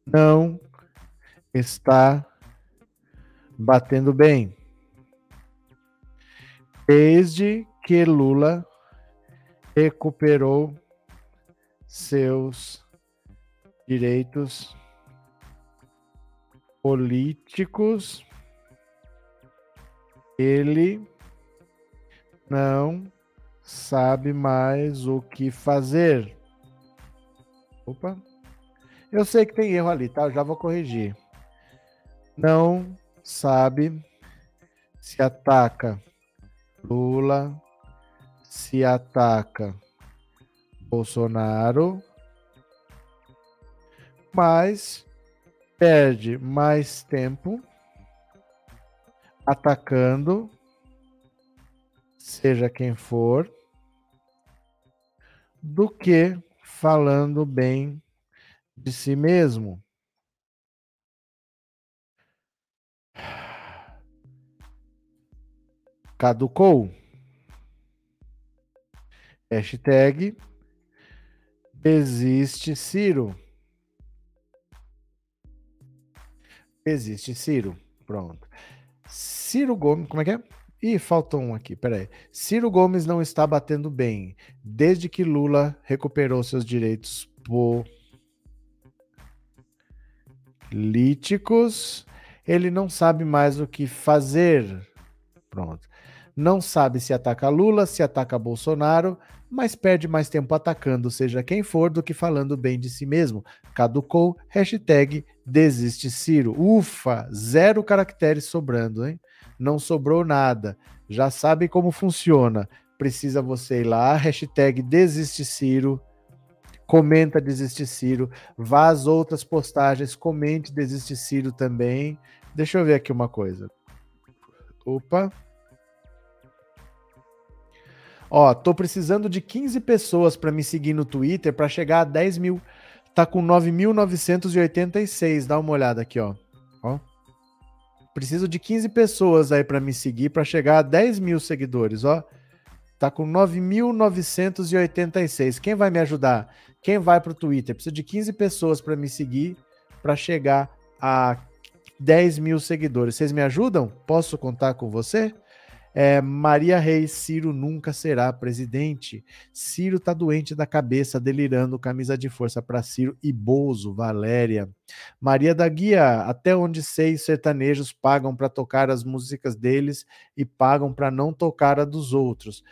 não está batendo bem desde que Lula recuperou seus direitos políticos, ele não sabe mais o que fazer. Opa. Eu sei que tem erro ali, tá? Eu já vou corrigir. Não sabe se ataca Lula, se ataca Bolsonaro, mas perde mais tempo atacando, seja quem for, do que falando bem de si mesmo. Caducou. Hashtag Existe Ciro. Existe Ciro. Pronto. Ciro Gomes, como é que é? Ih, faltou um aqui, peraí. Ciro Gomes não está batendo bem desde que Lula recuperou seus direitos políticos. Ele não sabe mais o que fazer. Pronto. Não sabe se ataca Lula, se ataca Bolsonaro, mas perde mais tempo atacando seja quem for do que falando bem de si mesmo. Caducou, hashtag desiste Ciro. Ufa, zero caracteres sobrando, hein? Não sobrou nada. Já sabe como funciona. Precisa você ir lá, hashtag desiste Ciro, comenta desiste Ciro, vá às outras postagens, comente desiste Ciro também. Deixa eu ver aqui uma coisa. Opa. Ó, tô precisando de 15 pessoas para me seguir no Twitter para chegar a 10 mil. Tá com 9.986. Dá uma olhada aqui, ó. ó. Preciso de 15 pessoas aí para me seguir para chegar a 10 mil seguidores, ó. Tá com 9.986. Quem vai me ajudar? Quem vai pro Twitter? Preciso de 15 pessoas para me seguir para chegar a 10 mil seguidores. Vocês me ajudam? Posso contar com você? É, Maria Reis, Ciro nunca será presidente. Ciro tá doente da cabeça, delirando, camisa de força para Ciro e Bozo, Valéria. Maria da Guia, até onde sei, sertanejos pagam para tocar as músicas deles e pagam para não tocar a dos outros.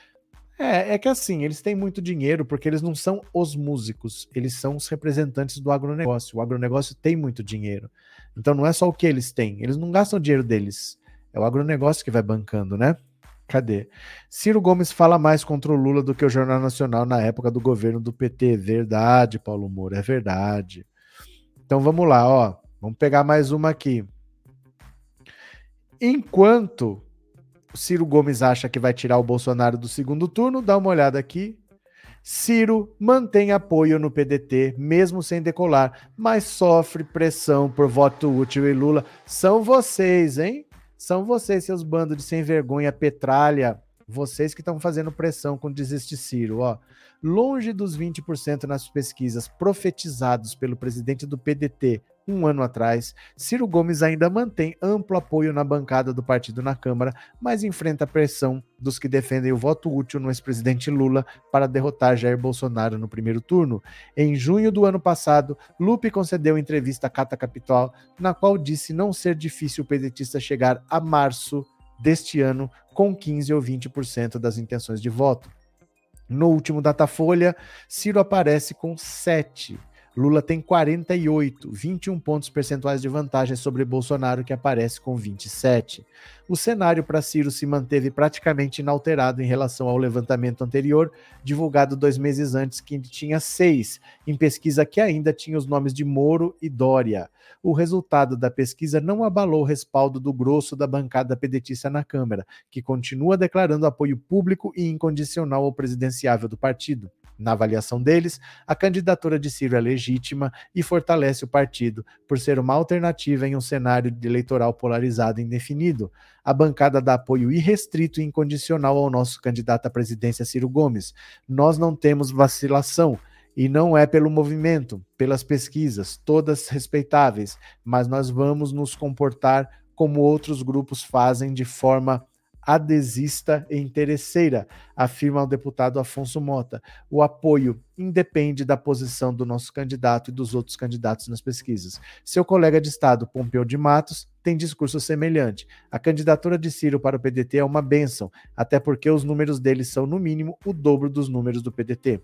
É, é que assim, eles têm muito dinheiro porque eles não são os músicos, eles são os representantes do agronegócio. O agronegócio tem muito dinheiro. Então não é só o que eles têm, eles não gastam o dinheiro deles. É o agronegócio que vai bancando, né? Cadê? Ciro Gomes fala mais contra o Lula do que o Jornal Nacional na época do governo do PT. Verdade, Paulo Moura, é verdade. Então vamos lá, ó. Vamos pegar mais uma aqui. Enquanto o Ciro Gomes acha que vai tirar o Bolsonaro do segundo turno, dá uma olhada aqui. Ciro mantém apoio no PDT, mesmo sem decolar, mas sofre pressão por voto útil e Lula. São vocês, hein? São vocês, seus bandos de sem vergonha, petralha, vocês que estão fazendo pressão com desiste Ciro, ó. Longe dos 20% nas pesquisas profetizados pelo presidente do PDT um ano atrás, Ciro Gomes ainda mantém amplo apoio na bancada do partido na Câmara, mas enfrenta a pressão dos que defendem o voto útil no ex-presidente Lula para derrotar Jair Bolsonaro no primeiro turno. Em junho do ano passado, Lupe concedeu entrevista à Cata Capital, na qual disse não ser difícil o pedetista chegar a março deste ano com 15 ou 20% das intenções de voto. No último Datafolha, Ciro aparece com 7 Lula tem 48, 21 pontos percentuais de vantagem sobre Bolsonaro, que aparece com 27. O cenário para Ciro se manteve praticamente inalterado em relação ao levantamento anterior, divulgado dois meses antes, que tinha seis, em pesquisa que ainda tinha os nomes de Moro e Dória. O resultado da pesquisa não abalou o respaldo do grosso da bancada pedetista na Câmara, que continua declarando apoio público e incondicional ao presidenciável do partido. Na avaliação deles, a candidatura de Ciro é legítima e fortalece o partido, por ser uma alternativa em um cenário eleitoral polarizado e indefinido. A bancada dá apoio irrestrito e incondicional ao nosso candidato à presidência Ciro Gomes. Nós não temos vacilação. E não é pelo movimento, pelas pesquisas, todas respeitáveis, mas nós vamos nos comportar como outros grupos fazem de forma adesista e interesseira, afirma o deputado Afonso Mota. O apoio independe da posição do nosso candidato e dos outros candidatos nas pesquisas. Seu colega de Estado, Pompeu de Matos, tem discurso semelhante. A candidatura de Ciro para o PDT é uma benção, até porque os números dele são, no mínimo, o dobro dos números do PDT.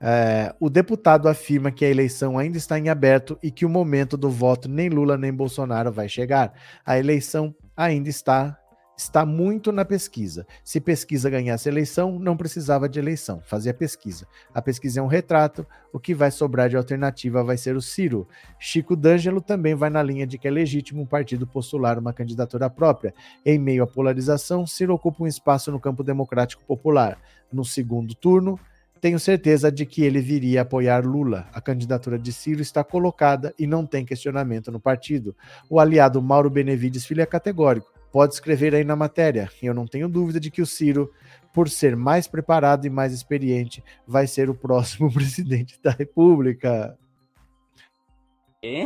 É, o deputado afirma que a eleição ainda está em aberto e que o momento do voto nem Lula nem Bolsonaro vai chegar. A eleição ainda está está muito na pesquisa. Se pesquisa ganhasse eleição, não precisava de eleição, fazia pesquisa. A pesquisa é um retrato, o que vai sobrar de alternativa vai ser o Ciro. Chico D'Angelo também vai na linha de que é legítimo um partido postular uma candidatura própria. Em meio à polarização, Ciro ocupa um espaço no campo democrático popular. No segundo turno, tenho certeza de que ele viria apoiar Lula. A candidatura de Ciro está colocada e não tem questionamento no partido. O aliado Mauro Benevides Filho é categórico. Pode escrever aí na matéria. Eu não tenho dúvida de que o Ciro, por ser mais preparado e mais experiente, vai ser o próximo presidente da República. É?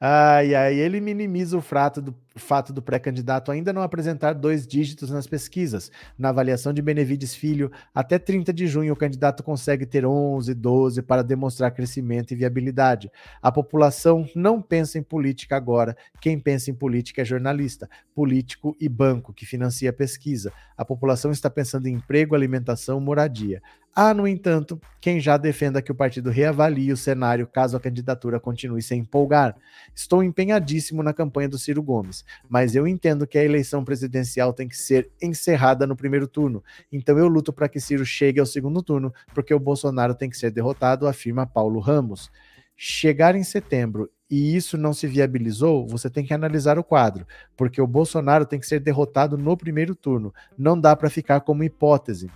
Ai, ai, ele minimiza o fato do, fato do pré-candidato ainda não apresentar dois dígitos nas pesquisas. Na avaliação de Benevides Filho, até 30 de junho o candidato consegue ter 11, 12 para demonstrar crescimento e viabilidade. A população não pensa em política agora. Quem pensa em política é jornalista, político e banco que financia a pesquisa. A população está pensando em emprego, alimentação, moradia. Há, no entanto, quem já defenda que o partido reavalie o cenário caso a candidatura continue sem empolgar. Estou empenhadíssimo na campanha do Ciro Gomes, mas eu entendo que a eleição presidencial tem que ser encerrada no primeiro turno. Então eu luto para que Ciro chegue ao segundo turno, porque o Bolsonaro tem que ser derrotado, afirma Paulo Ramos. Chegar em setembro e isso não se viabilizou, você tem que analisar o quadro, porque o Bolsonaro tem que ser derrotado no primeiro turno. Não dá para ficar como hipótese.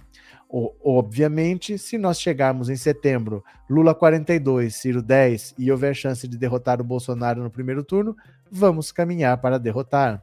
Obviamente, se nós chegarmos em setembro, Lula 42, Ciro 10 e houver chance de derrotar o Bolsonaro no primeiro turno, vamos caminhar para derrotar.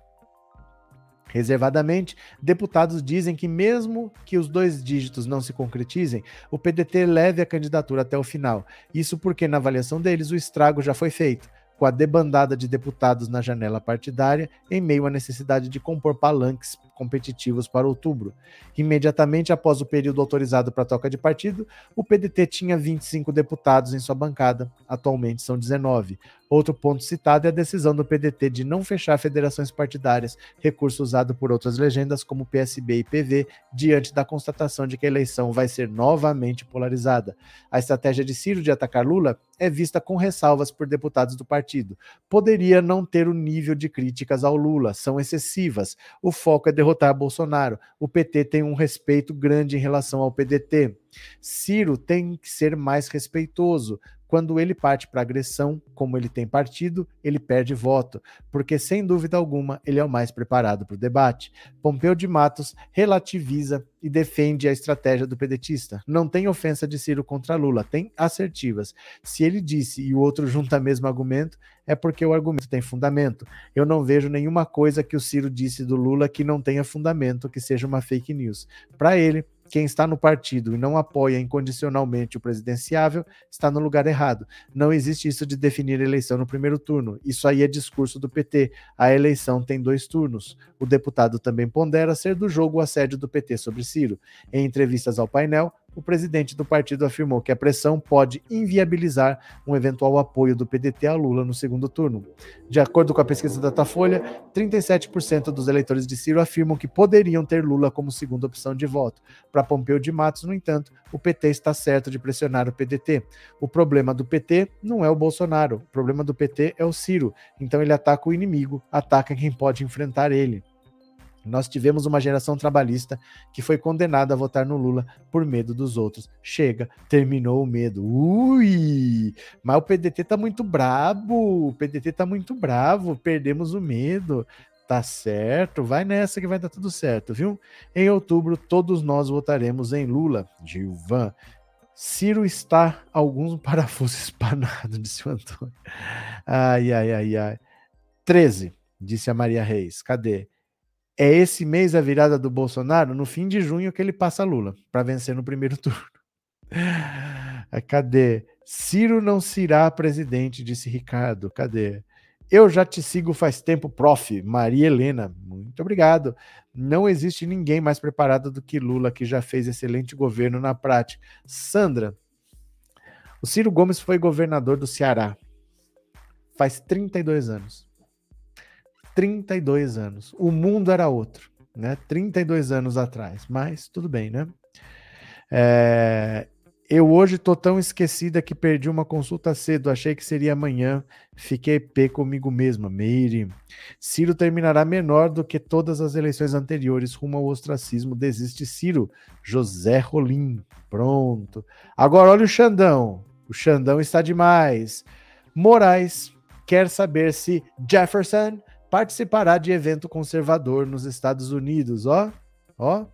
Reservadamente, deputados dizem que, mesmo que os dois dígitos não se concretizem, o PDT leve a candidatura até o final. Isso porque, na avaliação deles, o estrago já foi feito com a debandada de deputados na janela partidária, em meio à necessidade de compor palanques competitivos para outubro. Imediatamente após o período autorizado para troca de partido, o PDT tinha 25 deputados em sua bancada, atualmente são 19. Outro ponto citado é a decisão do PDT de não fechar federações partidárias, recurso usado por outras legendas como PSB e PV, diante da constatação de que a eleição vai ser novamente polarizada. A estratégia de Ciro de atacar Lula é vista com ressalvas por deputados do partido. Poderia não ter o nível de críticas ao Lula, são excessivas. O foco é derrotar Bolsonaro. O PT tem um respeito grande em relação ao PDT. Ciro tem que ser mais respeitoso. Quando ele parte para agressão, como ele tem partido, ele perde voto, porque sem dúvida alguma ele é o mais preparado para o debate. Pompeu de Matos relativiza e defende a estratégia do pedetista. Não tem ofensa de Ciro contra Lula, tem assertivas. Se ele disse e o outro junta o mesmo argumento, é porque o argumento tem fundamento. Eu não vejo nenhuma coisa que o Ciro disse do Lula que não tenha fundamento, que seja uma fake news. Para ele, quem está no partido e não apoia incondicionalmente o presidenciável está no lugar errado. Não existe isso de definir eleição no primeiro turno. Isso aí é discurso do PT. A eleição tem dois turnos. O deputado também pondera ser do jogo o assédio do PT sobre Ciro. Em entrevistas ao painel, o presidente do partido afirmou que a pressão pode inviabilizar um eventual apoio do PDT a Lula no segundo turno. De acordo com a pesquisa da Datafolha, 37% dos eleitores de Ciro afirmam que poderiam ter Lula como segunda opção de voto. Para Pompeu de Matos, no entanto, o PT está certo de pressionar o PDT. O problema do PT não é o Bolsonaro, o problema do PT é o Ciro. Então ele ataca o inimigo, ataca quem pode enfrentar ele. Nós tivemos uma geração trabalhista que foi condenada a votar no Lula por medo dos outros. Chega, terminou o medo. Ui! Mas o PDT tá muito brabo. O PDT tá muito bravo. Perdemos o medo. Tá certo, vai nessa que vai dar tudo certo, viu? Em outubro, todos nós votaremos em Lula. Gilvan. Ciro está alguns parafusos espanados, disse o Antônio. Ai, ai, ai, ai. 13, disse a Maria Reis. Cadê? É esse mês a virada do Bolsonaro, no fim de junho, que ele passa Lula, para vencer no primeiro turno. Cadê? Ciro não será presidente, disse Ricardo. Cadê? Eu já te sigo faz tempo, prof. Maria Helena. Muito obrigado. Não existe ninguém mais preparado do que Lula, que já fez excelente governo na prática. Sandra, o Ciro Gomes foi governador do Ceará faz 32 anos. 32 anos. O mundo era outro, né? 32 anos atrás, mas tudo bem, né? É, eu hoje tô tão esquecida que perdi uma consulta cedo, achei que seria amanhã. Fiquei pé comigo mesma, Meire. Ciro terminará menor do que todas as eleições anteriores, rumo ao ostracismo. Desiste Ciro. José Rolim. Pronto. Agora olha o Xandão. O Xandão está demais. Moraes quer saber se Jefferson participará de evento conservador nos Estados Unidos. Ó, ó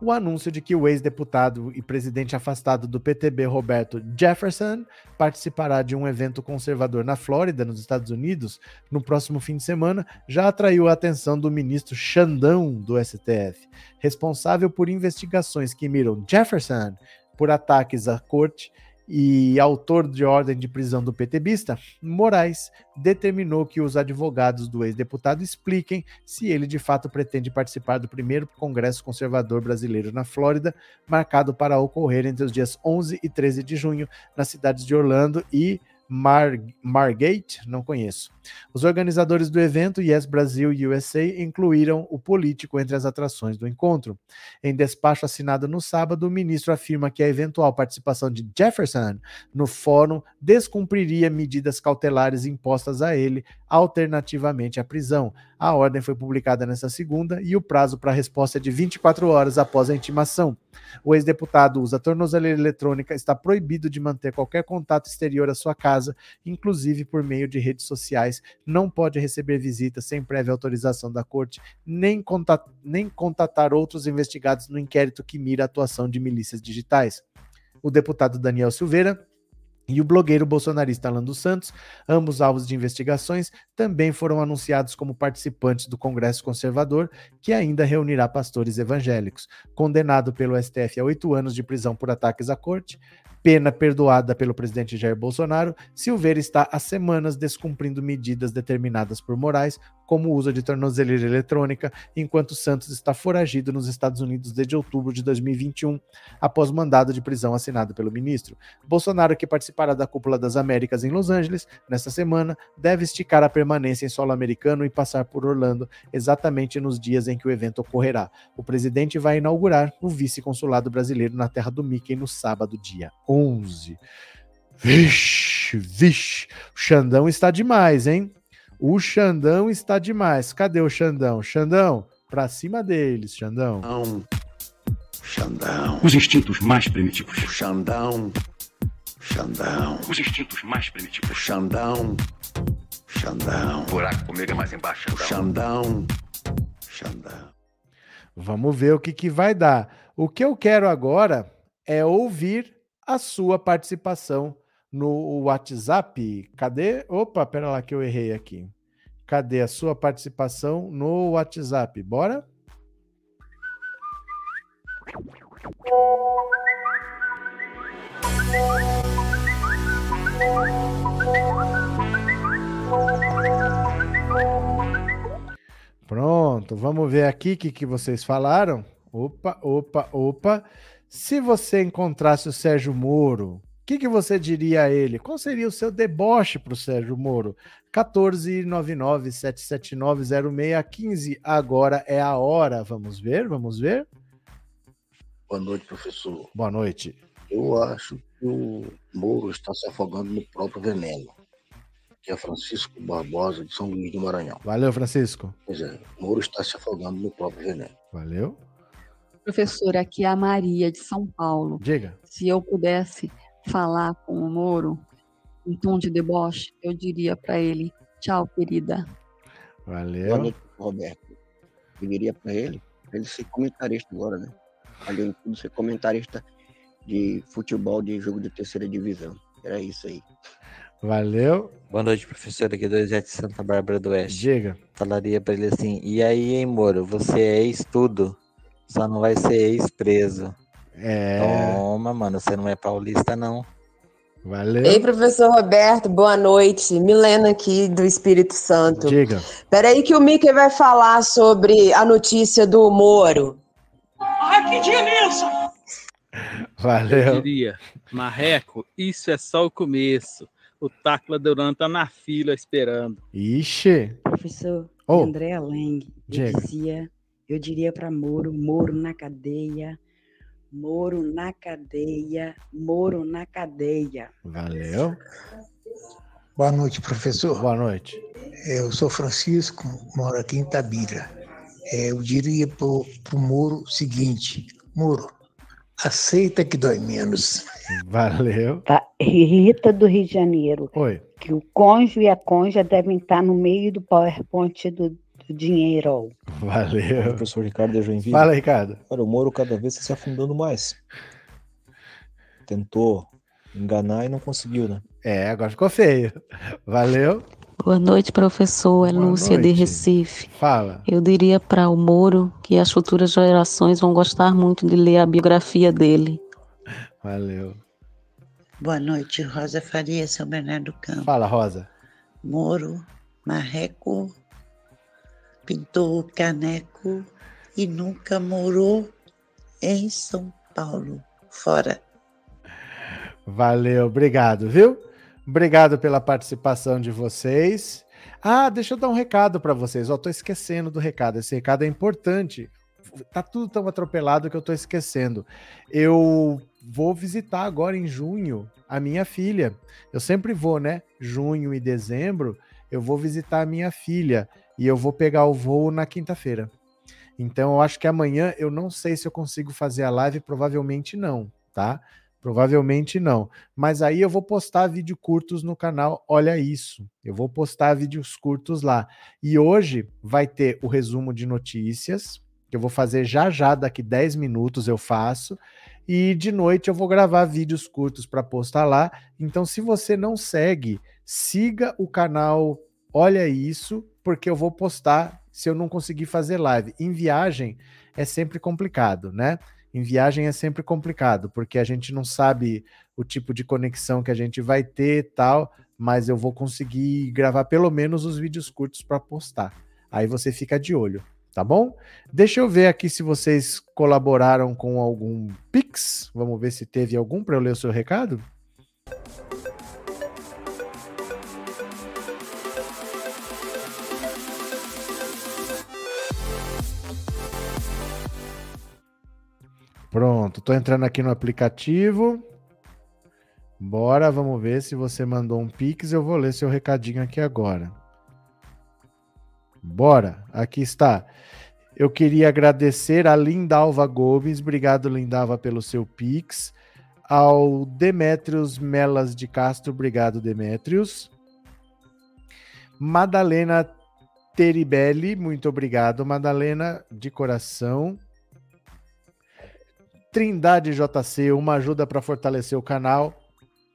o anúncio de que o ex-deputado e presidente afastado do PTB, Roberto Jefferson, participará de um evento conservador na Flórida, nos Estados Unidos, no próximo fim de semana, já atraiu a atenção do ministro Xandão do STF, responsável por investigações que miram Jefferson por ataques à corte e autor de ordem de prisão do PTBista, Moraes determinou que os advogados do ex-deputado expliquem se ele de fato pretende participar do primeiro Congresso Conservador Brasileiro na Flórida, marcado para ocorrer entre os dias 11 e 13 de junho nas cidades de Orlando e Mar Margate, não conheço. Os organizadores do evento Yes Brasil USA incluíram o político entre as atrações do encontro. Em despacho assinado no sábado, o ministro afirma que a eventual participação de Jefferson no fórum descumpriria medidas cautelares impostas a ele alternativamente à prisão. A ordem foi publicada nesta segunda e o prazo para resposta é de 24 horas após a intimação. O ex-deputado usa tornozeleira eletrônica, está proibido de manter qualquer contato exterior à sua casa, inclusive por meio de redes sociais, não pode receber visitas sem prévia autorização da corte, nem, nem contatar outros investigados no inquérito que mira a atuação de milícias digitais. O deputado Daniel Silveira e o blogueiro bolsonarista Alan dos Santos, ambos alvos de investigações, também foram anunciados como participantes do Congresso Conservador, que ainda reunirá pastores evangélicos. Condenado pelo STF a oito anos de prisão por ataques à corte, pena perdoada pelo presidente Jair Bolsonaro, Silveira está há semanas descumprindo medidas determinadas por Moraes, como o uso de tornozeleira eletrônica, enquanto Santos está foragido nos Estados Unidos desde outubro de 2021, após mandado de prisão assinado pelo ministro. Bolsonaro, que participará da Cúpula das Américas em Los Angeles nesta semana, deve esticar a permanência em solo americano e passar por Orlando exatamente nos dias em que o evento ocorrerá. O presidente vai inaugurar o vice-consulado brasileiro na terra do Mickey no sábado, dia 11. Vixe, vixe, o Xandão está demais, hein? O Xandão está demais. Cadê o Xandão? Xandão, pra cima deles, Xandão. Xandão. Xandão. Os instintos mais primitivos. Xandão. Xandão. Os instintos mais primitivos. Xandão. Xandão. O buraco comigo é mais embaixo. Xandão. Xandão. Vamos ver o que, que vai dar. O que eu quero agora é ouvir a sua participação no WhatsApp. Cadê? Opa, pera lá que eu errei aqui. Cadê a sua participação no WhatsApp? Bora? Pronto, vamos ver aqui o que, que vocês falaram. Opa, opa, opa. Se você encontrasse o Sérgio Moro, o que, que você diria a ele? Qual seria o seu deboche para o Sérgio Moro? 14997790615. Agora é a hora. Vamos ver, vamos ver. Boa noite, professor. Boa noite. Eu acho que o Moro está se afogando no próprio veneno. Que é Francisco Barbosa, de São Luís do Maranhão. Valeu, Francisco. Pois é, Moro está se afogando no próprio veneno. Valeu. Professora, aqui é a Maria de São Paulo. Diga. Se eu pudesse falar com o Moro em tom de deboche, eu diria para ele: tchau, querida. Boa Valeu. noite, Roberto. Eu diria para ele, pra ele ser comentarista agora, né? Além de tudo, ser comentarista de futebol de jogo de terceira divisão. Era isso aí. Valeu. Boa noite, professor. Aqui do Exército de Santa Bárbara do Oeste. Diga. Falaria pra ele assim: e aí, hein, Moro? Você é ex-tudo, só não vai ser ex-preso. É. Toma, mano, você não é paulista, não. Valeu. Ei, professor Roberto, boa noite. Milena aqui do Espírito Santo. Diga. Peraí que o Mickey vai falar sobre a notícia do Moro. Acredite nisso! Valeu. Eu diria, Marreco, isso é só o começo. O Tacla Duran tá na fila esperando. Ixi. Professor Oh. André Lang, eu dizia, eu diria para Moro, Moro na cadeia, Moro na cadeia, Moro na cadeia. Valeu. Boa noite, professor. Boa noite. Eu sou Francisco, moro aqui em Tabira. É, eu diria para o Moro o seguinte: Moro, aceita que dói menos. Valeu. Tá, Rita do Rio de Janeiro. Oi. Que o cônjuge e a cônjuge devem estar no meio do PowerPoint do, do dinheiro. Valeu. Professor Ricardo de Joinville. Fala, Ricardo. Olha, o Moro cada vez está se afundando mais. Tentou enganar e não conseguiu, né? É, agora ficou feio. Valeu. Boa noite, professor. É Boa Lúcia de noite. Recife. Fala. Eu diria para o Moro que as futuras gerações vão gostar muito de ler a biografia dele. Valeu. Boa noite, Rosa Faria, São Bernardo do Campo. Fala, Rosa. Moro, marreco, pintou caneco e nunca morou em São Paulo. Fora. Valeu, obrigado, viu? Obrigado pela participação de vocês. Ah, deixa eu dar um recado para vocês. Ó, tô esquecendo do recado. Esse recado é importante. Tá tudo tão atropelado que eu tô esquecendo. Eu vou visitar agora em junho a minha filha. Eu sempre vou, né? Junho e dezembro, eu vou visitar a minha filha e eu vou pegar o voo na quinta-feira. Então, eu acho que amanhã eu não sei se eu consigo fazer a live, provavelmente não, tá? Provavelmente não. Mas aí eu vou postar vídeo curtos no canal. Olha isso. Eu vou postar vídeos curtos lá. E hoje vai ter o resumo de notícias, que eu vou fazer já já, daqui 10 minutos eu faço. E de noite eu vou gravar vídeos curtos para postar lá. Então, se você não segue, siga o canal Olha Isso, porque eu vou postar se eu não conseguir fazer live. Em viagem é sempre complicado, né? Em viagem é sempre complicado, porque a gente não sabe o tipo de conexão que a gente vai ter tal, mas eu vou conseguir gravar pelo menos os vídeos curtos para postar. Aí você fica de olho, tá bom? Deixa eu ver aqui se vocês colaboraram com algum Pix. Vamos ver se teve algum para eu ler o seu recado. Pronto, tô entrando aqui no aplicativo. Bora, vamos ver se você mandou um Pix. Eu vou ler seu recadinho aqui agora. Bora, aqui está. Eu queria agradecer a Lindalva Gomes, obrigado Lindalva pelo seu Pix. Ao Demetrios Melas de Castro, obrigado Demetrios. Madalena Teribelli, muito obrigado, Madalena, de coração. Trindade JC, uma ajuda para fortalecer o canal.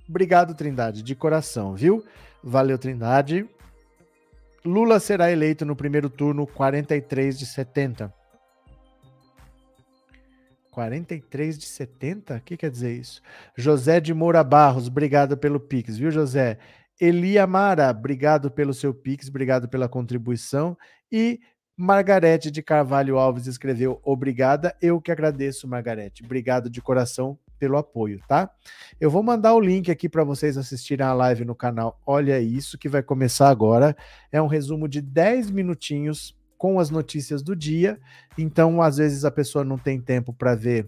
Obrigado, Trindade, de coração, viu? Valeu, Trindade. Lula será eleito no primeiro turno 43 de 70. 43 de 70? O que quer dizer isso? José de Moura Barros, obrigado pelo Pix, viu, José? Elia Mara, obrigado pelo seu Pix, obrigado pela contribuição. E Margarete de Carvalho Alves escreveu obrigada. Eu que agradeço, Margarete. Obrigado de coração pelo apoio, tá? Eu vou mandar o link aqui para vocês assistirem a live no canal. Olha isso que vai começar agora. É um resumo de 10 minutinhos com as notícias do dia. Então, às vezes a pessoa não tem tempo para ver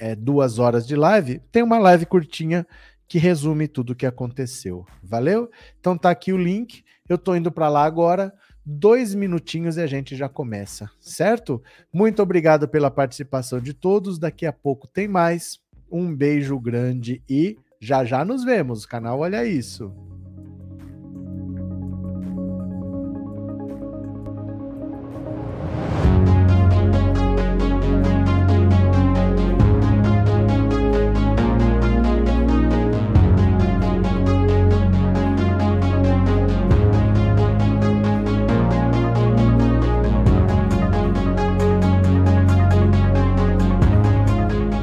é, duas horas de live. Tem uma live curtinha que resume tudo o que aconteceu. Valeu? Então tá aqui o link. Eu tô indo para lá agora dois minutinhos e a gente já começa, certo? Muito obrigado pela participação de todos. Daqui a pouco tem mais. Um beijo grande e já já nos vemos. Canal Olha Isso.